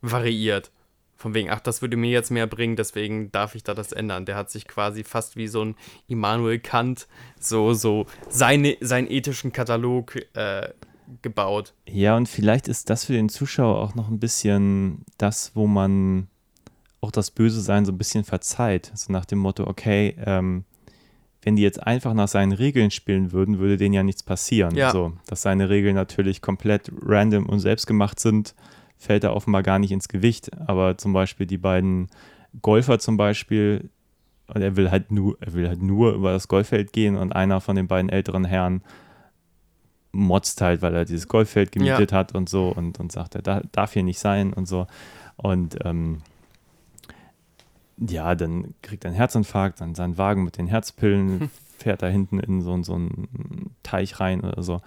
variiert. Von wegen, ach, das würde mir jetzt mehr bringen, deswegen darf ich da das ändern. Der hat sich quasi fast wie so ein Immanuel Kant so, so seine, seinen ethischen Katalog äh, gebaut. Ja, und vielleicht ist das für den Zuschauer auch noch ein bisschen das, wo man auch das Böse sein so ein bisschen verzeiht. So nach dem Motto, okay, ähm, wenn die jetzt einfach nach seinen Regeln spielen würden, würde denen ja nichts passieren. Ja. So, dass seine Regeln natürlich komplett random und selbstgemacht sind, fällt da offenbar gar nicht ins Gewicht. Aber zum Beispiel die beiden Golfer zum Beispiel, und er will halt nur, er will halt nur über das Golffeld gehen und einer von den beiden älteren Herren motzt halt, weil er dieses Golffeld gemietet hat und so und, und sagt, er da, darf hier nicht sein und so. Und ähm, ja, dann kriegt er einen Herzinfarkt, dann sein Wagen mit den Herzpillen fährt da hinten in so, so einen Teich rein oder so.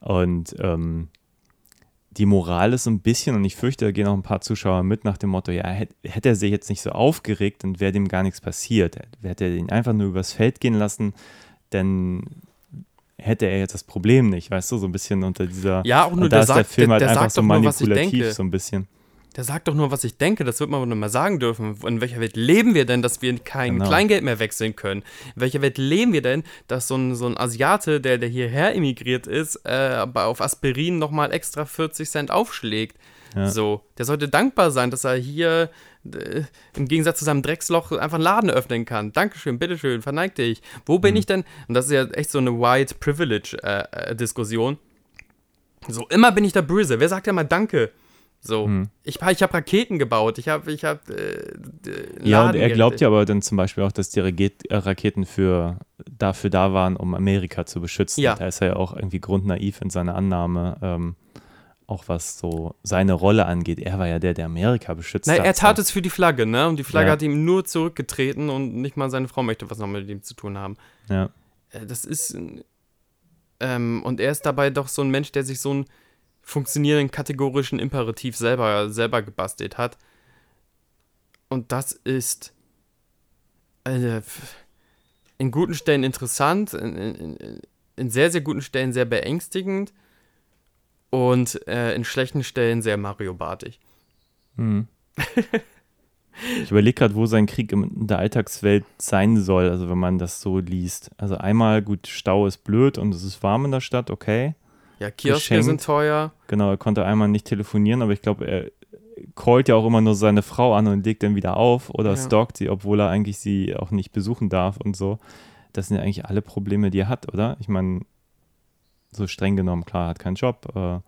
Und ähm, die Moral ist so ein bisschen, und ich fürchte, da gehen auch ein paar Zuschauer mit nach dem Motto, ja, hätte, hätte er sich jetzt nicht so aufgeregt, dann wäre dem gar nichts passiert. Hätte er ihn einfach nur übers Feld gehen lassen, dann hätte er jetzt das Problem nicht, weißt du, so ein bisschen unter dieser. Ja, auch nur der ist der sagt, Film der, halt der einfach sagt so doch nur, was ich manipulativ, denke. so ein bisschen. Der sagt doch nur, was ich denke. Das wird man nur mal sagen dürfen. In welcher Welt leben wir denn, dass wir kein Genau. Kleingeld mehr wechseln können? In welcher Welt leben wir denn, dass so ein, so ein Asiate, der, der hierher emigriert ist, äh, aber auf Aspirin nochmal extra 40 Cent aufschlägt? Ja. So, der sollte dankbar sein, dass er hier äh, im Gegensatz zu seinem Drecksloch einfach einen Laden öffnen kann. Dankeschön, bitteschön, verneig dich. Wo Mhm. bin ich denn? Und das ist ja echt so eine White Privilege-Diskussion. so, immer bin ich der Böse. Wer sagt ja mal Danke? So, Mhm. ich, ich habe Raketen gebaut, ich habe ich hab, äh, Ja, und er glaubt ja aber dann zum Beispiel auch, dass die Raket äh, Raketen für, dafür da waren, um Amerika zu beschützen. Ja. Da ist er ja auch irgendwie grundnaiv in seiner Annahme, ähm, auch was so seine Rolle angeht. Er war ja der, der Amerika beschützt Na, hat. er tat es für die Flagge, ne? Und die Flagge Ja. hat ihm nur zurückgetreten und nicht mal seine Frau möchte was noch mit ihm zu tun haben. Ja. Äh, Das ist. Ähm, und er ist dabei doch so ein Mensch, der sich so einen funktionierenden kategorischen Imperativ selber, selber gebastelt hat. Und das ist äh, in guten Stellen interessant, in, in, in, in sehr, sehr guten Stellen sehr beängstigend und äh, in schlechten Stellen sehr Mario-bartig. Mhm. ich überlege gerade, wo sein Krieg in der Alltagswelt sein soll, also wenn man das so liest. Also einmal, gut, Stau ist blöd und es ist warm in der Stadt, okay. Ja, Kioske sind teuer. Genau, er konnte einmal nicht telefonieren, aber ich glaube, er callt ja auch immer nur seine Frau an und legt dann wieder auf oder Ja. stalkt sie, obwohl er eigentlich sie auch nicht besuchen darf und so. Das sind ja eigentlich alle Probleme, die er hat, oder? Ich meine, so streng genommen, klar, hat keinen Job, äh,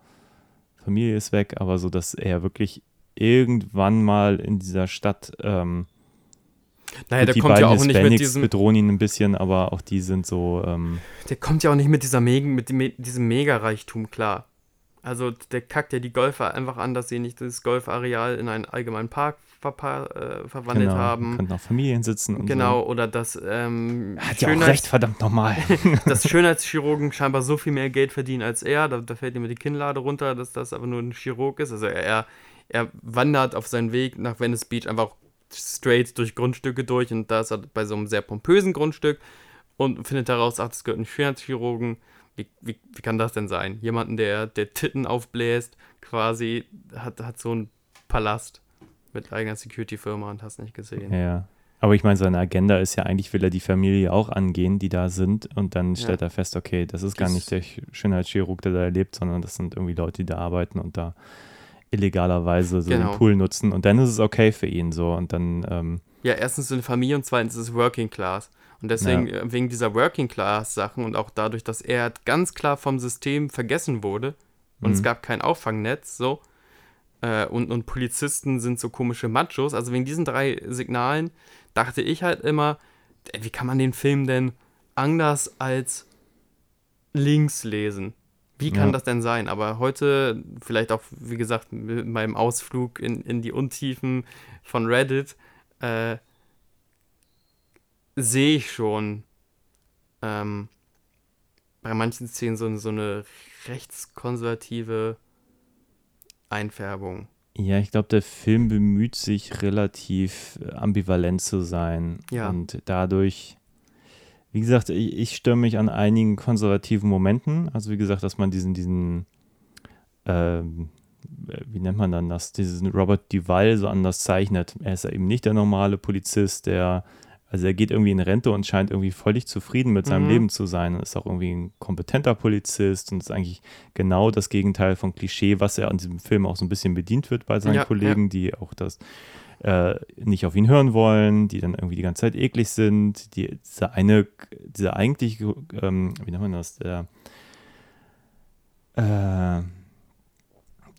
Familie ist weg, aber so, dass er wirklich irgendwann mal in dieser Stadt, ähm, Naja, der die kommt ja auch nicht mit Hispanics diesem, bedrohen ihn ein bisschen, aber auch die sind so, ähm, der kommt ja auch nicht mit dieser Mega, mit diesem Mega-Reichtum klar. Also der kackt ja die Golfer einfach an, dass sie nicht das Golfareal in einen allgemeinen Park äh, verwandelt genau. haben. Könnten auch Familien sitzen und Genau, oder dass ähm, so. Hat ja auch recht, verdammt nochmal. dass Schönheitschirurgen scheinbar so viel mehr Geld verdienen als er. Da, da fällt ihm die Kinnlade runter, dass das aber nur ein Chirurg ist. Also er, er wandert auf seinen Weg nach Venice Beach einfach straight durch Grundstücke durch und da ist er bei so einem sehr pompösen Grundstück und findet heraus, ach, das gehört einen Schönheitschirurgen. Wie, wie, wie kann das denn sein? Jemanden, der, der Titten aufbläst, quasi, hat, hat so einen Palast mit eigener Security-Firma und hast nicht gesehen. Ja. Aber ich meine, seine Agenda ist ja eigentlich, will er die Familie auch angehen, die da sind. Und dann stellt ja. er fest, okay, das ist gar nicht der Schönheitschirurg, der da lebt, sondern das sind irgendwie Leute, die da arbeiten und da illegalerweise so genau. den Pool nutzen. Und dann ist es okay für ihn so. Und dann. Ähm, ja, erstens eine Familie und zweitens ist es Working Class. Und deswegen, ja. Äh, wegen dieser Working Class Sachen und auch dadurch, dass er ganz klar vom System vergessen wurde und mhm. es gab kein Auffangnetz, so, äh, und, und Polizisten sind so komische Machos. Also wegen diesen drei Signalen dachte ich halt immer, wie kann man den Film denn anders als links lesen? Wie kann ja. das denn sein? Aber heute, vielleicht auch, wie gesagt, mit meinem Ausflug in, in die Untiefen von Reddit, äh, sehe ich schon ähm, bei manchen Szenen so, so eine rechtskonservative Einfärbung. Ja, ich glaube, der Film bemüht sich relativ äh, ambivalent zu sein. Ja. Und dadurch, wie gesagt, ich, ich störe mich an einigen konservativen Momenten. Also wie gesagt, dass man diesen, diesen, ähm, wie nennt man dann das, diesen Robert Duval so anders zeichnet. Er ist ja eben nicht der normale Polizist, der also er geht irgendwie in Rente und scheint irgendwie völlig zufrieden mit seinem mhm. Leben zu sein und ist auch irgendwie ein kompetenter Polizist und ist eigentlich genau das Gegenteil von Klischee, was er an diesem Film auch so ein bisschen bedient wird bei seinen ja, Kollegen, ja. die auch das äh, nicht auf ihn hören wollen, die dann irgendwie die ganze Zeit eklig sind. Die, dieser eine, dieser eigentlich, ähm, wie nennt man das, der, äh,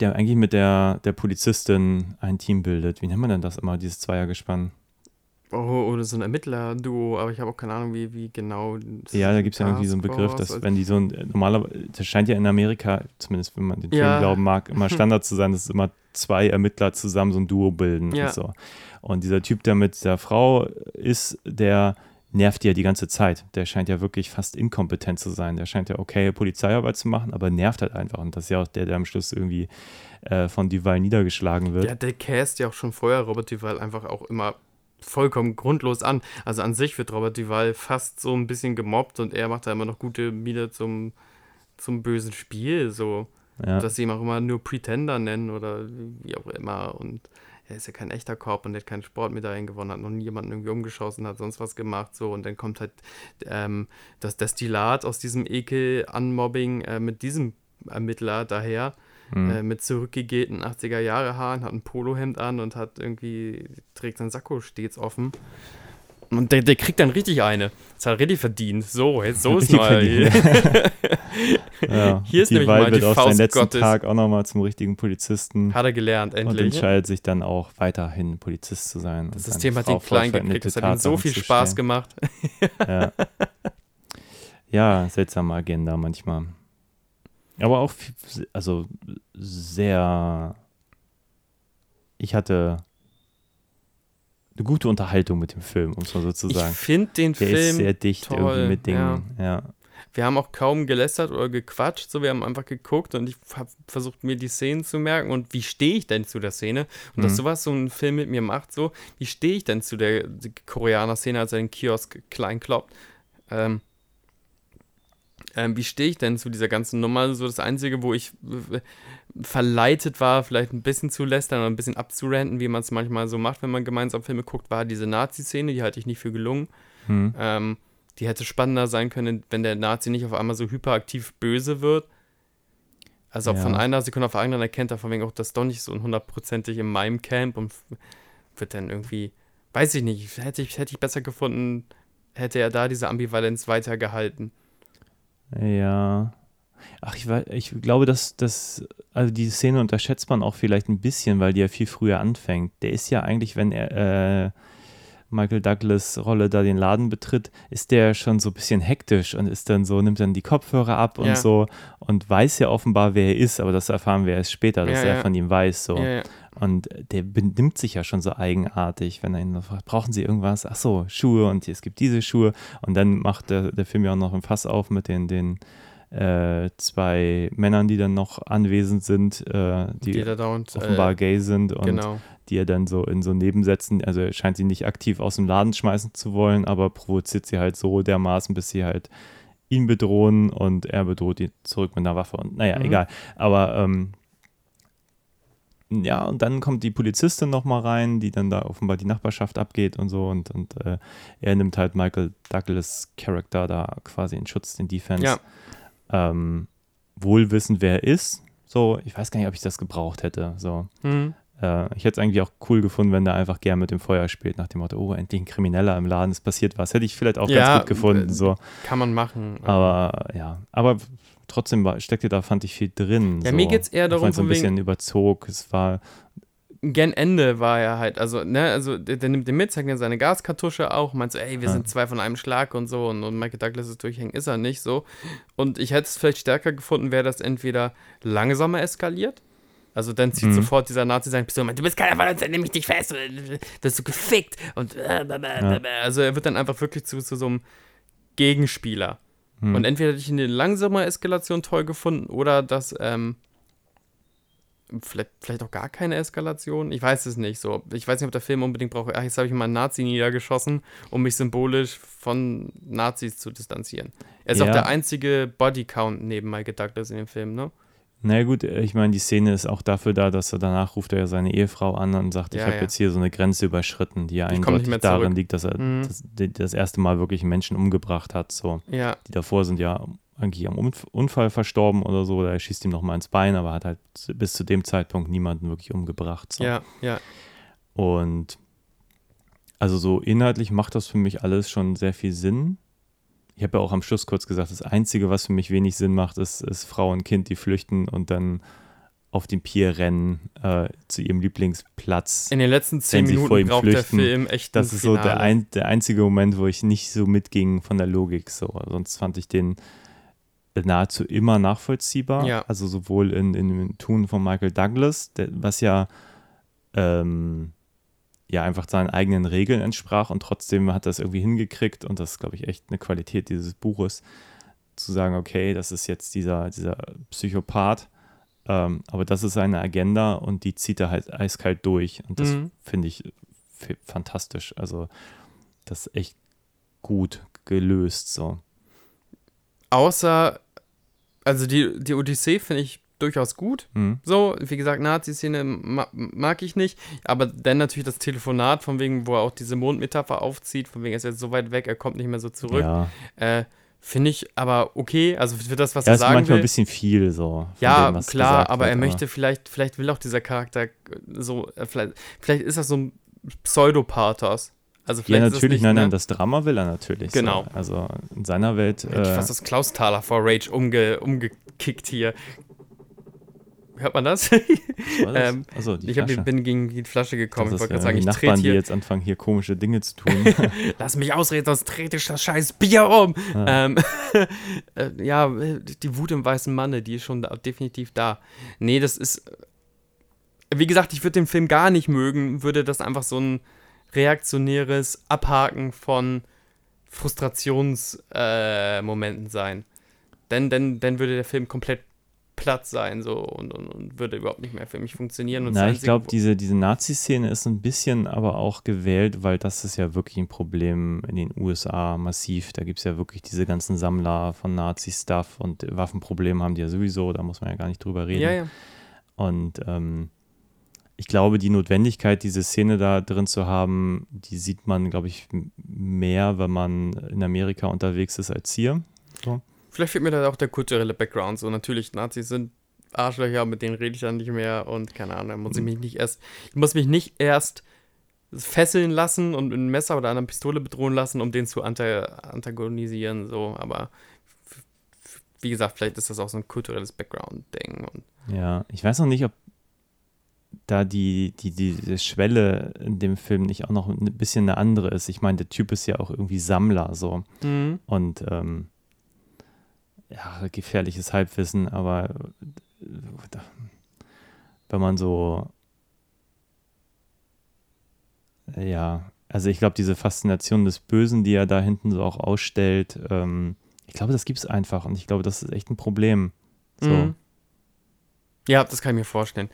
der eigentlich mit der, der Polizistin ein Team bildet. Wie nennt man denn das immer, dieses Zweiergespann? Oh, oder so ein Ermittler-Duo, aber ich habe auch keine Ahnung, wie, wie genau. Ja, da gibt es ja irgendwie so einen Begriff, dass wenn die so ein, normalerweise, das scheint ja in Amerika, zumindest wenn man den ja. Film glauben mag, immer Standard zu sein, dass immer zwei Ermittler zusammen so ein Duo bilden ja. und so. Und dieser Typ, der mit der Frau ist, der nervt ja die ganze Zeit. Der scheint ja wirklich fast inkompetent zu sein. Der scheint ja okay Polizeiarbeit zu machen, aber nervt halt einfach. Und das ist ja auch der, der am Schluss irgendwie äh, von Duval niedergeschlagen wird. Ja, der cast ja auch schon vorher Robert Duval einfach auch immer vollkommen grundlos an. Also an sich wird Robert Duval fast so ein bisschen gemobbt und er macht da immer noch gute Miene zum, zum bösen Spiel, so. Ja. Dass sie ihn auch immer nur Pretender nennen oder wie auch immer. Und er ist ja kein echter Korb und hat keine Sportmedaillen gewonnen, hat noch nie jemanden irgendwie umgeschossen, hat sonst was gemacht, so. Und dann kommt halt ähm, das Destillat aus diesem Ekel an Mobbing äh, mit diesem Ermittler daher mhm. äh, mit zurückgegelten 80er Jahre Haaren, hat ein Polohemd an und hat irgendwie, trägt sein Sakko stets offen. Und der, der kriegt dann richtig eine. Das hat richtig verdient. So, jetzt so ist mal. ja, Hier ist nämlich mal die wird Faust auf seinen letzten Gottes. Tag auch nochmal zum richtigen Polizisten. Hat er gelernt, endlich. Und entscheidet sich dann auch weiterhin Polizist zu sein. Das System hat ihn klein gekriegt. Das hat ihm so viel Spaß gemacht. ja. ja, seltsame Agenda manchmal. Aber auch, also sehr. Ich hatte eine gute Unterhaltung mit dem Film, um es mal so zu sagen. Ich finde den Der Film ist sehr dicht toll, irgendwie mit Dingen. Ja. ja. Wir haben auch kaum gelästert oder gequatscht, so wir haben einfach geguckt und ich habe versucht, mir die Szenen zu merken und wie stehe ich denn zu der Szene? Und mhm. dass sowas so ein Film mit mir macht, so, wie stehe ich denn zu der Koreaner-Szene, als er den Kiosk klein kloppt? Ähm, ähm, wie stehe ich denn zu dieser ganzen Nummer? So das Einzige, wo ich verleitet war, vielleicht ein bisschen zu lästern oder ein bisschen abzurenten, wie man es manchmal so macht, wenn man gemeinsam Filme guckt, war diese Nazi-Szene, die halte ich nicht für gelungen. Hm. Ähm, die hätte spannender sein können, wenn der Nazi nicht auf einmal so hyperaktiv böse wird. Also ja. von einer Sekunde auf andere erkennt er von wegen auch das doch nicht so hundertprozentig in meinem Camp und wird dann irgendwie, weiß ich nicht, hätte ich, hätte ich besser gefunden, hätte er da diese Ambivalenz weitergehalten. Ja. Ach, ich, ich glaube, dass das, also diese Szene unterschätzt man auch vielleicht ein bisschen, weil die ja viel früher anfängt. Der ist ja eigentlich, wenn er, äh, Michael Douglas Rolle da den Laden betritt, ist der schon so ein bisschen hektisch und ist dann so, nimmt dann die Kopfhörer ab und Ja. so und weiß ja offenbar, wer er ist, aber das erfahren wir erst später, dass Ja, er ja. von ihm weiß. So. Und der benimmt sich ja schon so eigenartig, wenn er ihn fragt, brauchen Sie irgendwas? Ach so, Schuhe und es gibt diese Schuhe. Und dann macht der, der Film ja auch noch ein Fass auf mit den, den äh, zwei Männern, die dann noch anwesend sind, äh, die, Die da dauernd. offenbar äh, gay sind und genau. Die er dann so in so Nebensätzen, also er scheint sie nicht aktiv aus dem Laden schmeißen zu wollen, aber provoziert sie halt so dermaßen, bis sie halt ihn bedrohen und er bedroht ihn zurück mit einer Waffe und naja, Mhm. egal. Aber ähm, ja, und dann kommt die Polizistin nochmal rein, die dann da offenbar die Nachbarschaft abgeht und so und, und äh, er nimmt halt Michael Douglas Charakter da quasi in Schutz, den Defense. Ja. Ähm, wohl wissend, wer er ist. So, ich weiß gar nicht, ob ich das gebraucht hätte. So. Mhm. Äh, ich hätte es eigentlich auch cool gefunden, wenn der einfach gern mit dem Feuer spielt, nach dem Motto, oh, endlich ein Krimineller im Laden, es passiert was. Hätte ich vielleicht auch Ja, ganz gut gefunden. äh, So. Kann man machen. Aber ja, aber trotzdem war, steckte da, fand ich viel drin. Ja, so. mir geht's eher Auch darum, so ein bisschen überzog. Es war, gen Ende war er halt, also, ne, also der, der nimmt den mit, zeigt dir seine Gaskartusche auch, meint so, ey, wir Ja. sind zwei von einem Schlag und so und, und Michael Douglas ist durchhängen, ist er nicht so. Und ich hätte es vielleicht stärker gefunden, wäre das entweder langsamer eskaliert. Also dann zieht Mhm. sofort dieser Nazi sein und meint, du bist keiner von uns, dann nehme ich dich fest, ist so gefickt und äh, also er wird dann einfach wirklich zu, zu so einem Gegenspieler. hm. Und entweder hätte ich eine langsame Eskalation toll gefunden oder das, ähm, vielleicht, vielleicht auch gar keine Eskalation. Ich weiß es nicht so. Ich weiß nicht, ob der Film unbedingt braucht, ach, jetzt habe ich mal einen Nazi niedergeschossen, um mich symbolisch von Nazis zu distanzieren. Er ist Ja. auch der einzige Bodycount neben Michael Douglas in dem Film, ne? Naja gut, äh, ich meine, die Szene ist auch dafür da, dass er danach ruft er ja seine Ehefrau an und sagt, ich Ja, habe ja. jetzt hier so eine Grenze überschritten, die ja Ich eindeutig darin liegt, dass er Mhm. das, das erste Mal wirklich Menschen umgebracht hat. So. Ja, Die davor sind ja eigentlich am Unf- Unfall verstorben oder so, oder er schießt ihm nochmal ins Bein, aber hat halt bis zu dem Zeitpunkt niemanden wirklich umgebracht. So. ja, ja. Und also so inhaltlich macht das für mich alles schon sehr viel Sinn. Ich habe ja auch am Schluss kurz gesagt, das Einzige, was für mich wenig Sinn macht, ist, ist Frau und Kind, die flüchten und dann auf den Pier rennen äh, zu ihrem Lieblingsplatz. In den letzten zehn Minuten ihm braucht der flüchten, Film echt Das ist so der, Finale. ein, der einzige Moment, wo ich nicht so mitging von der Logik. So. Sonst fand ich den nahezu immer nachvollziehbar. Ja. Also sowohl in, in dem Tun von Michael Douglas, der, was ja, ähm, ja einfach seinen eigenen Regeln entsprach und trotzdem hat es irgendwie hingekriegt und das ist, glaube ich, echt eine Qualität dieses Buches, zu sagen, okay, das ist jetzt dieser, dieser Psychopath, ähm, aber das ist seine Agenda und die zieht er halt eiskalt durch und das Mhm. finde ich fantastisch. Also das ist echt gut gelöst so. Außer, also die, die Odyssee finde ich durchaus gut. Mhm. So, wie gesagt, Nazi-Szene ma mag ich nicht, aber dann natürlich das Telefonat, von wegen, wo er auch diese Mondmetapher aufzieht, von wegen, er ist jetzt so weit weg, er kommt nicht mehr so zurück. Ja, Äh, Finde ich aber okay, also für das, was ja er ist sagen manchmal will. ein bisschen viel so. ja, dem, klar, aber wird, er möchte vielleicht, vielleicht will auch dieser Charakter so, äh, vielleicht, vielleicht ist das so ein Pseudopathos. Also Ja, ist natürlich, nicht, nein, ne? nein, das Drama will er natürlich. Genau. So. Also in seiner Welt. Ich Äh, fast das Klaus-Taler vor Rage umge umgekickt hier. Hört man das? was das? ähm, Achso, die ich hab, bin gegen die Flasche gekommen. das Ich wollte gerade sagen, die ich Nachbarn, trete die hier. jetzt anfangen, hier komische Dinge zu tun. Lass mich ausreden, sonst trete ich das scheiß Bier um. Ja. Ähm, äh, ja, die Wut im weißen Manne, die ist schon da, definitiv da. Nee, das ist. Wie gesagt, ich würde den Film gar nicht mögen, würde das einfach so ein reaktionäres Abhaken von Frustrationsmomenten äh, sein. Denn, denn, dann würde der Film komplett platt sein so und, und, und würde überhaupt nicht mehr für mich funktionieren. Und Na, ich glaube, diese, diese Nazi-Szene ist ein bisschen aber auch gewählt, weil das ist ja wirklich ein Problem in den USA massiv. Da gibt es ja wirklich diese ganzen Sammler von Nazi-Stuff und Waffenprobleme haben die ja sowieso, da muss man ja gar nicht drüber reden. Ja, ja. Und ähm, ich glaube, die Notwendigkeit, diese Szene da drin zu haben, die sieht man, glaube ich, mehr, wenn man in Amerika unterwegs ist als hier. Vielleicht fehlt mir da auch der kulturelle Background. So, natürlich, Nazis sind Arschlöcher, mit denen rede ich dann nicht mehr und keine Ahnung, da muss ich mich nicht erst, ich muss mich nicht erst fesseln lassen und mit einem Messer oder einer Pistole bedrohen lassen, um den zu anta antagonisieren, so, aber wie gesagt, vielleicht ist das auch so ein kulturelles Background-Ding. Und Ja, ich weiß noch nicht, ob da die, die, die, die Schwelle in dem Film nicht auch noch ein bisschen eine andere ist. Ich meine, der Typ ist ja auch irgendwie Sammler so. Mhm. Und ähm, ja, gefährliches Halbwissen, aber äh, wenn man so ja, also ich glaube, diese Faszination des Bösen, die er da hinten so auch ausstellt, ähm, ich glaube, das gibt es einfach und ich glaube, das ist echt ein Problem. So. Mhm. Ja, das kann ich mir vorstellen.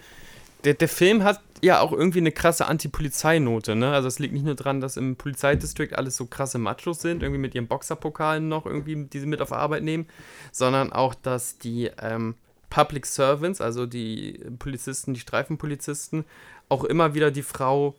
Der, der Film hat ja auch irgendwie eine krasse Anti-Polizeinote, ne? Also es liegt nicht nur daran, dass im Polizeidistrikt alles so krasse Machos sind, irgendwie mit ihren Boxerpokalen noch irgendwie, die sie mit auf Arbeit nehmen, sondern auch, dass die ähm, Public Servants, also die Polizisten, die Streifenpolizisten, auch immer wieder die Frau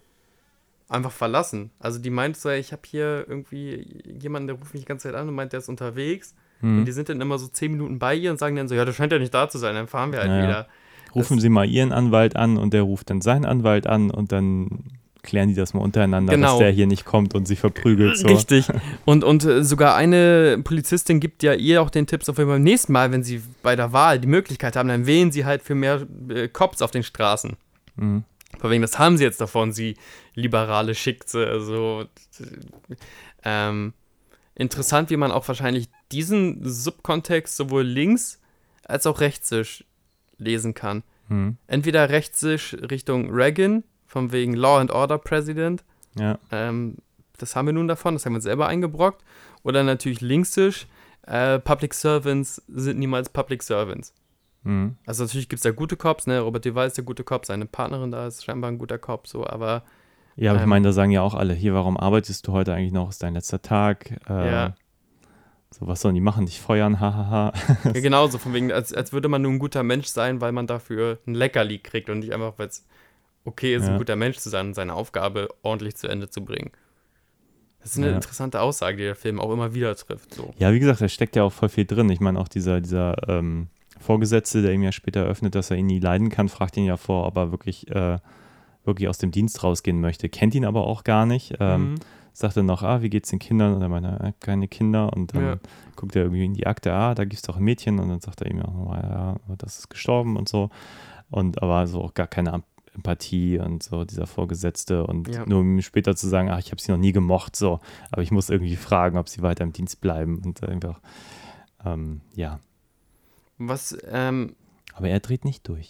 einfach verlassen. Also die meint so, ich habe hier irgendwie jemanden, der ruft mich die ganze Zeit an und meint, der ist unterwegs. Hm. Und die sind dann immer so zehn Minuten bei ihr und sagen dann so, ja, das scheint ja nicht da zu sein, dann fahren wir halt Naja. wieder. Rufen Sie mal Ihren Anwalt an und der ruft dann seinen Anwalt an und dann klären die das mal untereinander, Genau. dass der hier nicht kommt und sie verprügelt. So. Richtig. Und, und äh, sogar eine Polizistin gibt ja ihr auch den Tipp, so für beim nächsten Mal, wenn sie bei der Wahl die Möglichkeit haben, dann wählen sie halt für mehr äh, Cops auf den Straßen. Mhm. Von wegen, das haben sie jetzt davon, sie liberale Schickse. Also äh, ähm, interessant, wie man auch wahrscheinlich diesen Subkontext sowohl links als auch rechtssisch lesen kann. Mhm. Entweder rechtssisch Richtung Reagan, von wegen Law and Order President, Ja. ähm, das haben wir nun davon, das haben wir uns selber eingebrockt. Oder natürlich linksisch, äh, Public Servants sind niemals Public Servants. Mhm. Also natürlich gibt es da gute Cops, ne? Robert Duvall ist der gute Cop, seine Partnerin da ist scheinbar ein guter Cop, so, aber Ja, aber ich Ähm. meine, da sagen ja auch alle, hier, warum arbeitest du heute eigentlich noch? Ist dein letzter Tag? Äh, Ja. So, was sollen die machen? Dich feuern? Hahaha. ja, genauso, von wegen, als, als würde man nur ein guter Mensch sein, weil man dafür ein Leckerli kriegt und nicht einfach, weil es okay ist, Ja. ein guter Mensch zu sein und seine Aufgabe ordentlich zu Ende zu bringen. Das ist eine Ja. interessante Aussage, die der Film auch immer wieder trifft. So. Ja, wie gesagt, da steckt ja auch voll viel drin. Ich meine, auch dieser, dieser ähm, Vorgesetzte, der ihm ja später eröffnet, dass er ihn nie leiden kann, fragt ihn ja vor, ob er wirklich, äh, wirklich aus dem Dienst rausgehen möchte. Kennt ihn aber auch gar nicht. Ähm, Mhm. Sagt dann noch, ah, wie geht's den Kindern? Und er meint, er hat keine Kinder. Und dann Ja. guckt er irgendwie in die Akte, ah, da gibt es doch ein Mädchen. Und dann sagt er ihm ja, nochmal, ja, das ist gestorben und so. Und aber so auch gar keine Empathie und so, dieser Vorgesetzte. Und Ja. nur um ihm später zu sagen, ach, ich habe sie noch nie gemocht, so. Aber ich muss irgendwie fragen, ob sie weiter im Dienst bleiben. Und einfach, ähm, ja. Was, ähm, Aber er dreht nicht durch.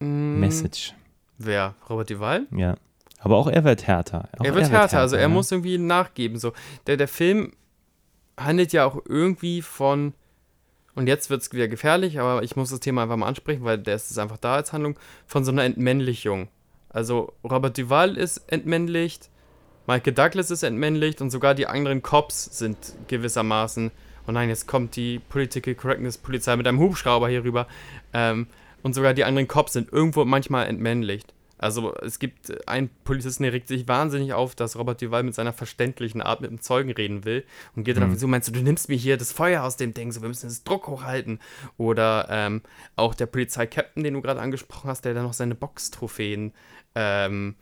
mh, Message. Wer? Robert Duvall? Ja. Aber auch er wird härter. Auch er wird härter, also er ja. muss irgendwie nachgeben. So. Der, der Film handelt ja auch irgendwie von, und jetzt wird es wieder gefährlich, aber ich muss das Thema einfach mal ansprechen, weil der ist einfach da als Handlung, von so einer Entmännlichung. Also Robert Duvall ist entmännlicht, Michael Douglas ist entmännlicht und sogar die anderen Cops sind gewissermaßen, oh nein, jetzt kommt die Political Correctness Polizei mit einem Hubschrauber hier rüber, ähm, und sogar die anderen Cops sind irgendwo manchmal entmännlicht. Also es gibt einen Polizisten, der regt sich wahnsinnig auf, dass Robert Duval mit seiner verständlichen Art mit dem Zeugen reden will und geht dann Mhm. auf ihn zu, meinst du, du nimmst mir hier das Feuer aus dem Ding, so wir müssen das Druck hochhalten. Oder ähm, auch der Polizeikapitän, den du gerade angesprochen hast, der dann noch seine Boxtrophäen ähm,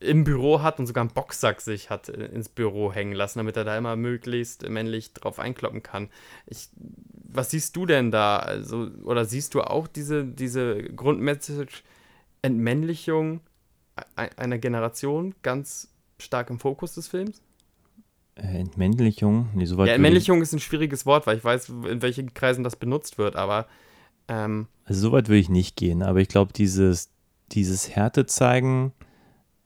im Büro hat und sogar einen Boxsack sich hat äh, ins Büro hängen lassen, damit er da immer möglichst männlich drauf einkloppen kann. Ich, was siehst du denn da? Also, oder siehst du auch diese, diese Grundmessage Entmännlichung e- einer Generation ganz stark im Fokus des Films? Äh, Entmännlichung? Nee, soweit Ja, Entmännlichung ist ein schwieriges Wort, weil ich weiß, in welchen Kreisen das benutzt wird, aber ähm, Also so weit würde ich nicht gehen, aber ich glaube, dieses, dieses Härte zeigen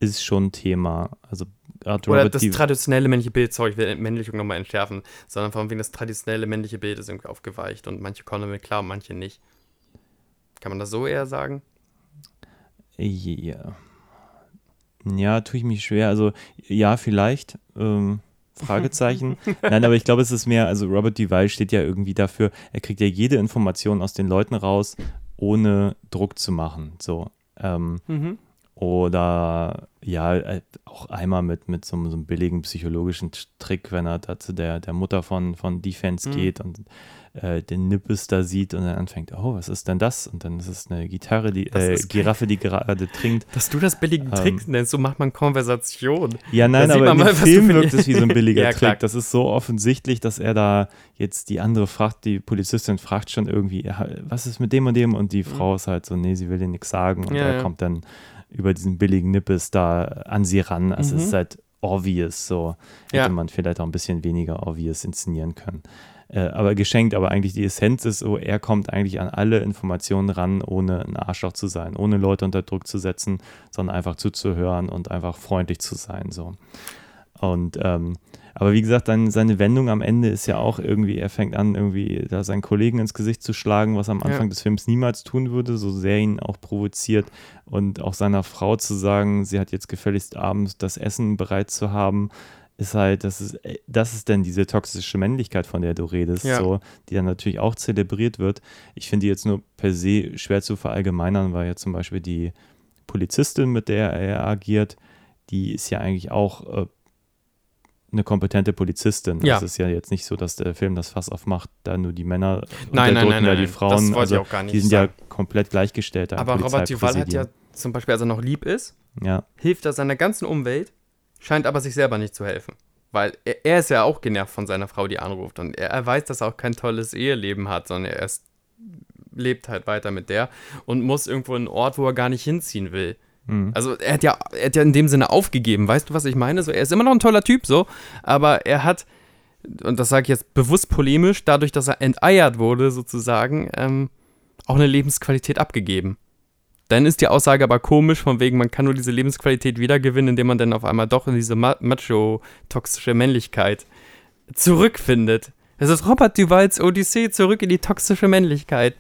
ist schon Thema. Also gerade oder Robert das Di- traditionelle männliche Bild, sorry, ich will Entmännlichung nochmal entschärfen, sondern von wegen das traditionelle männliche Bild ist irgendwie aufgeweicht und manche kommen damit klar und manche nicht. Kann man das so eher sagen? Ja. Ja, tue ich mich schwer. Also ja, vielleicht. Ähm, Fragezeichen. Nein, aber ich glaube, es ist mehr, also Robert Duvall steht ja irgendwie dafür, er kriegt ja jede Information aus den Leuten raus, ohne Druck zu machen. So. Ähm, Mhm. Oder ja, äh, auch einmal mit, mit so, so einem billigen psychologischen Trick, wenn er da zu der, der Mutter von, von Defense Mhm. geht und äh, den Nippes da sieht und dann anfängt, oh, was ist denn das? Und dann ist es eine Gitarre, die, äh. Giraffe, die gerade trinkt. Dass du das billigen Ähm. Trick nennst, so macht man Konversation. Ja, nein, aber mal, du Film wirkt es wie so ein billiger Ja, klar. Trick. Das ist so offensichtlich, dass er da jetzt die andere fragt, die Polizistin fragt schon irgendwie, was ist mit dem und dem? Und die Frau ist halt so, nee, sie will dir nichts sagen. Und Mhm. Ja, er ja. kommt dann über diesen billigen Nippes da an sie ran. Also Mhm. es ist halt obvious so. Hätte Ja. man vielleicht auch ein bisschen weniger obvious inszenieren können. Äh, aber geschenkt, aber eigentlich die Essenz ist so, er kommt eigentlich an alle Informationen ran, ohne ein Arschloch zu sein, ohne Leute unter Druck zu setzen, sondern einfach zuzuhören und einfach freundlich zu sein. So. Und ähm, aber wie gesagt, dann seine Wendung am Ende ist ja auch irgendwie, er fängt an, irgendwie da seinen Kollegen ins Gesicht zu schlagen, was er am Ja. Anfang des Films niemals tun würde, so sehr ihn auch provoziert. Und auch seiner Frau zu sagen, sie hat jetzt gefälligst abends das Essen bereit zu haben, ist halt, das ist, äh, das ist denn diese toxische Männlichkeit, von der du redest, Ja. so, die dann natürlich auch zelebriert wird. Ich finde die jetzt nur per se schwer zu verallgemeinern, weil ja zum Beispiel die Polizistin, mit der er agiert, die ist ja eigentlich auch äh, eine kompetente Polizistin. Ja. Es ist ja jetzt nicht so, dass der Film das Fass aufmacht, da nur die Männer Nein, nein, nein, nein, die nein. Frauen. Das wollte also, ich auch gar nicht Die sind sagen. ja komplett gleichgestellt. Aber Robert Duval hat ja zum Beispiel, als er noch lieb ist, Ja, hilft er seiner ganzen Umwelt, scheint aber sich selber nicht zu helfen. Weil er, er ist ja auch genervt von seiner Frau, die anruft. Und er, er weiß, dass er auch kein tolles Eheleben hat, sondern er ist, lebt halt weiter mit der und muss irgendwo in einen Ort, wo er gar nicht hinziehen will. Mhm. Also er hat, ja, er hat ja in dem Sinne aufgegeben, weißt du, was ich meine? So, er ist immer noch ein toller Typ, so, aber er hat, und das sage ich jetzt bewusst polemisch, dadurch, dass er enteiert wurde, sozusagen, ähm, auch eine Lebensqualität abgegeben. Dann ist die Aussage aber komisch, von wegen, man kann nur diese Lebensqualität wiedergewinnen, indem man dann auf einmal doch in diese Ma macho-toxische Männlichkeit zurückfindet. Es ist Robert Duvals Odyssee zurück in die toxische Männlichkeit.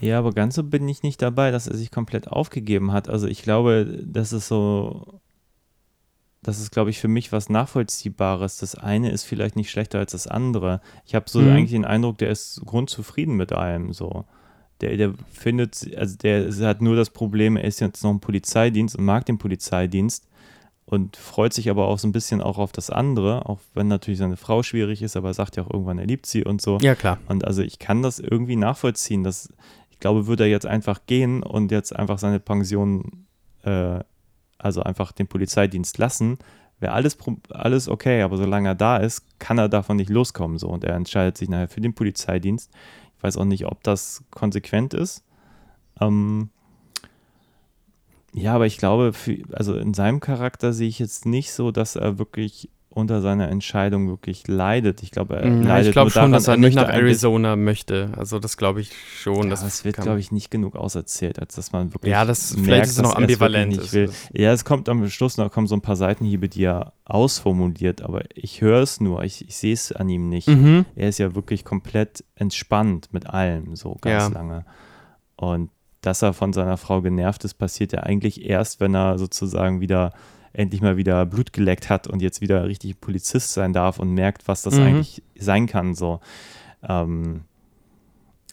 Ja, aber ganz so bin ich nicht dabei, dass er sich komplett aufgegeben hat. Also ich glaube, das ist so, das ist, glaube ich, für mich was Nachvollziehbares. Das eine ist vielleicht nicht schlechter als das andere. Ich habe so Mhm. eigentlich den Eindruck, der ist grundzufrieden mit allem so. Der, der findet, also der hat nur das Problem, er ist jetzt noch im Polizeidienst und mag den Polizeidienst und freut sich aber auch so ein bisschen auch auf das andere, auch wenn natürlich seine Frau schwierig ist, aber er sagt ja auch irgendwann, er liebt sie und so. Ja, klar. Und also ich kann das irgendwie nachvollziehen. Dass, ich glaube, würde er jetzt einfach gehen und jetzt einfach seine Pension, äh, also einfach den Polizeidienst lassen, wäre alles, alles okay, aber solange er da ist, kann er davon nicht loskommen. So. Und er entscheidet sich nachher für den Polizeidienst. Ich weiß auch nicht, ob das konsequent ist. Ähm, ja, aber ich glaube, für, also in seinem Charakter sehe ich jetzt nicht so, dass er wirklich unter seiner Entscheidung wirklich leidet. Ich glaube, er Ja, leidet ich glaube nur schon, daran, dass er nicht möchte nach Arizona möchte. Also das glaube ich schon. Ja, das das wird, glaube ich, nicht genug auserzählt, als dass man wirklich. Ja, das- vielleicht merkt, ist es noch er ambivalent. Nicht Es will. ist- Ja, es kommt am Schluss noch kommen so ein paar Seitenhiebe, die er ausformuliert, aber ich höre es nur, ich, ich sehe es an ihm nicht. Mhm. Er ist ja wirklich komplett entspannt mit allem, so ganz Ja. lange. Und dass er von seiner Frau genervt ist, passiert ja eigentlich erst, wenn er sozusagen wieder endlich mal wieder Blut geleckt hat und jetzt wieder richtig Polizist sein darf und merkt, was das Mhm. eigentlich sein kann. So. Ähm,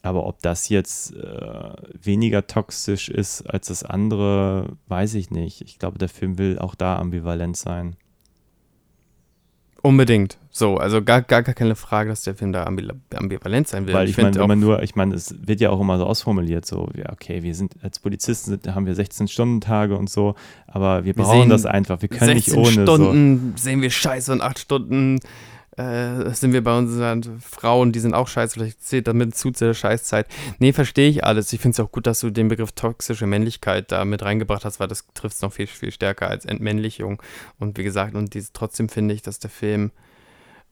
aber ob das jetzt äh, weniger toxisch ist als das andere, weiß ich nicht. Ich glaube, der Film will auch da ambivalent sein. Unbedingt. So, also gar, gar, gar keine Frage, dass der Film da ambi ambivalent sein will. Weil ich, find meine, wenn man nur, ich meine, es wird ja auch immer so ausformuliert, so, ja, okay, wir sind als Polizisten sind, haben wir 16-Stunden-Tage und so, aber wir Wir brauchen sehen das einfach, wir können nicht 16 ohne so. Stunden sehen wir scheiße und 8 Stunden äh, sind wir bei unseren Frauen, die sind auch scheiße, vielleicht zählt damit zu zu der Scheißzeit. Nee, verstehe ich alles. Ich finde es auch gut, dass du den Begriff toxische Männlichkeit da mit reingebracht hast, weil das trifft es noch viel, viel stärker als Entmännlichung. Und wie gesagt, und dies, trotzdem finde ich, dass der Film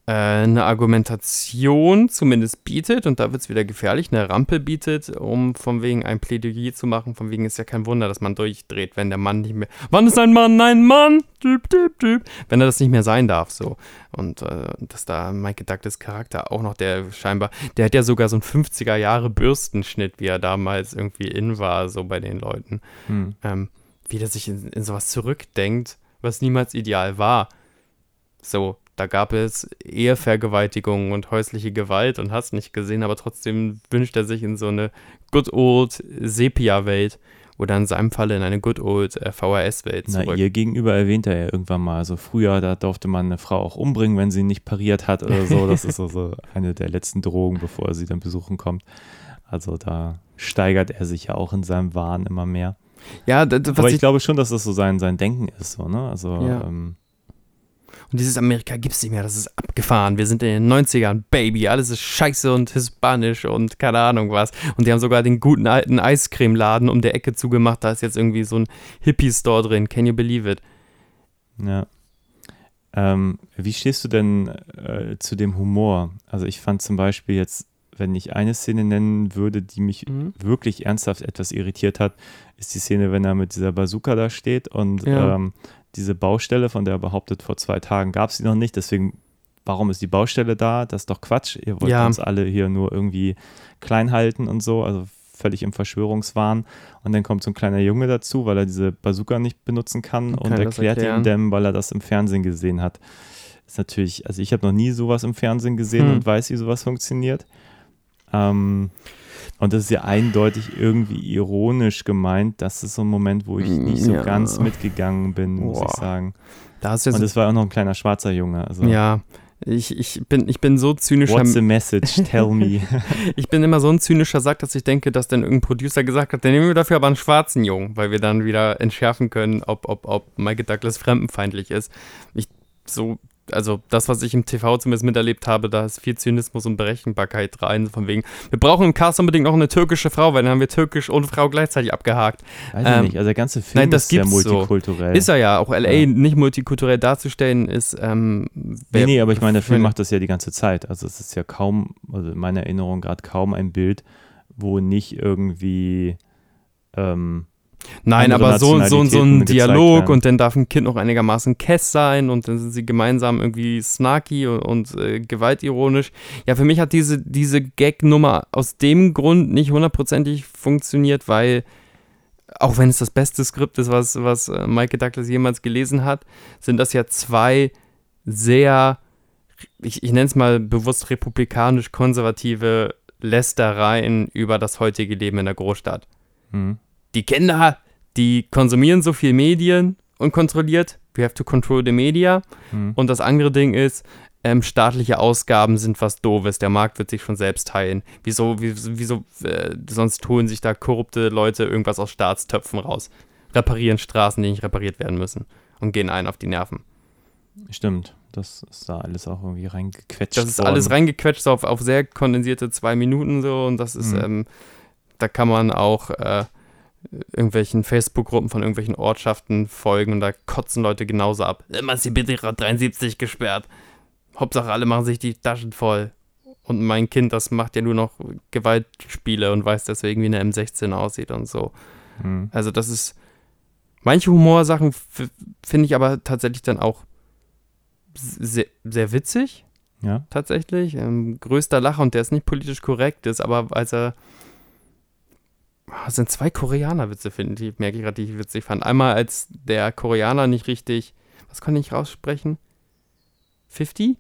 eine Argumentation zumindest bietet, und da wird es wieder gefährlich, eine Rampe bietet, um von wegen ein Plädoyer zu machen. Von wegen ist ja kein Wunder, dass man durchdreht, wenn der Mann nicht mehr. Wann ist ein Mann ein Mann? Typ, typ, typ. Wenn er das nicht mehr sein darf, so. Und äh, dass da Mike Douglas Charakter auch noch, der scheinbar, der hat ja sogar so einen 50er Jahre Bürstenschnitt, wie er damals irgendwie in war, so bei den Leuten. Hm. Ähm, wie der sich in, in sowas zurückdenkt, was niemals ideal war. So, da gab es Ehevergewaltigungen und häusliche Gewalt und hast nicht gesehen, aber trotzdem wünscht er sich in so eine good old Sepia-Welt, oder in seinem Falle in eine good old äh, VHS-Welt Na, zurück. ihr gegenüber erwähnt er ja irgendwann mal, so früher, da durfte man eine Frau auch umbringen, wenn sie nicht pariert hat oder so. Das ist so, so eine der letzten Drohungen, bevor er sie dann besuchen kommt. Also da steigert er sich ja auch in seinem Wahn immer mehr. ja, d- d- was Aber ich, ich, glaube schon, dass das so sein, sein Denken ist, so, ne? Also, Ja. ähm, und dieses Amerika gibt's nicht mehr, das ist abgefahren. Wir sind in den 90ern, Baby, alles ist scheiße und hispanisch und keine Ahnung was. Und die haben sogar den guten alten Eiscremeladen um der Ecke zugemacht, da ist jetzt irgendwie so ein Hippie-Store drin, can you believe it? ja. Ähm, wie stehst du denn äh, zu dem Humor? Also ich fand zum Beispiel jetzt, wenn ich eine Szene nennen würde, die mich Mhm. wirklich ernsthaft etwas irritiert hat, ist die Szene, wenn er mit dieser Bazooka da steht und Ja. ähm, diese Baustelle, von der er behauptet, vor zwei Tagen gab es die noch nicht, deswegen, warum ist die Baustelle da? Das ist doch Quatsch. Ihr wollt Ja. uns alle hier nur irgendwie klein halten und so, also völlig im Verschwörungswahn. Und dann kommt so ein kleiner Junge dazu, weil er diese Bazooka nicht benutzen kann Und und, erklärt ihm dann, weil er das im Fernsehen gesehen hat. Ist natürlich, also ich habe noch nie sowas im Fernsehen gesehen Hm. und weiß, wie sowas funktioniert. Ähm, und das ist ja eindeutig irgendwie ironisch gemeint. Das ist so ein Moment, wo ich nicht so Ja. ganz mitgegangen bin, muss ich Boah. sagen. Da hast du Und es war auch noch ein kleiner schwarzer Junge. Also, ja, ich, ich, bin, ich bin so zynischer, What's the message? Tell me. ich bin immer so ein zynischer Sack, dass ich denke, dass dann irgendein Producer gesagt hat, dann nehmen wir dafür aber einen schwarzen Jungen, weil wir dann wieder entschärfen können, ob, ob, ob Michael Douglas fremdenfeindlich ist. Ich so, also das, was ich im TV zumindest miterlebt habe, da ist viel Zynismus und Berechenbarkeit rein, von wegen, wir brauchen im Cast unbedingt noch eine türkische Frau, weil dann haben wir türkisch und Frau gleichzeitig abgehakt. Weiß ich Ähm, nicht. Also der ganze Film nein, das ist sehr gibt's so. multikulturell. Ist er ja, auch LA Ja. nicht multikulturell darzustellen, ist, ähm, Nee, nee, aber ich meine, der Film macht das ja die ganze Zeit. Also es ist ja kaum, also in meiner Erinnerung gerade kaum ein Bild, wo nicht irgendwie ähm, Nein, aber so, so, so ein Dialog werden. und dann darf ein Kind noch einigermaßen Kess sein und dann sind sie gemeinsam irgendwie snarky und, und äh, gewaltironisch. Ja, für mich hat diese, diese Gag-Nummer aus dem Grund nicht hundertprozentig funktioniert, weil auch wenn es das beste Skript ist, was, was äh, Michael Douglas jemals gelesen hat, sind das ja zwei sehr, ich, ich nenne es mal bewusst republikanisch-konservative Lästereien über das heutige Leben in der Großstadt hm, die Kinder, die konsumieren so viel Medien unkontrolliert. We have to control the media. hm. Und das andere Ding ist, ähm, staatliche Ausgaben sind was Doofes. Der Markt wird sich schon selbst heilen. Wieso, wieso, wieso äh, sonst holen sich da korrupte Leute irgendwas aus Staatstöpfen raus? Reparieren Straßen, die nicht repariert werden müssen. Und gehen ein auf die Nerven. Stimmt. Das ist da alles auch irgendwie reingequetscht. Das ist worden. alles reingequetscht so auf, auf sehr kondensierte zwei Minuten so und das ist, Mhm. ähm, da kann man auch äh, irgendwelchen Facebook-Gruppen von irgendwelchen Ortschaften folgen und da kotzen Leute genauso ab. Emanzipierer 73 gesperrt. Hauptsache alle machen sich die Taschen voll. Und mein Kind, das macht ja nur noch Gewaltspiele und weiß deswegen, wie eine M16 aussieht und so. Hm. Also das ist, manche Humorsachen finde ich aber tatsächlich dann auch sehr, sehr witzig Ja. tatsächlich. Ähm, größter Lacher und der ist nicht politisch korrekt ist, aber als er. Ah, Es sind zwei Koreaner-Witze, finde ich, merke ich gerade, die ich witzig fand. Einmal, als der Koreaner nicht richtig. Was konnte ich raussprechen? 50?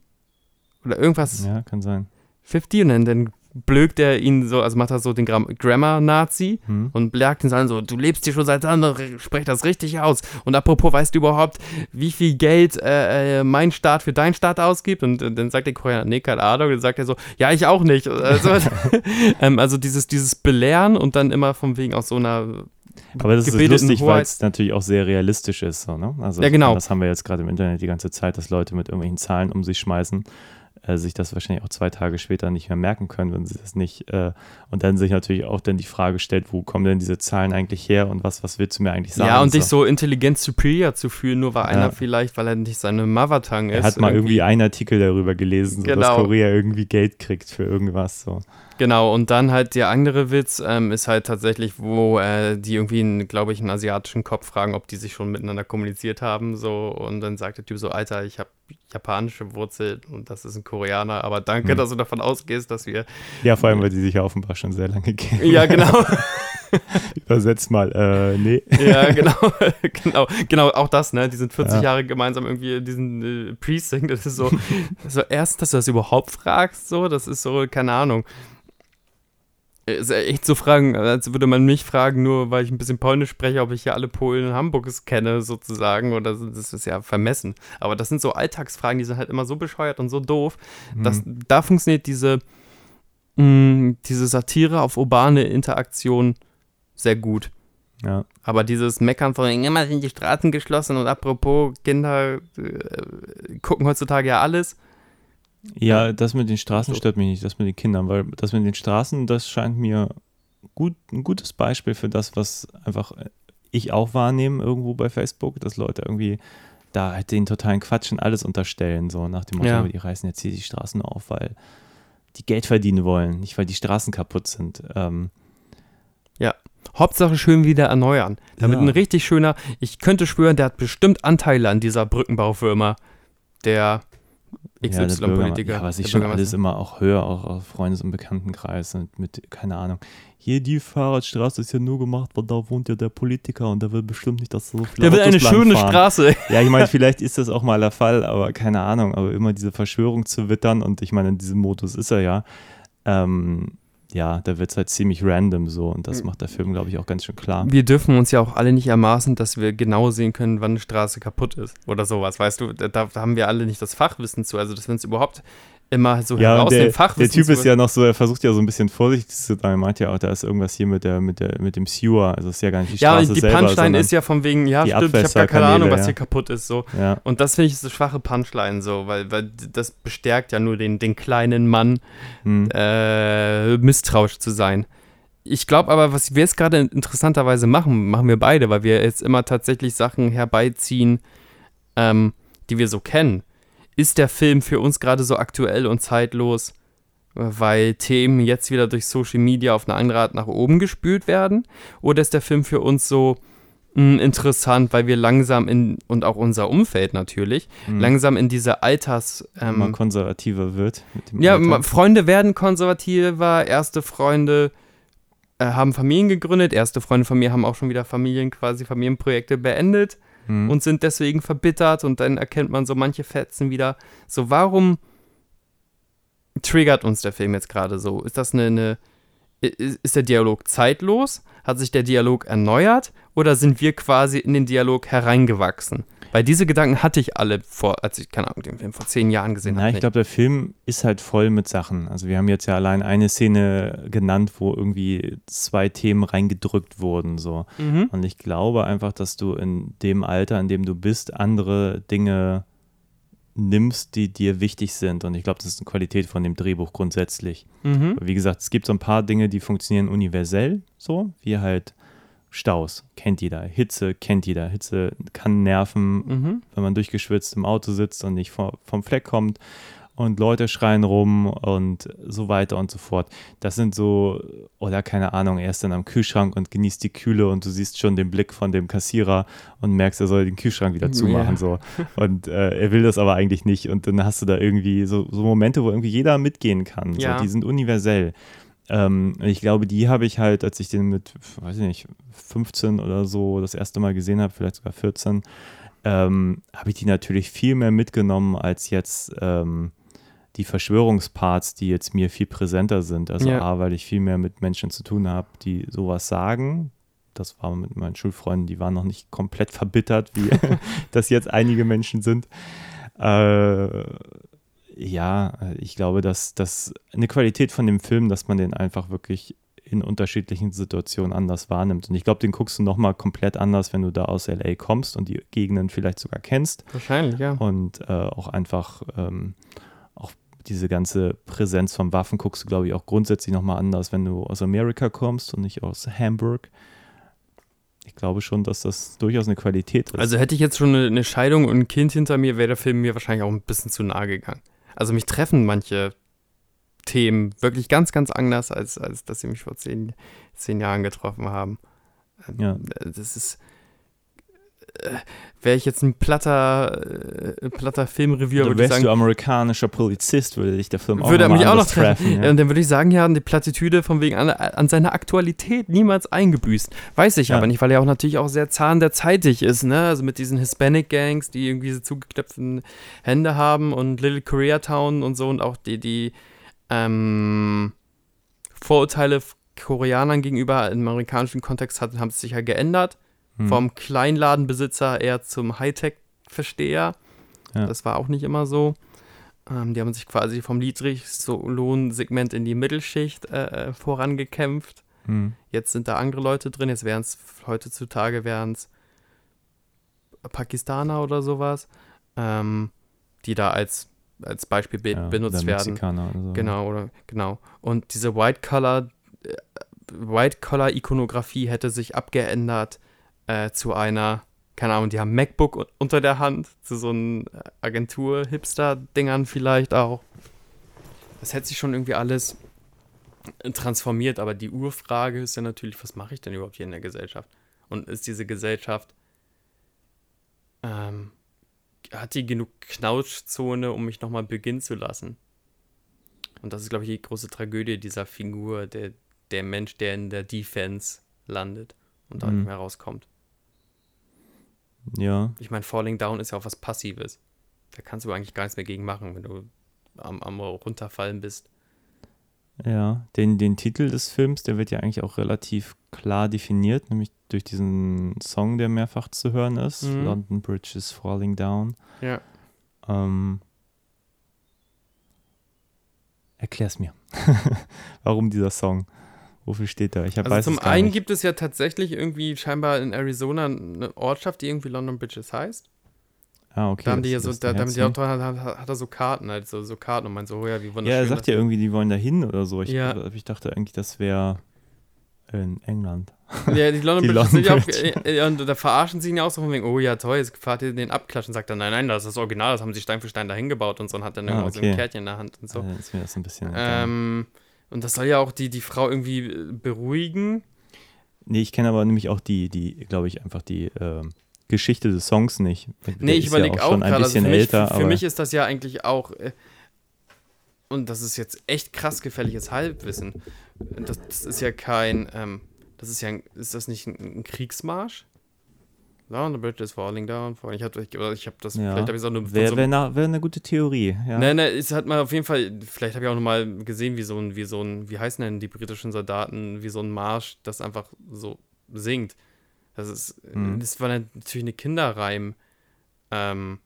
Oder irgendwas. ja, kann sein. 50 und dann, dann blökt er ihn so, also macht er so den Gram Grammar-Nazi Hm. und blagt ihn so an, so, du lebst hier schon seit Jahren, sprech das richtig aus. Und apropos, weißt du überhaupt, wie viel Geld äh, äh, mein Staat für deinen Staat ausgibt? Und äh, dann sagt der Koreaner, nee, keine Ahnung. Und dann sagt er so, ja, ich auch nicht. Also, ähm, also dieses, dieses Belehren und dann immer von wegen aus so einer Aber das ist lustig, weil es natürlich auch sehr realistisch ist. So, ne? also Ja, genau. Das haben wir jetzt gerade im Internet die ganze Zeit, dass Leute mit irgendwelchen Zahlen um sich schmeißen, äh, sich das wahrscheinlich auch zwei Tage später nicht mehr merken können, wenn sie das nicht. Äh, und dann sich natürlich auch dann die Frage stellt, wo kommen denn diese Zahlen eigentlich her und was, was willst du mir eigentlich sagen? Ja, und dich so intelligent superior zu fühlen, nur weil Ja. einer vielleicht, weil er nicht seine Mother-Tongue ist. Er hat mal irgendwie einen Artikel darüber gelesen, so, dass Genau. Korea irgendwie Geld kriegt für irgendwas. So. Genau, und dann halt der andere Witz ähm, ist halt tatsächlich, wo äh, die irgendwie, glaube ich, einen asiatischen Kopf fragen, ob die sich schon miteinander kommuniziert haben. So, und dann sagt der Typ so, Alter, ich habe japanische Wurzeln und das ist ein Koreaner, aber danke, Hm. dass du davon ausgehst, dass wir. Ja, vor allem, weil die sich ja offenbar schon sehr lange kennen. Ja, genau. Übersetzt mal, äh, nee. ja, genau, genau, genau, auch das, ne? Die sind 40 Ja. Jahre gemeinsam irgendwie in diesen äh, Precinct. Das ist so, so erst, dass du das überhaupt fragst, so, das ist so, keine Ahnung. Ist ja echt so Fragen, als würde man mich fragen, nur weil ich ein bisschen Polnisch spreche, ob ich ja alle Polen in Hamburg kenne, sozusagen. Oder das ist ja vermessen. Aber das sind so Alltagsfragen, die sind halt immer so bescheuert und so doof. Mhm. Dass, da funktioniert diese, mh, diese Satire auf urbane Interaktion sehr gut. Ja. Aber dieses Meckern von immer sind die Straßen geschlossen und apropos, Kinder äh, gucken heutzutage ja alles. Ja, das mit den Straßen So. stört mich nicht, das mit den Kindern, weil das mit den Straßen, das scheint mir gut, ein gutes Beispiel für das, was einfach ich auch wahrnehme irgendwo bei Facebook, dass Leute irgendwie da halt den totalen Quatsch und alles unterstellen, so nach dem Motto, Ja. die reißen jetzt hier die Straßen auf, weil die Geld verdienen wollen, nicht weil die Straßen kaputt sind. Ähm, Hauptsache schön wieder erneuern. Damit Ja. ein richtig schöner, ich könnte schwören, der hat bestimmt Anteile an dieser Brückenbaufirma. Der ja, XY-Politiker. Ja, was ich schon alles immer auch höre, auch aus Freundes- und Bekanntenkreis und mit, keine Ahnung. Hier die Fahrradstraße ist ja nur gemacht, weil da wohnt ja der Politiker und der will bestimmt nicht, dass so viele Der will eine schöne langfahren. Straße. Ja, ich meine, vielleicht ist das auch mal der Fall, aber keine Ahnung. Aber immer diese Verschwörung zu wittern und ich meine, in diesem Modus ist er ja. Ähm, ja, da wird es halt ziemlich random so und das macht der Film, glaube ich, auch ganz schön klar. Wir dürfen uns ja auch alle nicht ermaßen, dass wir genau sehen können, wann eine Straße kaputt ist oder sowas. Weißt du, da, da haben wir alle nicht das Fachwissen zu. Also, dass wir uns überhaupt immer so Ja, heraus der, dem Fachwissen der Typ ist ja noch so, er versucht ja so ein bisschen vorsichtig zu sein. Er meint ja auch, da ist irgendwas hier mit, der, mit, der, mit dem Sewer. Also, ist ja gar nicht die Ja, Straße und die selber, Punchline ist ja von wegen, ja, stimmt, ich habe gar keine Ahnung, was ja. hier kaputt ist. So. Ja, Und das finde ich so schwache Punchline so, weil, weil das bestärkt ja nur den, den kleinen Mann, hm. äh, misstrauisch zu sein. Ich glaube aber, was wir jetzt gerade interessanterweise machen, machen wir beide, weil wir jetzt immer tatsächlich Sachen herbeiziehen, ähm, die wir so kennen. Ist der Film für uns gerade so aktuell und zeitlos, weil Themen jetzt wieder durch Social Media auf eine andere Art nach oben gespült werden? Oder ist der Film für uns so mh, interessant, weil wir langsam in, und auch unser Umfeld natürlich, hm. langsam in diese Alters... Ähm, konservativer wird. Ja, Alter. Freunde werden konservativer, erste Freunde äh, haben Familien gegründet, erste Freunde von mir haben auch schon wieder Familien, quasi Familienprojekte beendet Hm. und sind deswegen verbittert und dann erkennt man so manche Fetzen wieder. So, warum triggert uns der Film jetzt gerade so? Ist das eine, eine ist der Dialog zeitlos? Hat sich der Dialog erneuert? Oder sind wir quasi in den Dialog hereingewachsen? Weil diese Gedanken hatte ich alle vor, als ich, keine Ahnung, den Film vor zehn Jahren gesehen Na, habe. ich glaube, der Film ist halt voll mit Sachen. Also wir haben jetzt ja allein eine Szene genannt, wo irgendwie zwei Themen reingedrückt wurden. So. Mhm. Und ich glaube einfach, dass du in dem Alter, in dem du bist, andere Dinge nimmst, die dir wichtig sind. Und ich glaube, das ist eine Qualität von dem Drehbuch grundsätzlich. Mhm. Wie gesagt, es gibt so ein paar Dinge, die funktionieren universell, so wie halt Staus, kennt jeder. Hitze kennt jeder. Hitze kann nerven, Mhm. wenn man durchgeschwitzt im Auto sitzt und nicht vor, vom Fleck kommt und Leute schreien rum und so weiter und so fort. Das sind so, oder keine Ahnung, er ist dann am Kühlschrank und genießt die Kühle und du siehst schon den Blick von dem Kassierer und merkst, er soll den Kühlschrank wieder zumachen. Ja. So. Und äh, er will das aber eigentlich nicht. Und dann hast du da irgendwie so, so Momente, wo irgendwie jeder mitgehen kann. So. Ja. Die sind universell. Ähm, ich glaube, die habe ich halt, als ich den mit, weiß ich nicht, 15 oder so das erste Mal gesehen habe, vielleicht sogar 14, ähm, habe ich die natürlich viel mehr mitgenommen als jetzt ähm, die Verschwörungsparts, die jetzt mir viel präsenter sind. Also Ja. A, weil ich viel mehr mit Menschen zu tun habe, die sowas sagen. Das war mit meinen Schulfreunden, die waren noch nicht komplett verbittert, wie das jetzt einige Menschen sind. Äh, ja, ich glaube, dass das eine Qualität von dem Film, dass man den einfach wirklich in unterschiedlichen Situationen anders wahrnimmt. Und ich glaube, den guckst du nochmal komplett anders, wenn du da aus LA kommst und die Gegenden vielleicht sogar kennst Wahrscheinlich, ja. und äh, auch einfach ähm, auch diese ganze Präsenz von Waffen guckst du, glaube ich, auch grundsätzlich nochmal anders, wenn du aus Amerika kommst und nicht aus Hamburg. Ich glaube schon, dass das durchaus eine Qualität ist. Also hätte ich jetzt schon eine, eine Scheidung und ein Kind hinter mir, wäre der Film mir wahrscheinlich auch ein bisschen zu nahe gegangen. Also mich treffen manche Themen wirklich ganz, ganz anders, als, als dass sie mich vor zehn, zehn Jahren getroffen haben. Ja. Das ist. Äh, wäre ich jetzt ein platter, äh, platter Filmreviewer, würde ich sagen, du amerikanischer Polizist, würde dich der Film auch würde noch mich auch noch anders treffen. ja. Und dann würde ich sagen, ja, die Plattitüde von wegen an, an seiner Aktualität niemals eingebüßt. Weiß ich Ja. aber nicht, weil er auch natürlich auch sehr zahn der zeitig ist, ne? Also mit diesen Hispanic Gangs, die irgendwie so zugeknöpften Hände haben und Little Koreatown und so und auch die, die ähm, Vorurteile Koreanern gegenüber im amerikanischen Kontext hat, haben sich ja geändert. Hm. Vom Kleinladenbesitzer eher zum Hightech-Versteher. Ja. Das war auch nicht immer so. Ähm, die haben sich quasi vom Niedriglohnsegment in die Mittelschicht äh, äh, vorangekämpft. Hm. Jetzt sind da andere Leute drin. Jetzt wären es heutzutage wären es Pakistaner oder sowas, ähm, die da als, als Beispiel be Ja, benutzt werden. Mexikaner oder so. Genau, oder genau. Und diese White Collar, äh, White Collar Ikonografie hätte sich abgeändert äh, zu einer, keine Ahnung, die haben MacBook unter der Hand, zu so einem Agentur-Hipster-Dingern vielleicht auch. Das hätte sich schon irgendwie alles äh, transformiert, aber die Urfrage ist ja natürlich, was mache ich denn überhaupt hier in der Gesellschaft? Und ist diese Gesellschaft, ähm, hat die genug Knautschzone, um mich nochmal beginnen zu lassen? Und das ist, glaube ich, die große Tragödie dieser Figur, der, der Mensch, der in der Defense landet und da Mhm. nicht mehr rauskommt. Ja, Ich meine, Falling Down ist ja auch was Passives. Da kannst du eigentlich gar nichts mehr gegen machen, wenn du am, am Runterfallen bist. ja. Den, den Titel des Films, der wird ja eigentlich auch relativ klar definiert, nämlich durch diesen Song, der mehrfach zu hören ist. Mhm. London Bridge is Falling Down. Ja. Ähm, erklär's mir. Warum dieser Song? Wofür steht er? Ich hab, Also weiß zum einen nicht. gibt es ja tatsächlich irgendwie scheinbar in Arizona eine Ortschaft, die irgendwie London Bridges heißt. Ah, okay. da haben die ja so, da, da haben die auch dran, hat, hat er so Karten, halt so, so Karten und meint so, oh ja, wie wunderschön. Ja, er sagt ja irgendwie, die wollen da hin oder so. Ich, Ja. ich dachte eigentlich, das wäre in England. Ja, die London Die Bridges sind ja auch, äh, äh, und da verarschen sie ihn ja auch so von wegen, oh ja, toll, jetzt fahrt ihr den abklatschen. Sagt er, nein, nein, das ist das Original, das haben sie Stein für Stein dahin gebaut und so und hat dann Ah, irgendwo so ein okay. Kärtchen in der Hand und so. So. ist mir das ein bisschen. egal. Und das soll ja auch die, die Frau irgendwie äh, beruhigen. Nee, ich kenne aber nämlich auch die, die, glaube ich, einfach die ähm, Geschichte des Songs nicht. Der Nee, ich ist ja überlege auch, schon ein gerade, also bisschen für, mich, älter, für aber mich ist das ja eigentlich auch, äh, und das ist jetzt echt krass gefährliches Halbwissen. Das, das ist ja kein, ähm, das ist ja, ein, ist das nicht ein, ein Kriegsmarsch? Down the bridge is falling down. falling- Ich habe ich, ich hab das, ja. vielleicht habe ich auch nur wäre so wär na- wär eine gute Theorie. Ja. Nein, nein, es hat man auf jeden Fall, vielleicht habe ich auch noch mal gesehen, wie so ein, wie so ein, wie heißen denn die britischen Soldaten, wie so ein Marsch, das einfach so singt. Das ist, Mhm. das war natürlich eine Kinderreim, ähm,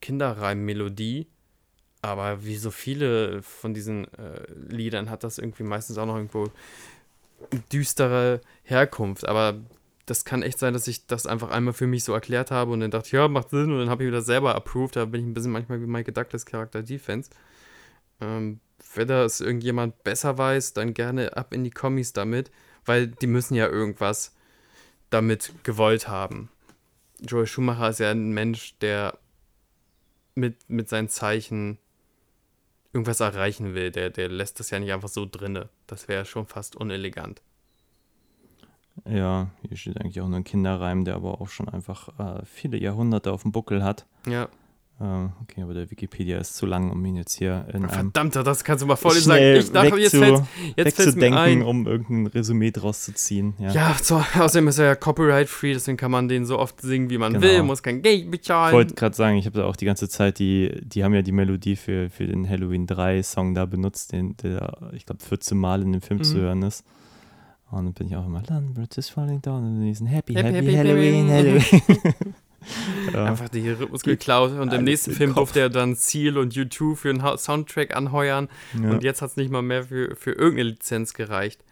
Kinderreim-Melodie, aber wie so viele von diesen äh, Liedern hat das irgendwie meistens auch noch irgendwo düstere Herkunft, aber das kann echt sein, dass ich das einfach einmal für mich so erklärt habe und dann dachte, ja, macht Sinn und dann habe ich wieder selber approved. Da bin ich ein bisschen manchmal wie Michael Douglas Charakter Defense. Ähm, wenn das irgendjemand besser weiß, dann gerne ab in die Kommis damit, weil die müssen ja irgendwas damit gewollt haben. Joel Schumacher ist ja ein Mensch, der mit, mit seinen Zeichen irgendwas erreichen will. Der, der lässt das ja nicht einfach so drinne. Das wäre schon fast unelegant. Ja, hier steht eigentlich auch nur ein Kinderreim, der aber auch schon einfach äh, viele Jahrhunderte auf dem Buckel hat. Ja. Äh, okay, aber der Wikipedia ist zu lang, um ihn jetzt hier in einem Verdammter, das kannst du mal vorlesen. schnell Ich dachte, jetzt fällt's, jetzt wegzudenken, ein. um irgendein Resümee draus zu ziehen. Ja. Ja, so, außerdem ist er ja copyright-free, deswegen kann man den so oft singen, wie man Genau. will, muss kein Geld Ich bezahlen. wollte gerade sagen, ich habe da auch die ganze Zeit die, die haben ja die Melodie für, für den Halloween 3 Song da benutzt, den, der, ich glaube, 14 Mal in dem Film Mhm. zu hören ist. Und dann bin ich auch immer, London Bridge is falling down und diesen Happy, Happy, Happy, happy, Halloween, happy. Halloween. ja. Einfach die Rhythmus geklaut und im nächsten Film durfte er dann Seal und U2 für einen Soundtrack anheuern ja. und jetzt hat es nicht mal mehr für, für irgendeine Lizenz gereicht.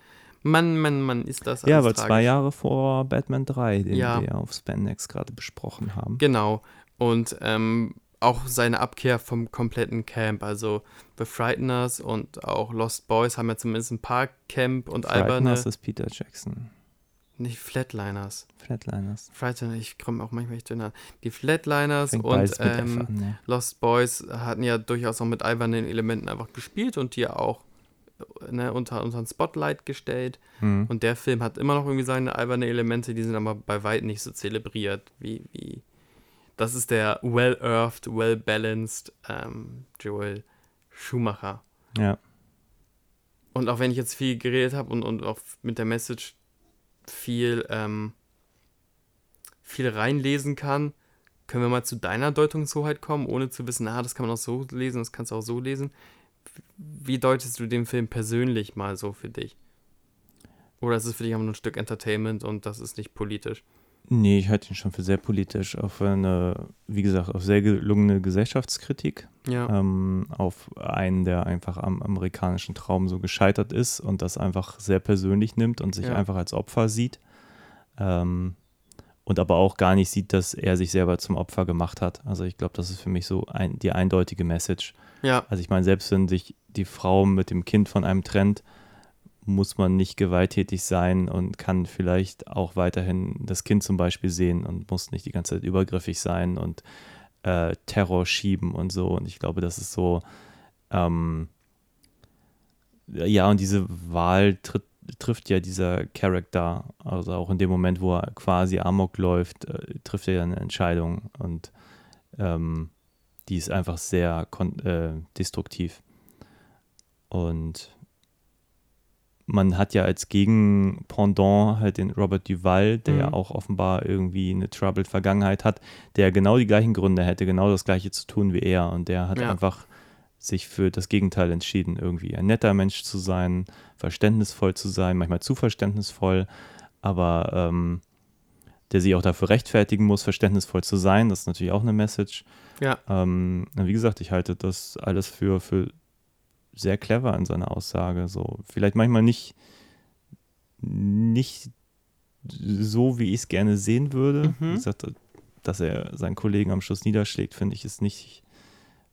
Mann, Mann, Mann, ist das ja, aber zwei. Jahre vor Batman 3, den Ja. wir auf Spandex gerade besprochen haben. Genau. Und ähm, auch seine Abkehr vom kompletten Camp. Also The Frighteners und auch Lost Boys haben ja zumindest ein paar Camp und alberne. Frighteners ist Peter Jackson. Nicht Flatliners. Flatliners. Frighteners, ich komme auch manchmal nicht dünner. Die Flatliners Fängt und ähm, an, ja. Lost Boys hatten ja durchaus auch mit albernen Elementen einfach gespielt und die auch ne, unter unseren Spotlight gestellt. Hm. Und der Film hat immer noch irgendwie seine albernen Elemente, die sind aber bei weitem nicht so zelebriert wie. wie das ist der well-earthed, well-balanced ähm, Joel Schumacher. Ja. Und auch wenn ich jetzt viel geredet habe und, und auch mit der Message viel, ähm, viel reinlesen kann, können wir mal zu deiner Deutungshoheit kommen, ohne zu wissen, ah, das kann man auch so lesen, das kannst du auch so lesen. Wie deutest du den Film persönlich mal so für dich? Oder ist es für dich einfach nur ein Stück Entertainment und das ist nicht politisch? Nee, ich halte ihn schon für sehr politisch, auf eine, wie gesagt, auf sehr gelungene Gesellschaftskritik, Ja. ähm, auf einen, der einfach am amerikanischen Traum so gescheitert ist und das einfach sehr persönlich nimmt und sich Ja. einfach als Opfer sieht. Ähm, und aber auch gar nicht sieht, dass er sich selber zum Opfer gemacht hat. Also ich glaube, das ist für mich so ein, die eindeutige Message. ja, Also ich meine, selbst wenn sich die Frau mit dem Kind von einem trennt, muss man nicht gewalttätig sein und kann vielleicht auch weiterhin das Kind zum Beispiel sehen und muss nicht die ganze Zeit übergriffig sein und äh, Terror schieben und so. Und ich glaube, das ist so, ähm, ja, und diese Wahl tritt, trifft ja dieser Charakter, also auch in dem Moment, wo er quasi Amok läuft, äh, trifft er ja eine Entscheidung und ähm, die ist einfach sehr äh, destruktiv. Und man hat ja als Gegenpendant halt den Robert Duval, der ja Mhm. auch offenbar irgendwie eine troubled Vergangenheit hat, der genau die gleichen Gründe hätte, genau das gleiche zu tun wie er. Und der hat Ja. einfach sich für das Gegenteil entschieden, irgendwie ein netter Mensch zu sein, verständnisvoll zu sein, manchmal zu verständnisvoll, aber ähm, der sich auch dafür rechtfertigen muss, verständnisvoll zu sein. Das ist natürlich auch eine Message. ja, Ähm, wie gesagt, ich halte das alles für, für sehr clever in seiner Aussage. So, vielleicht manchmal nicht, nicht so, wie ich es gerne sehen würde. Mhm. Wie gesagt, dass er seinen Kollegen am Schluss niederschlägt, finde ich, ist nicht,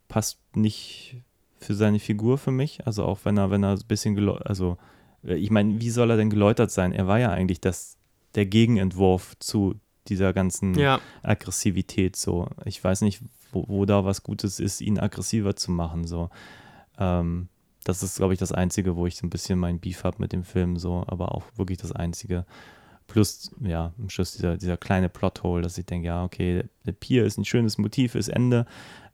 passt nicht für seine Figur für mich. Also auch wenn er, wenn er ein bisschen geläutert, also ich meine, wie soll er denn geläutert sein? Er war ja eigentlich das, der Gegenentwurf zu dieser ganzen ja, Aggressivität so. Ich weiß nicht, wo, wo da was Gutes ist, ihn aggressiver zu machen so. Ähm, das ist, glaube ich, das Einzige, wo ich so ein bisschen mein Beef habe mit dem Film so, aber auch wirklich das Einzige. Plus, ja, am Schluss dieser, dieser kleine Plothole, dass ich denke, ja, okay, der Pier ist ein schönes Motiv fürs Ende,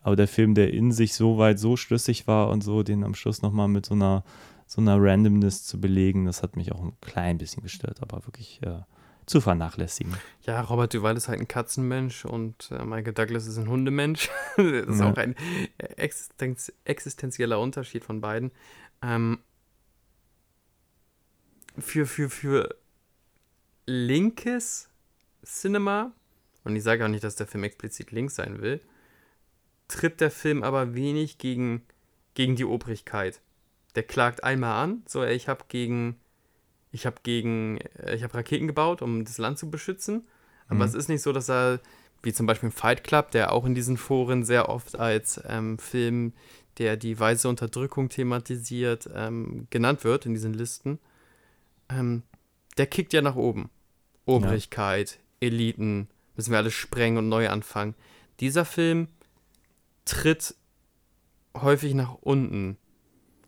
aber der Film, der in sich so weit so schlüssig war und so, den am Schluss nochmal mit so einer, so einer Randomness zu belegen, das hat mich auch ein klein bisschen gestört, aber wirklich äh, zu vernachlässigen. ja, Robert Duval ist halt ein Katzenmensch und äh, Michael Douglas ist ein Hundemensch. das ist Ja. auch ein Existenz existenzieller Unterschied von beiden. Ähm, für, für, für linkes Cinema, und ich sage auch nicht, dass der Film explizit links sein will, tritt der Film aber wenig gegen, gegen die Obrigkeit. Der klagt einmal an, so ich habe gegen ich habe gegen äh, ich habe Raketen gebaut, um das Land zu beschützen, aber Mhm. es ist nicht so, dass er wie zum Beispiel Fight Club, der auch in diesen Foren sehr oft als ähm, Film, der die weiße Unterdrückung thematisiert, ähm, genannt wird in diesen Listen. Ähm, der kickt ja nach oben. Obrigkeit, Eliten, müssen wir alles sprengen und neu anfangen. Dieser Film tritt häufig nach unten.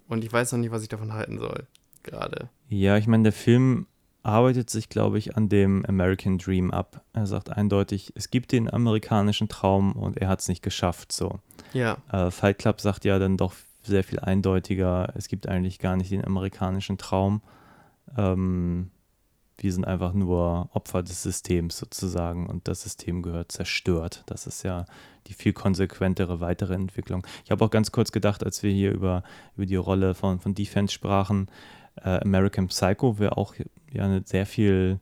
Und ich weiß noch nicht, was ich davon halten soll. Gerade. Ja, ich meine, der Film arbeitet sich, glaube ich, an dem American Dream ab. Er sagt eindeutig, es gibt den amerikanischen Traum und er hat es nicht geschafft. So. Ja, Äh, Fight Club sagt ja dann doch sehr viel eindeutiger, es gibt eigentlich gar nicht den amerikanischen Traum. Ähm, wir sind einfach nur Opfer des Systems sozusagen und das System gehört zerstört. Das ist ja die viel konsequentere weitere Entwicklung. Ich habe auch ganz kurz gedacht, als wir hier über, über die Rolle von, von Defense sprachen, äh, American Psycho wäre auch ja eine sehr viel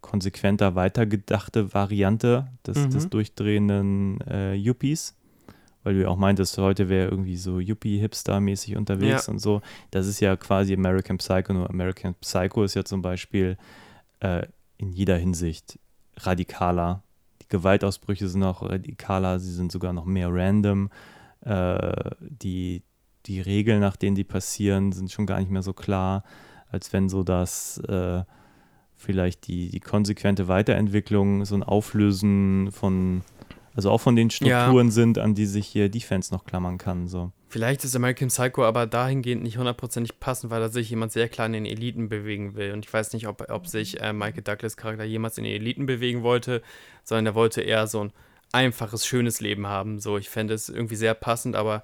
konsequenter weitergedachte Variante des, Mhm. des durchdrehenden äh, Yuppies. Weil du ja auch meintest, heute wäre irgendwie so Yuppie-Hipster-mäßig unterwegs Ja. und so. Das ist ja quasi American Psycho, nur American Psycho ist ja zum Beispiel äh, in jeder Hinsicht radikaler. Die Gewaltausbrüche sind auch radikaler, sie sind sogar noch mehr random. Äh, die, die Regeln, nach denen die passieren, sind schon gar nicht mehr so klar, als wenn so das äh, vielleicht die, die konsequente Weiterentwicklung, so ein Auflösen von, also auch von den Ja. Strukturen sind, an die sich hier Defense noch klammern kann. So. vielleicht ist American Psycho aber dahingehend nicht hundertprozentig passend, weil da sich jemand sehr klar in den Eliten bewegen will. Und ich weiß nicht, ob, ob sich äh, Michael Douglas Charakter jemals in den Eliten bewegen wollte, sondern er wollte eher so ein einfaches, schönes Leben haben. So, ich fände es irgendwie sehr passend, aber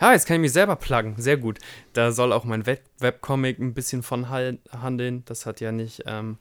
ja, jetzt kann ich mich selber pluggen. Sehr gut. Da soll auch mein Web Webcomic ein bisschen von handeln. Das hat ja nicht ähm,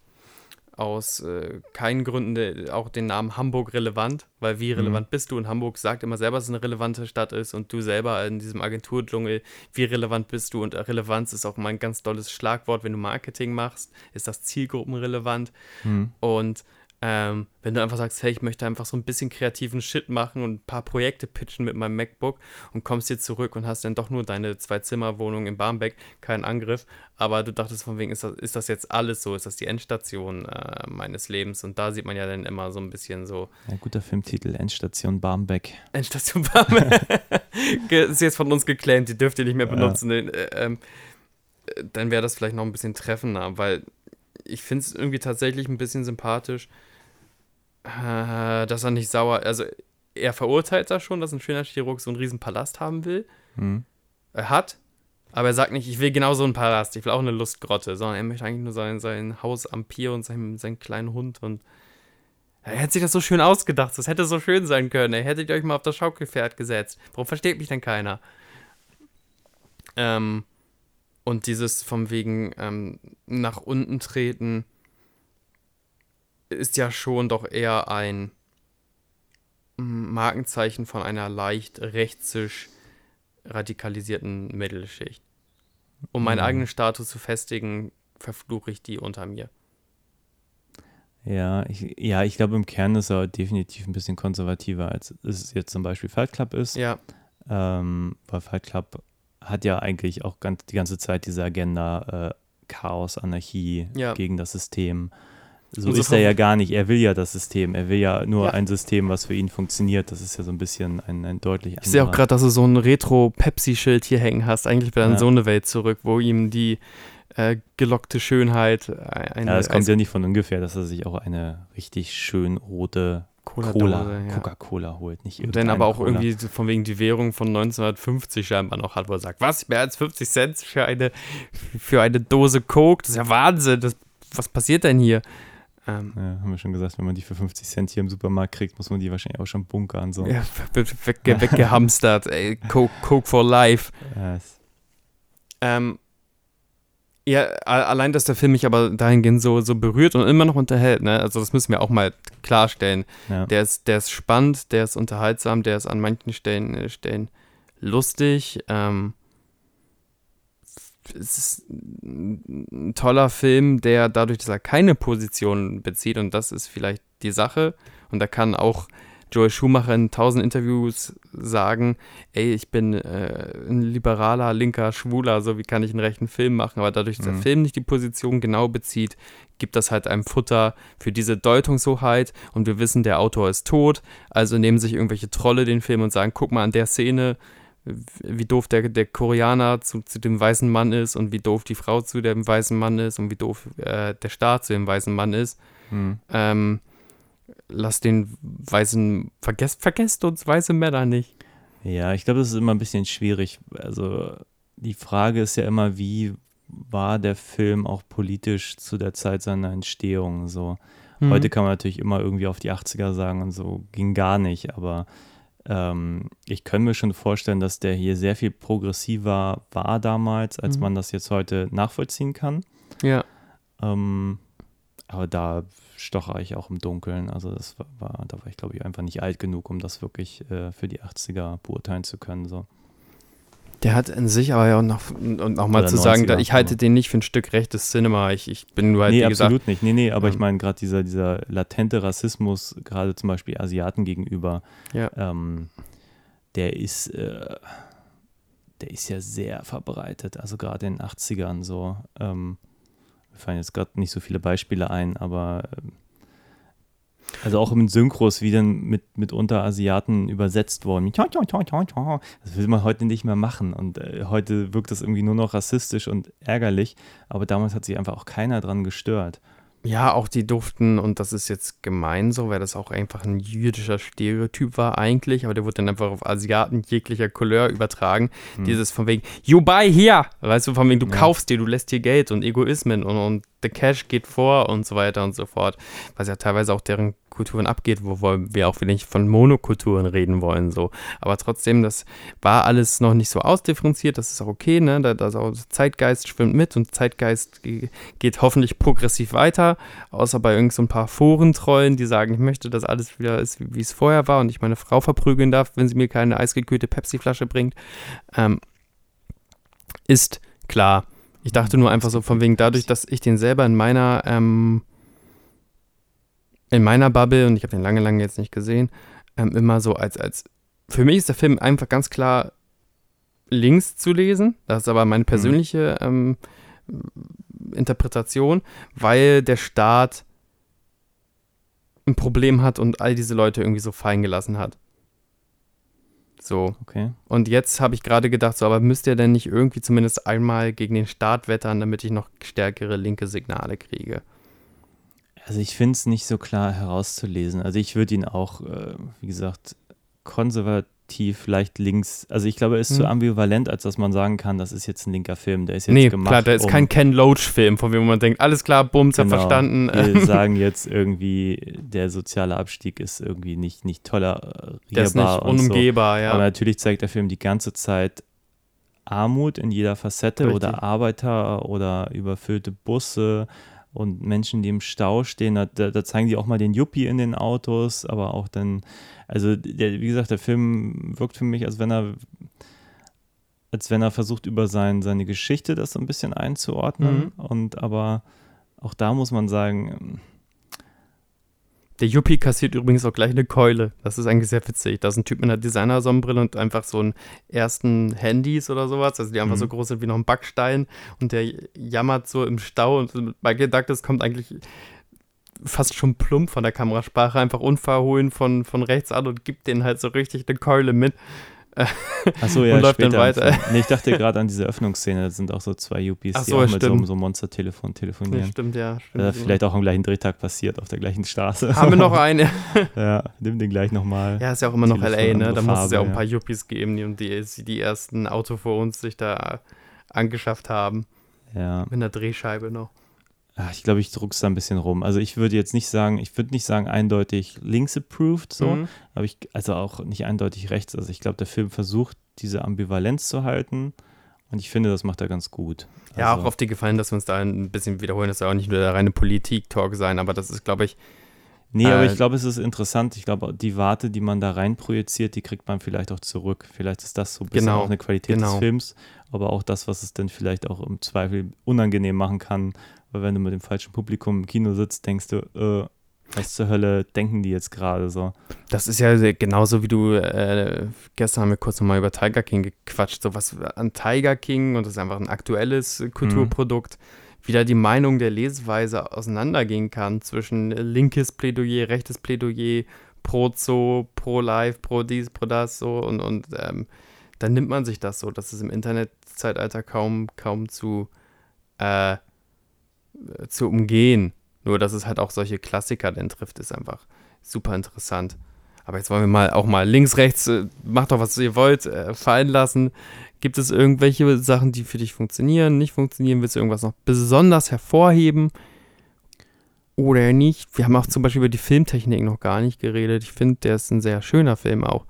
aus äh, keinen Gründen de, auch den Namen Hamburg relevant, weil wie relevant mhm. bist du? Und Hamburg sagt immer selber, dass es eine relevante Stadt ist und du selber in diesem Agenturdschungel, wie relevant bist du? Und Relevanz ist auch mal ein ganz tolles Schlagwort, wenn du Marketing machst, ist das zielgruppenrelevant. Mhm. Und ähm, wenn du einfach sagst, hey, ich möchte einfach so ein bisschen kreativen Shit machen und ein paar Projekte pitchen mit meinem MacBook und kommst hier zurück und hast dann doch nur deine Zwei-Zimmer-Wohnung in Barmbek, kein Angriff, aber du dachtest von wegen, ist das, ist das jetzt alles so? Ist das die Endstation äh, meines Lebens? Und da sieht man ja dann immer so ein bisschen so. Ein guter Filmtitel, Endstation Barmbek. Endstation Barmbek. ist jetzt von uns geclaimed, die dürft ihr nicht mehr benutzen. Ja. Äh, ähm, dann wäre das vielleicht noch ein bisschen treffender, weil ich finde es irgendwie tatsächlich ein bisschen sympathisch, äh, dass er nicht sauer, also er verurteilt da schon, dass ein schöner Chirurg so einen riesen Palast haben will. Mhm. Er hat, aber er sagt nicht, ich will genau so einen Palast, ich will auch eine Lustgrotte, sondern er möchte eigentlich nur sein, sein Haus am Pier und seinen, seinen kleinen Hund und er hätte sich das so schön ausgedacht, das hätte so schön sein können. Er hätte euch mal auf das Schaukelpferd gesetzt. Warum versteht mich denn keiner? Ähm, und dieses vom wegen ähm, nach unten treten, ist ja schon doch eher ein Markenzeichen von einer leicht rechtssisch radikalisierten Mittelschicht. Um meinen mhm. eigenen Status zu festigen, verfluche ich die unter mir. Ja, ich, ja, ich glaube, im Kern ist er definitiv ein bisschen konservativer, als es jetzt zum Beispiel Fight Club ist. Ja. Ähm, weil Fight Club hat ja eigentlich auch ganz, die ganze Zeit diese Agenda äh, Chaos, Anarchie ja. gegen das System. So ist er ja gar nicht. Er will ja das System. Er will ja nur ja. ein System, was für ihn funktioniert. Das ist ja so ein bisschen ein, ein deutlich Ich sehe auch gerade, dass du so ein Retro-Pepsi-Schild hier hängen hast. Eigentlich will er in so eine Welt zurück, wo ihm die äh, gelockte Schönheit eine, Ja, das kommt ja nicht von ungefähr, dass er sich auch eine richtig schön rote Cola, Cola ja. Coca-Cola holt, nicht irgendeine Dann aber auch Cola. irgendwie von wegen die Währung von 1950 scheinbar noch hat, wo er sagt, was, mehr als 50 Cent für eine, für eine Dose Coke? Das ist ja Wahnsinn, das, was passiert denn hier? Ähm, ja, haben wir schon gesagt, wenn man die für 50 Cent hier im Supermarkt kriegt, muss man die wahrscheinlich auch schon bunkern. So. Ja, weg, weggehamstert, ey. Coke, Coke for life. Yes. Ähm, ja, allein, dass der Film mich aber dahingehend so, so berührt und immer noch unterhält, ne? Also das müssen wir auch mal klarstellen. Ja. Der, ist, der ist spannend, der ist unterhaltsam, der ist an manchen Stellen, äh, Stellen lustig. Ähm, es ist ein toller Film, der dadurch, dass er keine Position bezieht, und das ist vielleicht die Sache, und da kann auch Joel Schumacher in tausend Interviews sagen, ey, ich bin äh, ein liberaler, linker, schwuler, so wie kann ich einen rechten Film machen, aber dadurch, dass mhm. der Film nicht die Position genau bezieht, gibt das halt einem Futter für diese Deutungshoheit. Und wir wissen, der Autor ist tot, also nehmen sich irgendwelche Trolle den Film und sagen, guck mal an der Szene, wie doof der, der Koreaner zu, zu dem weißen Mann ist und wie doof die Frau zu dem weißen Mann ist und wie doof äh, der Staat zu dem weißen Mann ist. Hm. Ähm, lass den weißen, vergesst, vergesst uns weiße Männer nicht. Ja, ich glaube, das ist immer ein bisschen schwierig. Also die Frage ist ja immer, wie war der Film auch politisch zu der Zeit seiner Entstehung? So. Mhm. Heute kann man natürlich immer irgendwie auf die 80er sagen und so ging gar nicht, aber ähm, ich kann mir schon vorstellen, dass der hier sehr viel progressiver war damals, als mhm. man das jetzt heute nachvollziehen kann. Ja. Ähm, aber da stocher ich auch im Dunkeln. Also das war, war da war ich glaube ich einfach nicht alt genug, um das wirklich äh, für die 80er beurteilen zu können. So. Der hat in sich aber ja auch noch, und auch mal zu sagen, da, ich halte den nicht für ein Stück rechtes Cinema. Ich, ich bin nur halt, Nee, absolut gesagt, nicht. Nee, nee, aber ähm, ich meine gerade dieser, dieser latente Rassismus, gerade zum Beispiel Asiaten gegenüber, ja. ähm, der ist, äh, der ist ja sehr verbreitet. Also gerade in den 80ern so. Ähm, mir fallen jetzt gerade nicht so viele Beispiele ein, aber äh, also auch mit Synchros, wie dann mit, mitunter Asiaten übersetzt worden. Das will man heute nicht mehr machen. Und äh, heute wirkt das irgendwie nur noch rassistisch und ärgerlich. Aber damals hat sich einfach auch keiner dran gestört. Ja, auch die durften, und das ist jetzt gemein so, weil das auch einfach ein jüdischer Stereotyp war eigentlich, aber der wurde dann einfach auf Asiaten jeglicher Couleur übertragen. Hm. Dieses von wegen, you buy here, weißt du, von wegen, du ja. kaufst dir, du lässt dir Geld und Egoismen und, und the cash geht vor und so weiter und so fort. Was ja teilweise auch deren Kulturen abgeht, wo wir auch nicht von Monokulturen reden wollen, so. Aber trotzdem, das war alles noch nicht so ausdifferenziert, das ist auch okay, ne? Da, auch Zeitgeist schwimmt mit und Zeitgeist geht hoffentlich progressiv weiter, außer bei irgend so ein paar Forentrollen, die sagen, ich möchte, dass alles wieder ist, wie, wie es vorher war und ich meine Frau verprügeln darf, wenn sie mir keine eisgekühlte Pepsi-Flasche bringt. Ähm, ist klar. Ich dachte nur einfach so von wegen dadurch, dass ich den selber in meiner ähm, in meiner Bubble, und ich habe den lange, lange jetzt nicht gesehen, ähm, immer so als, als, für mich ist der Film einfach ganz klar links zu lesen. Das ist aber meine mhm. persönliche ähm, Interpretation, weil der Staat ein Problem hat und all diese Leute irgendwie so fallen gelassen hat. So. Okay. Und jetzt habe ich gerade gedacht, so, aber müsst ihr denn nicht irgendwie zumindest einmal gegen den Staat wettern, damit ich noch stärkere linke Signale kriege? Also ich finde es nicht so klar herauszulesen. Also ich würde ihn auch, äh, wie gesagt, konservativ, leicht links. Also ich glaube, er ist hm. zu ambivalent, als dass man sagen kann, das ist jetzt ein linker Film. Der ist jetzt nee, gemacht. klar, der ist um, kein Ken Loach-Film, von dem man denkt, alles klar, bums, genau, hab verstanden. Wir sagen jetzt irgendwie, der soziale Abstieg ist irgendwie nicht, nicht tolerierbar. Der ist nicht unumgehbar, so. ja. Aber natürlich zeigt der Film die ganze Zeit Armut in jeder Facette Richtig. oder Arbeiter oder überfüllte Busse und Menschen, die im Stau stehen, da, da, zeigen die auch mal den Yuppie in den Autos, aber auch dann, also der, wie gesagt, der Film wirkt für mich, als wenn er als wenn er versucht, über sein, seine Geschichte das so ein bisschen einzuordnen. Mhm. Und aber auch da muss man sagen, der Yuppie kassiert übrigens auch gleich eine Keule. Das ist eigentlich sehr witzig. Da ist ein Typ mit einer Designer-Sonnenbrille und einfach so einen ersten Handys oder sowas, also die einfach mhm. so groß sind wie noch ein Backstein und der jammert so im Stau und Michael Douglas kommt eigentlich fast schon plump von der Kamerasprache, einfach unverhohlen von, von rechts an und gibt denen halt so richtig eine Keule mit. Achso, ja, und läuft dann weiter. Nee, ich dachte gerade an diese Öffnungsszene, da sind auch so zwei Yuppies, Ach die so, auch mit so, so einem Monstertelefon telefonieren. Ja, stimmt, ja. Stimmt, äh, vielleicht auch am gleichen Drehtag passiert, auf der gleichen Straße. Haben wir noch eine? ja, nimm den gleich nochmal. Ja, ist ja auch immer noch L.A., ne? Da muss es ja auch ein paar Yuppies geben, die, die die ersten Auto vor uns sich da angeschafft haben. Ja. Mit einer Drehscheibe noch. Ach, ich glaube, ich druck's da ein bisschen rum. Also ich würde jetzt nicht sagen, ich würde nicht sagen eindeutig links approved, so, mhm. aber ich, also auch nicht eindeutig rechts. Also ich glaube, der Film versucht, diese Ambivalenz zu halten und ich finde, das macht er ganz gut. Ja, also, auch auf die gefallen, dass wir uns da ein bisschen wiederholen. Das soll auch nicht nur der reine Politik-Talk sein, aber das ist, glaube ich. Nee, äh, aber ich glaube, es ist interessant. Ich glaube, die Warte, die man da rein projiziert, die kriegt man vielleicht auch zurück. Vielleicht ist das so ein bisschen genau, auch eine Qualität genau. des Films, aber auch das, was es dann vielleicht auch im Zweifel unangenehm machen kann, weil wenn du mit dem falschen Publikum im Kino sitzt, denkst du, äh, was zur Hölle denken die jetzt gerade so? Das ist ja genauso wie du, äh, gestern haben wir kurz nochmal über Tiger King gequatscht, so was an Tiger King und das ist einfach ein aktuelles Kulturprodukt, mhm. wie da die Meinung der Lesweise auseinandergehen kann zwischen linkes Plädoyer, rechtes Plädoyer, pro Zoo, pro Life, pro dies, pro das so und, und ähm, dann nimmt man sich das so, dass es im Internetzeitalter kaum, kaum zu äh, zu umgehen. Nur, dass es halt auch solche Klassiker dann trifft, ist einfach super interessant. Aber jetzt wollen wir mal auch mal links, rechts, äh, macht doch was ihr wollt, äh, fallen lassen. Gibt es irgendwelche Sachen, die für dich funktionieren, nicht funktionieren? Willst du irgendwas noch besonders hervorheben? Oder nicht? Wir haben auch zum Beispiel über die Filmtechnik noch gar nicht geredet. Ich finde, der ist ein sehr schöner Film auch.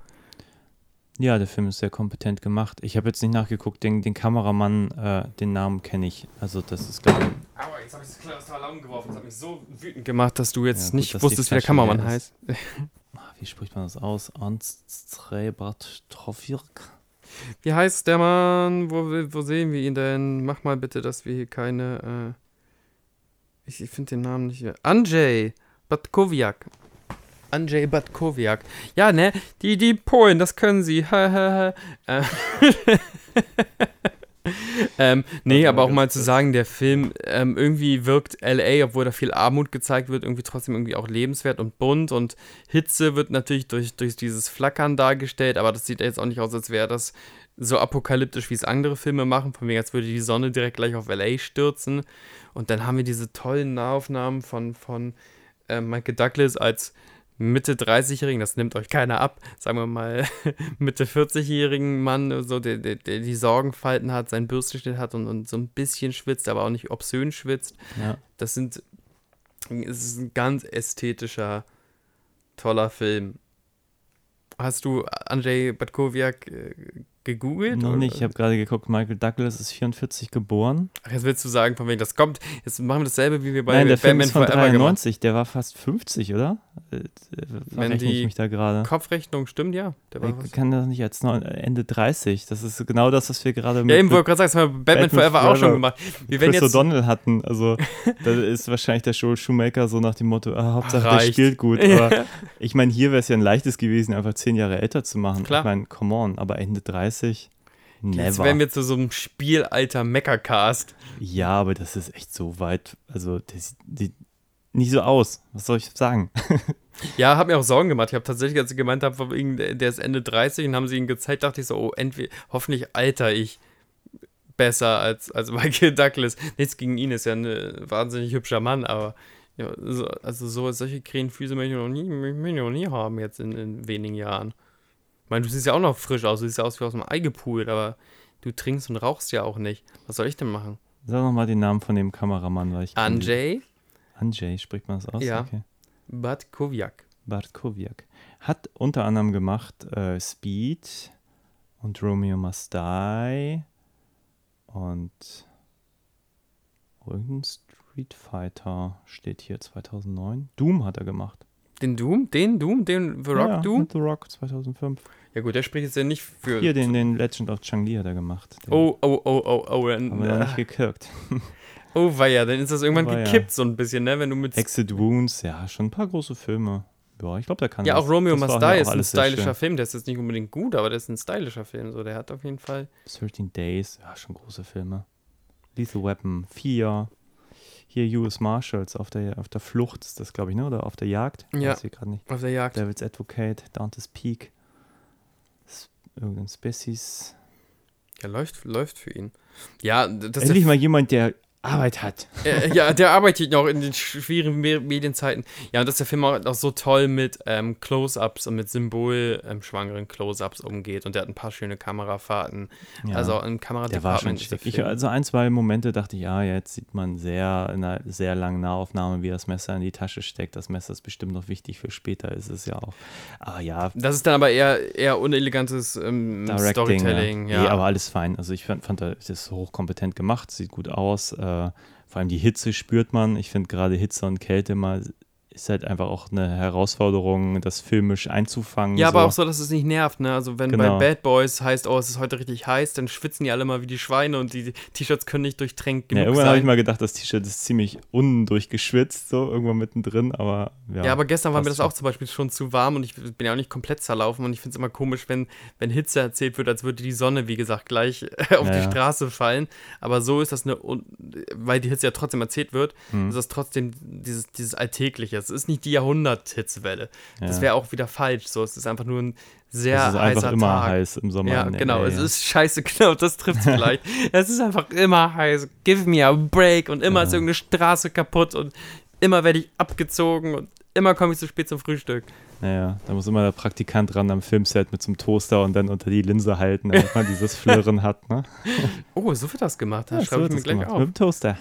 Ja, der Film ist sehr kompetent gemacht. Ich habe jetzt nicht nachgeguckt, den, den Kameramann, äh, den Namen kenne ich. Also das ist, glaube ich... Aua, jetzt habe ich das aus der Alarm geworfen. Das hat mich so wütend gemacht, dass du jetzt ja, gut, nicht wusstest, wie der Kameramann heißt. Ah, wie spricht man das aus? Anstrebert Trofirk? Wie heißt der Mann? Wo, wo sehen wir ihn denn? Mach mal bitte, dass wir hier keine... Äh ich, ich finde den Namen nicht... Andrzej Batkowiak. Andrzej Batkowiak. Ja, ne? Die, die Polen, das können sie. Äh. ähm, nee, aber auch mal zu sagen, der Film ähm, irgendwie wirkt LA, obwohl da viel Armut gezeigt wird, irgendwie trotzdem irgendwie auch lebenswert und bunt und Hitze wird natürlich durch, durch dieses Flackern dargestellt, aber das sieht jetzt auch nicht aus, als wäre das so apokalyptisch, wie es andere Filme machen, von wegen, als würde die Sonne direkt gleich auf LA stürzen. Und dann haben wir diese tollen Nahaufnahmen von, von äh, Michael Douglas als Mitte 30-Jährigen, das nimmt euch keiner ab, sagen wir mal Mitte 40-jährigen Mann, so, der, der, der, die Sorgenfalten hat, seinen Bürstenschnitt hat und, und so ein bisschen schwitzt, aber auch nicht obszön schwitzt. Ja. Das sind, es ist ein ganz ästhetischer toller Film. Hast du Andrzej Batkowiak äh, gegoogelt? Noch oder? nicht, ich habe gerade geguckt, Michael Douglas ist 44 geboren. Ach, jetzt willst du sagen, von wegen das kommt. Jetzt machen wir dasselbe, wie wir bei Nein, der Film Batman ist von Forever gemacht 93, der war fast 50, oder? Äh, Wenn Verrechne ich mich da gerade. Kopfrechnung stimmt, ja. Der war Ich kann das nicht als Ende 30. Das ist genau das, was wir gerade Ja, eben wollte ich gerade sagen, das haben wir Batman, Batman Forever auch schon gemacht. Wir Chris jetzt. O'Donnell hatten. Also, da ist wahrscheinlich der Joel Shoemaker so nach dem Motto: ah, Hauptsache, der Reicht. spielt gut. Aber ich meine, hier wäre es ja ein leichtes gewesen, einfach zehn Jahre älter zu machen. Klar. Ich meine, come on, aber Ende 30? Jetzt Never. werden wir zu so einem Spielalter Meckercast. ja, aber das ist echt so weit. Also, das sieht nicht so aus. Was soll ich sagen? Ja, hab mir auch Sorgen gemacht. Ich habe tatsächlich, als ich gemeint habe, wegen, der ist Ende 30 und haben sie ihn gezeigt, dachte ich so, oh, entweder, hoffentlich alter ich besser als, als Michael Douglas. Nichts gegen ihn, ist ja ein äh, wahnsinnig hübscher Mann, aber ja, so, also so solche Krähenfüße möchte ich noch nie, möchte ich noch nie haben jetzt in, in wenigen Jahren. Ich meine, du siehst ja auch noch frisch aus, du siehst ja aus wie aus dem Ei gepult, aber du trinkst und rauchst ja auch nicht. Was soll ich denn machen? Sag nochmal den Namen von dem Kameramann, weil ich. Andrzej Anjay, spricht man das aus? Ja. Okay. Batkowiak. Bartkowiak. Hat unter anderem gemacht äh, Speed und Romeo Must Die und irgendein Street Fighter steht hier 2009. Doom hat er gemacht. Den Doom? Den Doom? Den The Rock ja, Doom? The Rock 2005. Ja gut, der spricht jetzt ja nicht für... Hier den, den Legend of Chang-Li hat er gemacht. Den Oh, oh, oh, oh, oh. Dann, Haben wir äh, nicht gekirkt. oh, weia, dann ist das irgendwann Oh, gekippt so ein bisschen, ne? Wenn du mit... Exit Wounds, ja, schon ein paar große Filme. Ja, ich glaube, der kann ja, das. auch Romeo Das Must Die ist ein stylischer. Film. Der ist jetzt nicht unbedingt gut, aber der ist ein stylischer Film. So, der hat auf jeden Fall... 13 Days, ja, schon große Filme. Lethal Weapon 4. Hier US Marshals auf der, auf der Flucht ist das, glaube ich, ne? Oder auf der Jagd? Ja. Weiß ich gerade nicht. Auf der Jagd. Devil's Advocate, Dante's Peak. Irgendein Species. Ja, läuft, läuft für ihn. Ja, das Endlich mal jemand, der Arbeit hat. äh, ja, der arbeitet noch in den schwierigen Me Medienzeiten. Ja, und dass der Film auch, so toll mit ähm, Close-Ups und mit symbolschwangeren Close-Ups umgeht. Und der hat ein paar schöne Kamerafahrten. Ja. Also im der war schon Kameradepartment. schick. Ich, also ein, zwei Momente dachte ich, ja, jetzt sieht man sehr in einer sehr langen Nahaufnahme, wie das Messer in die Tasche steckt. Das Messer ist bestimmt noch wichtig für später, ist es ja auch. Aber ja, Das ist dann aber eher, eher unelegantes ähm, Directing, Storytelling. Ja. Ja. Nee, aber alles fein. Also ich fand, fand das ist hochkompetent gemacht, sieht gut aus. Äh, vor allem die Hitze spürt man. Ich finde gerade Hitze und Kälte mal ist halt einfach auch eine Herausforderung, das filmisch einzufangen. Ja, so. aber auch so, dass es nicht nervt, ne? Also wenn Genau. bei Bad Boys heißt, oh, es ist heute richtig heiß, dann schwitzen die alle mal wie die Schweine und die T-Shirts können nicht durchtränkt Ja, genug irgendwann habe ich mal gedacht, das T-Shirt ist ziemlich undurchgeschwitzt, so irgendwann mittendrin, aber ja. Ja, aber gestern war mir das auch zum Beispiel schon zu warm und ich bin ja auch nicht komplett zerlaufen und ich finde es immer komisch, wenn, wenn Hitze erzählt wird, als würde die Sonne, wie gesagt, gleich auf Ja, die ja. Straße fallen. Aber so ist das eine, weil die Hitze ja trotzdem erzählt wird, Hm. ist das trotzdem dieses, dieses Alltägliche. Es ist nicht die Jahrhundert-Hitzewelle. Das Ja. wäre auch wieder falsch. So, es ist einfach nur ein sehr es ist einfach heißer immer Tag. heiß im Sommer. Ja, genau. LA, Es ja. ist scheiße, genau, das trifft vielleicht. es ist einfach immer heiß. Give me a break. Und immer ist Ja. irgendeine Straße kaputt und immer werde ich abgezogen und immer komme ich zu spät zum Frühstück. Naja, da muss immer der Praktikant ran am Filmset mit so einem Toaster und dann unter die Linse halten, damit man dieses Flirren hat, ne? Oh, so wird das gemacht. Das Ja, schreibe so ich mir das gleich gemacht. auf. Mit dem Toaster.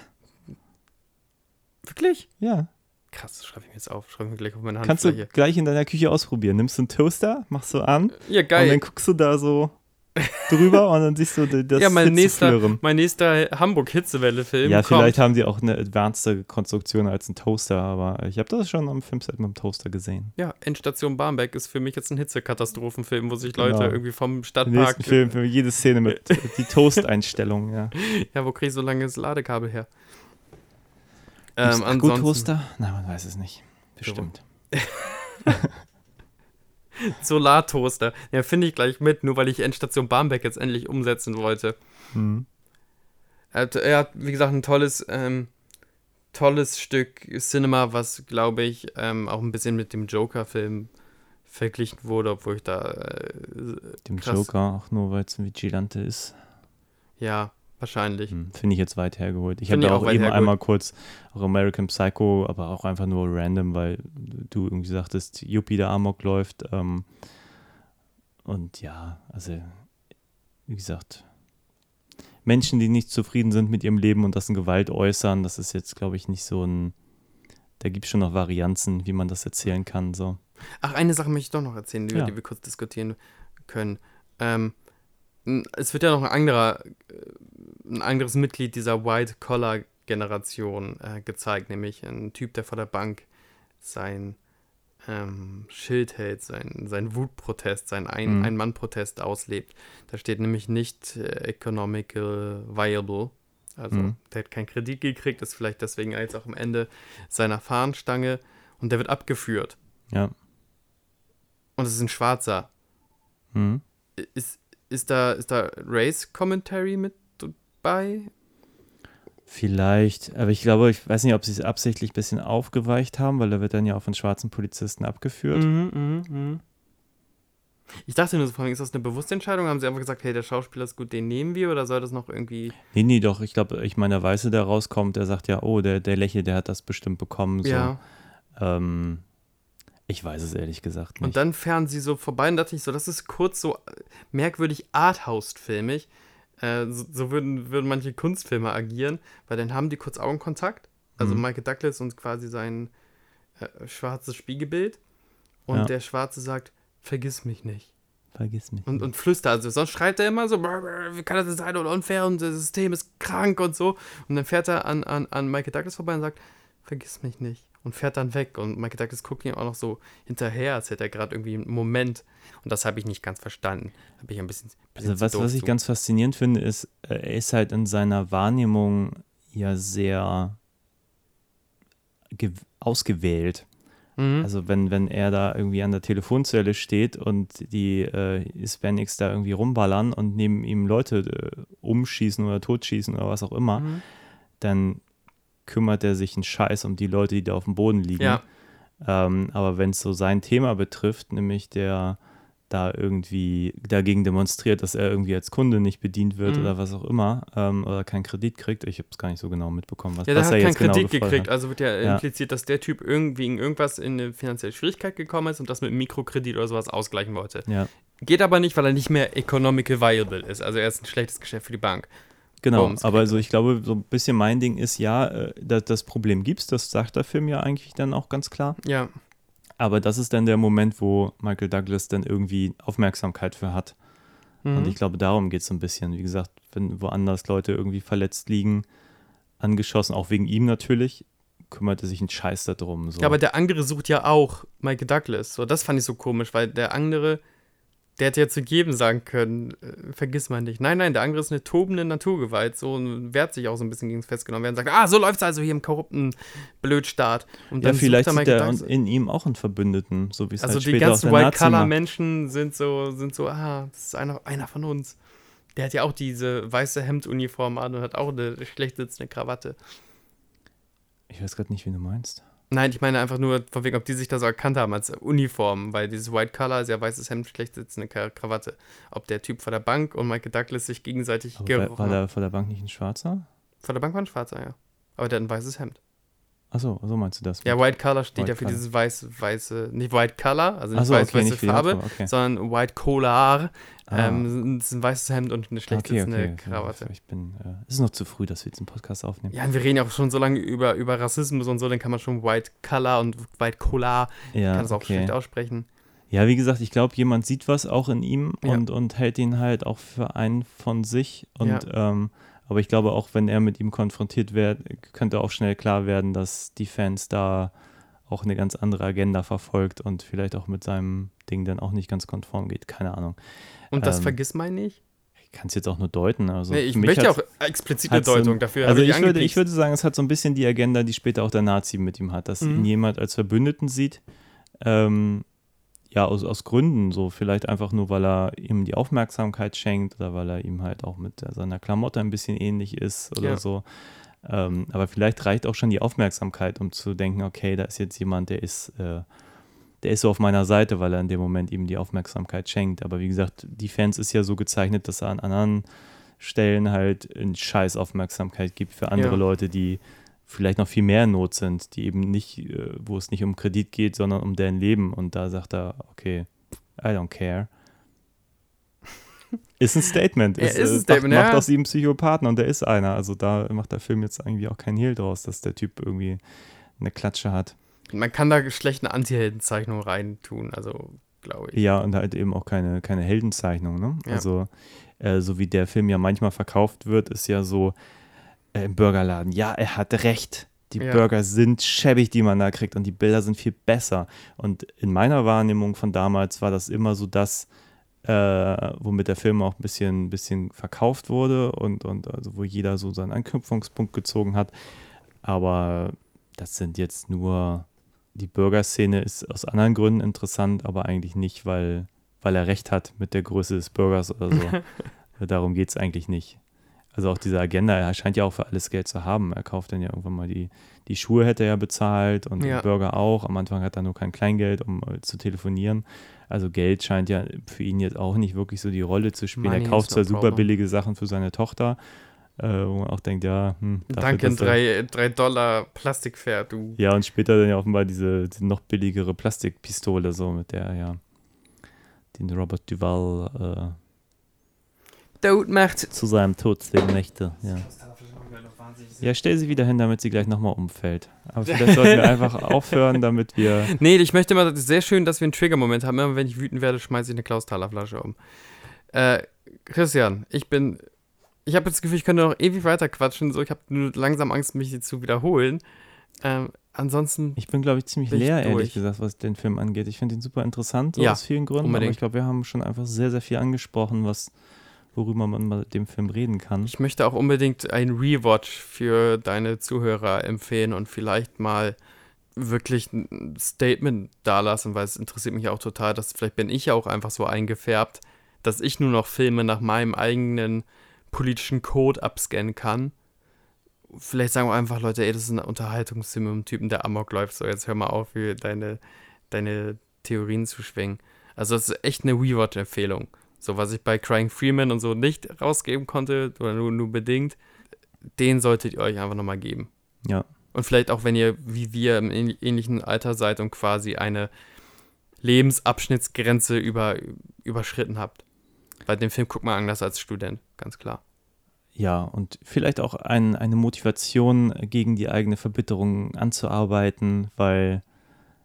Wirklich? Ja. Krass, schreibe ich mir jetzt auf. Schreibe ich mir gleich auf meine Kannst du gleich in deiner Küche ausprobieren. Nimmst du einen Toaster, machst du an Ja, und dann geil. guckst du da so drüber und dann siehst du das Ja, mein nächster, mein nächster Hamburg-Hitzewelle-Film Ja, kommt. vielleicht haben die auch eine advanced Konstruktion als ein Toaster, aber ich habe das schon am Filmset mit dem Toaster gesehen. Ja, Endstation Barmbek ist für mich jetzt ein Hitzekatastrophenfilm, wo sich Leute Genau. irgendwie vom Stadtpark... Film für jede Szene mit die Toast-Einstellung, ja. Ja, wo kriege ich so lange das Ladekabel her? Ähm, Akku ansonsten, Toaster? Nein, man weiß es nicht. Bestimmt. Solartoaster. Ja, finde ich gleich mit, nur weil ich Endstation Barmbek jetzt endlich umsetzen wollte. Hm. Er hat, er hat wie gesagt, ein tolles, ähm, tolles Stück Cinema, was, glaube ich, ähm, auch ein bisschen mit dem Joker-Film verglichen wurde, obwohl ich da, äh, Dem. Joker, auch nur weil es ein Vigilante ist. ja, wahrscheinlich. Hm, Finde ich jetzt weit hergeholt. Ich habe da auch auch eben hergeholt. einmal kurz auch American Psycho, aber auch einfach nur random, weil du irgendwie sagtest, Yuppie der Amok läuft. Ähm, und ja, also wie gesagt, Menschen, die nicht zufrieden sind mit ihrem Leben und das in Gewalt äußern, das ist jetzt, glaube ich, nicht so ein. Da gibt es schon noch Varianzen, wie man das erzählen kann. So. Ach, eine Sache möchte ich doch noch erzählen, über Ja. die wir kurz diskutieren können. Ähm, es wird ja noch ein anderer, äh, ein anderes Mitglied dieser White-Collar-Generation äh, gezeigt, nämlich ein Typ, der vor der Bank sein ähm, Schild hält, sein, sein Wutprotest, sein ein Mhm. Ein-Mann-Protest auslebt. Da steht nämlich nicht äh, economical viable. Also Mhm. der hat keinen Kredit gekriegt, ist vielleicht deswegen jetzt auch am Ende seiner Fahnenstange und der wird abgeführt. Ja. Und es ist ein Schwarzer. Mhm. Ist, ist da, ist da Race Commentary mit dabei? Vielleicht, aber ich glaube, ich weiß nicht, ob sie es absichtlich ein bisschen aufgeweicht haben, weil er wird dann ja auch von schwarzen Polizisten abgeführt. Mhm, Ich dachte nur so, vor allem, ist das eine bewusste Entscheidung? Haben sie einfach gesagt, hey, der Schauspieler ist gut, den nehmen wir? Oder soll das noch irgendwie. Nee, nee, doch, ich glaube, ich meine, der Weiße, der rauskommt, der sagt ja, oh, der, der Lächle, der hat das bestimmt bekommen. So. Ja. Ähm, ich weiß es ehrlich gesagt nicht. Und dann fahren sie so vorbei und dachte ich so, das ist kurz so äh, merkwürdig Arthouse-filmig. Äh, so so würden, würden manche Kunstfilme agieren, weil dann haben die kurz Augenkontakt. Also Mhm. Michael Douglas und quasi sein äh, schwarzes Spiegelbild. Und Ja. der Schwarze sagt, vergiss mich nicht. Vergiss mich. Und, und flüstert, also sonst schreit er immer so, "Brr, brr, wie kann das denn sein und unfair und das System ist krank und so. Und dann fährt er an, an, an Michael Douglas vorbei und sagt, vergiss mich nicht. Und fährt dann weg. Und Michael Douglas guckt ihm auch noch so hinterher, als hätte er gerade irgendwie einen Moment. Und das habe ich nicht ganz verstanden. Bin ich ein bisschen. bisschen Also was, was ich zu. ganz faszinierend finde, ist, äh, er ist halt in seiner Wahrnehmung ja sehr ge- ausgewählt. Mhm. Also wenn, wenn er da irgendwie an der Telefonzelle steht und die äh, Hispanics da irgendwie rumballern und neben ihm Leute äh, umschießen oder totschießen oder was auch immer, Mhm. dann kümmert er sich einen Scheiß um die Leute, die da auf dem Boden liegen. Ja. Ähm, aber wenn es so sein Thema betrifft, nämlich der da irgendwie dagegen demonstriert, dass er irgendwie als Kunde nicht bedient wird Mhm. oder was auch immer, ähm, oder keinen Kredit kriegt, ich habe es gar nicht so genau mitbekommen, was, Ja, was hat er keinen jetzt genau Kredit gefordert gekriegt. hat. Also wird ja, Ja. impliziert, dass der Typ irgendwie in irgendwas in eine finanzielle Schwierigkeit gekommen ist und das mit einem Mikrokredit oder sowas ausgleichen wollte. Ja, Geht aber nicht, weil er nicht mehr economical viable ist. Also er ist ein schlechtes Geschäft für die Bank. Genau. Bums, aber also ich glaube, so ein bisschen mein Ding ist, ja, äh, das, das Problem gibt's, das sagt der Film ja eigentlich dann auch ganz klar. Ja. Aber das ist dann der Moment, wo Michael Douglas dann irgendwie Aufmerksamkeit für hat. Und Mhm. ich glaube, darum geht es so ein bisschen. Wie gesagt, wenn woanders Leute irgendwie verletzt liegen, angeschossen, auch wegen ihm natürlich, kümmert er sich einen Scheiß darum. So. Ja, aber der andere sucht ja auch Michael Douglas. So, das fand ich so komisch, weil der andere, der hätte ja zu jedem sagen können, äh, vergiss mal nicht. Nein, nein, der andere ist eine tobende Naturgewalt, so und wehrt sich auch so ein bisschen gegen das festgenommen werden sagt, ah, so läuft's also hier im korrupten Blödstaat. Und ja, dann vielleicht sucht er sieht er in ihm auch einen Verbündeten, so wie es Also halt die später ganzen. White-Color-Menschen sind so, sind so, ah, das ist einer, einer von uns. Der hat ja auch diese weiße Hemduniform an und hat auch eine schlecht sitzende Krawatte. Ich weiß gerade nicht, wie du meinst. Nein, ich meine einfach nur, von wegen, ob die sich da so erkannt haben als Uniform, weil dieses White Collar ist ja weißes Hemd, schlecht sitzende Kra- Krawatte. Ob der Typ vor der Bank und Michael Douglas sich gegenseitig Aber gerochen war, war, der, vor der Bank nicht ein Schwarzer? Vor der Bank war ein Schwarzer, ja. Aber der hat ein weißes Hemd. Achso, so meinst du das? Ja, White Collar steht White ja für Collar. dieses weiß, weiße, nicht White Collar, also nicht Achso, weiß, okay, weiße nicht Farbe, Hautfarbe, okay. sondern White Collar. Ah. Ähm, das ist ein weißes Hemd und eine schlecht sitzende okay. Krawatte. Ich bin, äh, es ist noch zu früh, dass wir diesen Podcast aufnehmen. Ja, und wir reden ja auch schon so lange über, über Rassismus und so, dann kann man schon White Collar und White Collar, Ja, kann das auch schlecht aussprechen. Ja, wie gesagt, ich glaube, jemand sieht was auch in ihm Ja. und, und hält ihn halt auch für einen von sich. Und ähm, aber ich glaube auch, wenn er mit ihm konfrontiert wird, könnte auch schnell klar werden, dass die Fans da auch eine ganz andere Agenda verfolgt und vielleicht auch mit seinem Ding dann auch nicht ganz konform geht. Keine Ahnung. Und das Ähm, vergiss mal nicht. Ich kann es jetzt auch nur deuten. Also nee, ich möchte auch explizite hat's so Deutung dafür. Also ich würde, angepiekst. ich würde sagen, es hat so ein bisschen die Agenda, die später auch der Nazi mit ihm hat, dass Mhm. ihn jemand als Verbündeten sieht. Ähm, ja, aus, aus Gründen, so vielleicht einfach nur, weil er ihm die Aufmerksamkeit schenkt oder weil er ihm halt auch mit seiner Klamotte ein bisschen ähnlich ist oder Ja. so. Ähm, aber vielleicht reicht auch schon die Aufmerksamkeit, um zu denken, okay, da ist jetzt jemand, der ist, äh, der ist so auf meiner Seite, weil er in dem Moment ihm die Aufmerksamkeit schenkt. Aber wie gesagt, die Fans ist ja so gezeichnet, dass er an anderen Stellen halt eine scheiß Aufmerksamkeit gibt für andere Ja. Leute, die vielleicht noch viel mehr in Not sind, die eben nicht, äh, wo es nicht um Kredit geht, sondern um deren Leben. Und da sagt er, okay, I don't care. Ist ein Statement. Ja, ist ein äh, Statement, macht, macht ja. aus ihm Psychopathen und der ist einer. Also da macht der Film jetzt irgendwie auch keinen Hehl draus, dass der Typ irgendwie eine Klatsche hat. Man kann da schlecht eine Anti-Heldenzeichnung reintun, also glaube ich. Ja, und halt eben auch keine, keine Heldenzeichnung, ne? Ja. Also, äh, so wie der Film ja manchmal verkauft wird, ist ja so äh, im Burgerladen, ja, er hat recht. Die Ja. Burger sind schäbig, die man da kriegt, und die Bilder sind viel besser. Und in meiner Wahrnehmung von damals war das immer so das, äh, womit der Film auch ein bisschen, bisschen verkauft wurde und, und also wo jeder so seinen Anknüpfungspunkt gezogen hat. Aber das sind jetzt nur, die Burgerszene ist aus anderen Gründen interessant, aber eigentlich nicht, weil, weil er recht hat mit der Größe des Burgers oder so. Darum geht es eigentlich nicht. Also auch diese Agenda, er scheint ja auch für alles Geld zu haben. Er kauft dann ja irgendwann mal die, die Schuhe hätte er ja bezahlt und Ja. den Burger auch. Am Anfang hat er nur kein Kleingeld, um äh, zu telefonieren. Also Geld scheint ja für ihn jetzt auch nicht wirklich so die Rolle zu spielen. Money er kauft no zwar super billige Sachen für seine Tochter, äh, wo man auch denkt, ja, hm, dafür, Danke, 3, drei Dollar Plastikpferd, du. ja, und später dann ja offenbar diese, diese noch billigere Plastikpistole, so mit der er ja den Robert Duval Tod macht. zu seinem Tod zwingen möchte. Ja. ja, stell sie wieder hin, damit sie gleich nochmal umfällt. Aber vielleicht sollten wir einfach aufhören, damit wir. Nee, ich möchte mal, das ist sehr schön, dass wir einen Trigger-Moment haben. Immer wenn ich wütend werde, schmeiße ich eine Klaus-Thaler-Flasche um. Äh, Christian, ich bin. Ich habe jetzt das Gefühl, ich könnte noch ewig weiter quatschen. So, ich habe nur langsam Angst, mich hier zu wiederholen. Ähm, ansonsten. Ich bin, glaube ich, ziemlich leer, durch. ehrlich gesagt, was den Film angeht. Ich finde ihn super interessant, so Ja, aus vielen Gründen. unbedingt. Aber ich glaube, wir haben schon einfach sehr, sehr viel angesprochen, was, worüber man mit dem Film reden kann. Ich möchte auch unbedingt ein Rewatch für deine Zuhörer empfehlen und vielleicht mal wirklich ein Statement dalassen, weil es interessiert mich auch total, dass vielleicht bin ich ja auch einfach so eingefärbt, dass ich nur noch Filme nach meinem eigenen politischen Code abscannen kann. Vielleicht sagen wir einfach, Leute, ey, das ist ein Unterhaltungsfilm mit einem Typen, der Amok läuft. So, jetzt hör mal auf, deine, deine Theorien zu schwingen. Also, das ist echt eine Rewatch-Empfehlung. So, was ich bei Crying Freeman und so nicht rausgeben konnte, oder nur, nur bedingt, den solltet ihr euch einfach nochmal geben. Ja. Und vielleicht auch, wenn ihr, wie wir, im ähn- ähnlichen Alter seid und quasi eine Lebensabschnittsgrenze über, überschritten habt. Bei dem Film guckt man anders als Student, ganz klar. Ja, und vielleicht auch ein, eine Motivation gegen die eigene Verbitterung anzuarbeiten, weil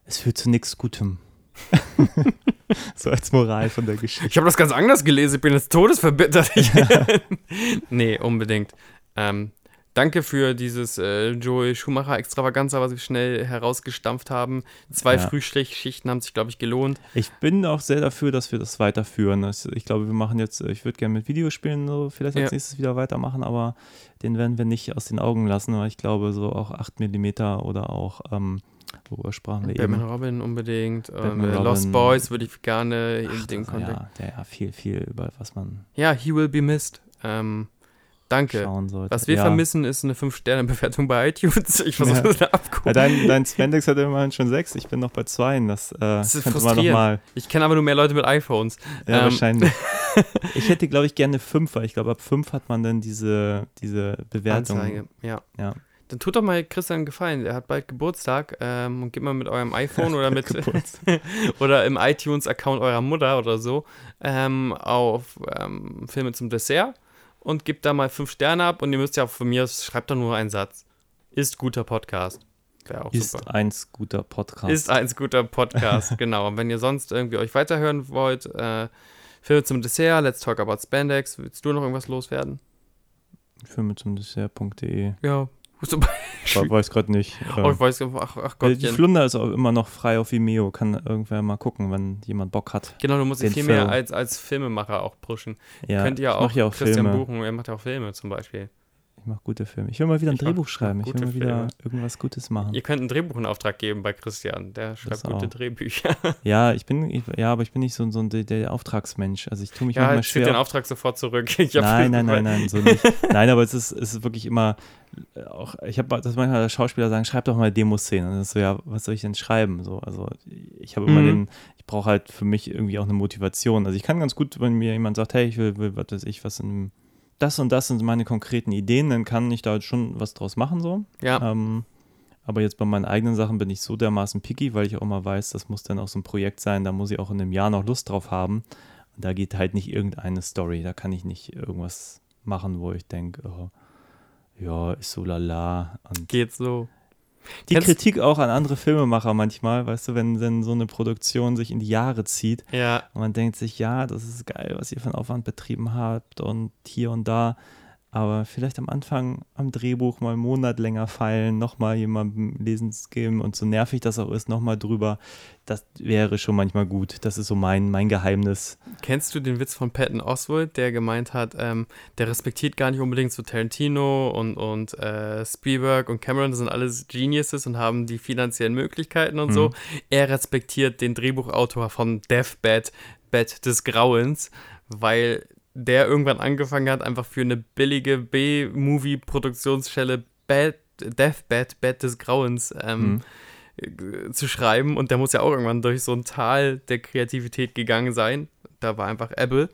es führt zu nichts Gutem. so als Moral von der Geschichte. Ich habe das ganz anders gelesen, ich bin jetzt todesverbittert. nee, unbedingt. Ähm, danke für dieses äh, Joel Schumacher Extravaganza, was wir schnell herausgestampft haben. Zwei Ja. Frühschichten haben sich, glaube ich, gelohnt. Ich bin auch sehr dafür, dass wir das weiterführen. Ich glaube, wir machen jetzt, ich würde gerne mit Videospielen so vielleicht als Ja. nächstes wieder weitermachen, aber den werden wir nicht aus den Augen lassen, weil ich glaube, so auch 8 mm oder auch, ähm, worüber sprachen wir Batman eben? Robin unbedingt. Batman ähm, Lost Robin. Boys würde ich gerne in dem Kontext. ja, ja, viel, viel über was man Ja, He Will Be Missed. Ähm, danke. Was wir ja. vermissen, ist eine 5-Sterne-Bewertung bei iTunes. Ich versuche Ja. das Ja, abgucken. dein, dein Spendex hat immerhin schon sechs, ich bin noch bei zwei. Das, äh, Das ist frustrierend. mal. Ich kenne aber nur mehr Leute mit iPhones. Ja, Ähm. wahrscheinlich. ich hätte, glaube ich, gerne fünf, weil ich glaube, ab fünf hat man dann diese, diese Bewertung. Anzeige, ja. Ja. Dann tut doch mal Christian einen Gefallen. Er hat bald Geburtstag ähm, und geht mal mit eurem iPhone oder mit oder im iTunes-Account eurer Mutter oder so ähm, auf ähm, Filme zum Dessert und gebt da mal fünf Sterne ab und ihr müsst ja von mir, schreibt doch nur einen Satz. Ist guter Podcast. Wäre auch Ist super. eins guter Podcast. Ist ein guter Podcast, genau. Und wenn ihr sonst irgendwie euch weiterhören wollt, äh, Filme zum Dessert, Let's Talk About Spandex, willst du noch irgendwas loswerden? Filme zum Dessert.de. Ja. Ich weiß gerade nicht. Äh, oh, ich weiß, ach, ach Äh, die. Flunder ist auch immer noch frei auf Vimeo. Kann irgendwer mal gucken, wenn jemand Bock hat. Genau, du musst dich viel mehr Film. als, als Filmemacher auch pushen. Ja, Könnt ihr ich auch, mache ja auch Christian Filme. buchen, er macht ja auch Filme zum Beispiel. Ich mache gute Filme. Ich will mal wieder ein Ich Drehbuch schreiben. Ich will mal wieder Filme. irgendwas Gutes machen. Ihr könnt ein Drehbuch in Auftrag geben bei Christian, der schreibt gute. Drehbücher. Ja, ich bin, ich, ja, aber ich bin nicht so, so ein der, der Auftragsmensch. Also ich tue mich ja, manchmal zieht den schwer. Auftrag sofort zurück. Hab- Nein, nein, nein, nein, so nicht. Nein, aber es ist, es ist wirklich immer äh, auch, ich habe das manchmal Schauspieler sagen, schreib doch mal Demoszenen. Und das ist so, ja, was soll ich denn schreiben? So, also ich habe immer Mhm. den, ich brauche halt für mich irgendwie auch eine Motivation. Also ich kann ganz gut, wenn mir jemand sagt, hey, ich will, will was weiß ich, was in das und das sind meine konkreten Ideen, dann kann ich da schon was draus machen so. Ja, Ähm, aber jetzt bei meinen eigenen Sachen bin ich so dermaßen picky, weil ich auch immer weiß, das muss dann auch so ein Projekt sein, da muss ich auch in einem Jahr noch Lust drauf haben. Und da geht halt nicht irgendeine Story, da kann ich nicht irgendwas machen, wo ich denke, oh, ja, ist so lala. Und geht so. Die Kennst- Kritik auch an andere Filmemacher manchmal, weißt du, wenn, wenn so eine Produktion sich in die Jahre zieht Ja, und man denkt sich, ja, das ist geil, was ihr für einen Aufwand betrieben habt und hier und da, aber vielleicht am Anfang am Drehbuch mal einen Monat länger feilen, nochmal jemandem lesen geben und so nervig das auch ist, nochmal drüber, das wäre schon manchmal gut. Das ist so mein, mein Geheimnis. Kennst du den Witz von Patton Oswalt, der gemeint hat, ähm, der respektiert gar nicht unbedingt so Tarantino und, und äh, Spielberg und Cameron, das sind alles Geniuses und haben die finanziellen Möglichkeiten und so. Er respektiert den Drehbuchautor von Deathbed, Bett des Grauens, weil der irgendwann angefangen hat, einfach für eine billige B-Movie-Produktionsstelle Bad, Deathbed, Bett des Grauens ähm, äh, zu schreiben und der muss ja auch irgendwann durch so ein Tal der Kreativität gegangen sein. Da war einfach Apple.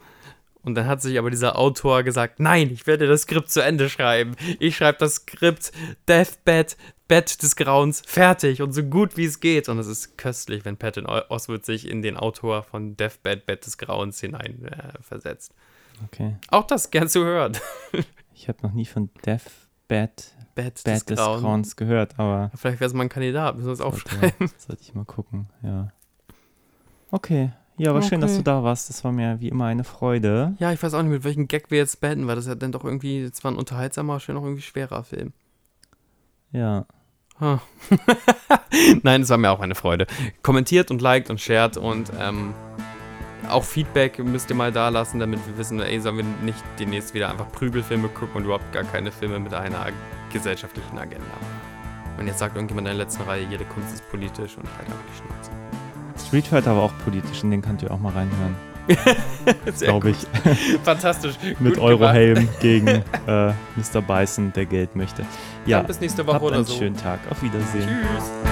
Und dann hat sich aber dieser Autor gesagt, nein, ich werde das Skript zu Ende schreiben. Ich schreibe das Skript Deathbed, Bett des Grauens, fertig und so gut wie es geht. Und es ist köstlich, wenn Patton Oswalt sich in den Autor von Deathbed, Bett des Grauens hinein äh, versetzt. Okay. Auch das gern zu hören. Ich habe noch nie von Deathbed, Bett, Bad des des Grauens. Gehört, aber Vielleicht wäre es mal ein Kandidat, müssen wir es aufschreiben. sollte ich mal gucken, ja. Okay. Ja, aber schön, dass Okay. du da warst. Das war mir wie immer eine Freude. Ja, ich weiß auch nicht, mit welchem Gag wir jetzt beenden, weil das ja dann doch irgendwie zwar ein unterhaltsamer, schön auch irgendwie schwerer Film. Ja. Ah. Nein, es war mir auch eine Freude. Kommentiert und liked und shared und ähm, auch Feedback müsst ihr mal da lassen, damit wir wissen, ey, sollen wir nicht demnächst wieder einfach Prügelfilme gucken und überhaupt gar keine Filme mit einer gesellschaftlichen Agenda. Und jetzt sagt irgendjemand in der letzten Reihe, jede Kunst ist politisch und halt einfach die Schnauze. Street Fighter war auch politisch, in den könnt ihr auch mal reinhören, glaube ich. Fantastisch. Mit Eurohelm gegen äh, Mr. Bison, der Geld möchte. Ja, Dann bis nächste Woche habt oder einen so. schönen Tag. Auf Wiedersehen. Tschüss.